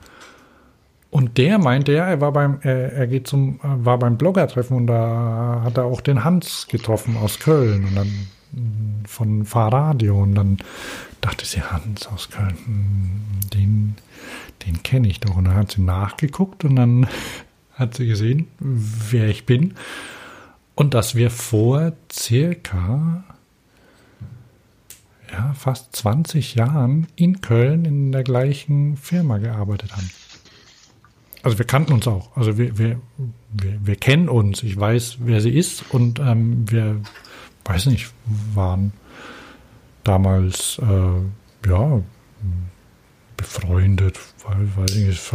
Und der meinte, ja, er war beim, er, er geht zum, war beim Bloggertreffen und da hat er auch den Hans getroffen aus Köln und dann mm, von Fahrradio und dann dachte sie, Hans aus Köln, mm, den, den kenne ich doch. Und dann hat sie nachgeguckt und dann hat sie gesehen, wer ich bin und dass wir vor circa ja, fast 20 Jahren in Köln in der gleichen Firma gearbeitet haben. Also wir kannten uns auch. Also wir, wir, wir, wir kennen uns. Ich weiß, wer sie ist und ähm, wir, weiß nicht, waren damals äh, ja befreundet, weiß ich nicht,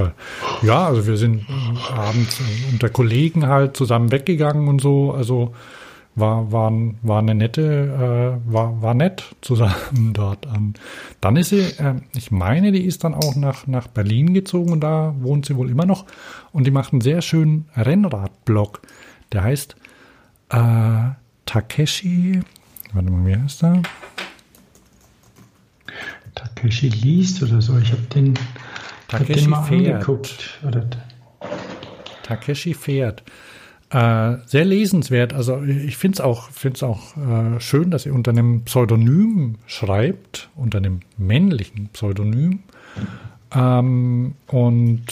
ja, also wir sind abends unter Kollegen halt zusammen weggegangen und so. Also war, war, war eine nette, äh, war, war nett zusammen dort. Ähm, dann ist sie, äh, ich meine, die ist dann auch nach, nach Berlin gezogen und da wohnt sie wohl immer noch. Und die macht einen sehr schönen Rennradblog. Der heißt äh, Takeshi, warte mal, wie heißt der? Takeshi liest oder so. Ich habe den, ich hab Takeshi den mal fährt. angeguckt. Oder, Takeshi fährt. Äh, sehr lesenswert. Also ich finde es auch, find's auch äh, schön, dass sie unter einem Pseudonym schreibt, unter einem männlichen Pseudonym. Ähm, und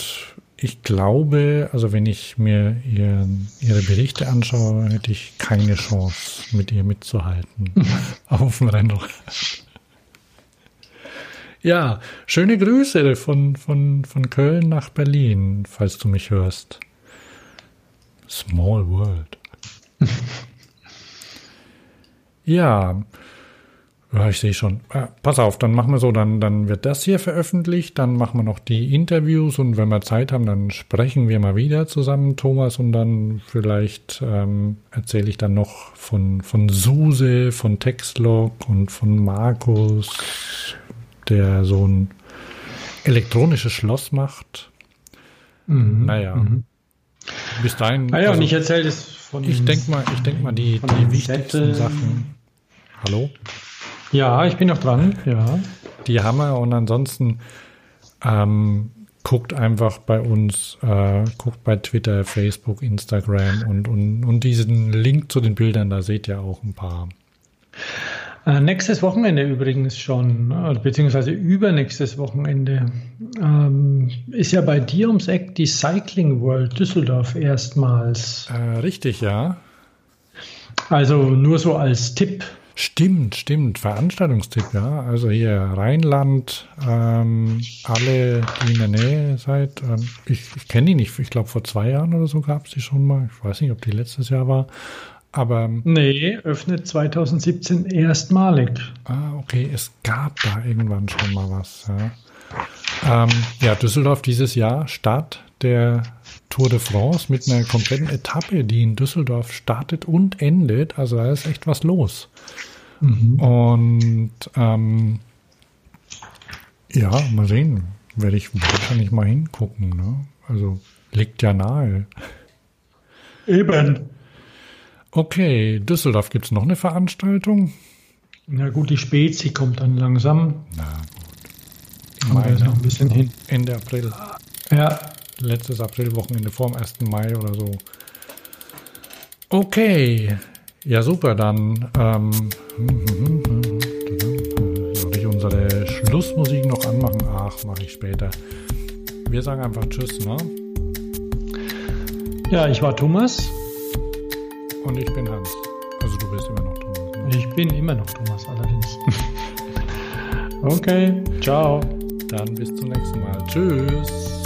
ich glaube, also wenn ich mir ihren, ihre Berichte anschaue, hätte ich keine Chance, mit ihr mitzuhalten auf dem Rennrad. Ja, schöne Grüße von, von, von Köln nach Berlin, falls du mich hörst. Small World. ja. Ja, ich sehe schon. Äh, pass auf, dann machen wir so, dann, dann wird das hier veröffentlicht, dann machen wir noch die Interviews und wenn wir Zeit haben, dann sprechen wir mal wieder zusammen, Thomas, und dann vielleicht ähm, erzähle ich dann noch von, von Suse, von Textlog und von Markus, der so ein elektronisches Schloss macht. Mhm. Naja. Mhm. Bis dahin. Ah ja, also, und ich erzähle das von. ich denke mal, ich denk mal, die, die wichtigsten Sätteln. Sachen. Hallo? Ja, ich bin noch dran. Ja. Die Hammer und ansonsten ähm, guckt einfach bei uns, äh, guckt bei Twitter, Facebook, Instagram und, und, und diesen Link zu den Bildern, da seht ihr auch ein paar. Äh, nächstes Wochenende übrigens schon, äh, beziehungsweise übernächstes Wochenende, ähm, ist ja bei dir ums Eck die Cycling World Düsseldorf erstmals. Äh, richtig, ja. Also nur so als Tipp. Stimmt, stimmt. Veranstaltungstipp, ja. Also hier Rheinland, ähm, alle, die in der Nähe seid. Ähm, ich ich kenne die nicht. Ich glaube, vor zwei Jahren oder so gab es die schon mal. Ich weiß nicht, ob die letztes Jahr war. Aber. Ähm, nee, öffnet 2017 erstmalig. Ah, okay. Es gab da irgendwann schon mal was, ja. Ähm, ja, Düsseldorf dieses Jahr, Start der Tour de France mit einer kompletten Etappe, die in Düsseldorf startet und endet. Also da ist echt was los. Mhm. Und ähm, ja, mal sehen. Werde ich wahrscheinlich mal hingucken. Ne? Also liegt ja nahe. Eben. Okay, Düsseldorf gibt es noch eine Veranstaltung? Na gut, die Spezi kommt dann langsam. Na gut. Mai, noch ein bisschen hin. Ende April. Ja, letztes Aprilwochenende vor dem 1. Mai oder so. Okay, ja super, dann ähm, soll ich unsere Schlussmusik noch anmachen? Ach, mache ich später. Wir sagen einfach Tschüss, ne? Ja, ich war Thomas. Und ich bin Hans. Also du bist immer noch Thomas. Ne? Ich bin immer noch Thomas allerdings. okay, ciao. Dann bis zum nächsten Mal. Tschüss.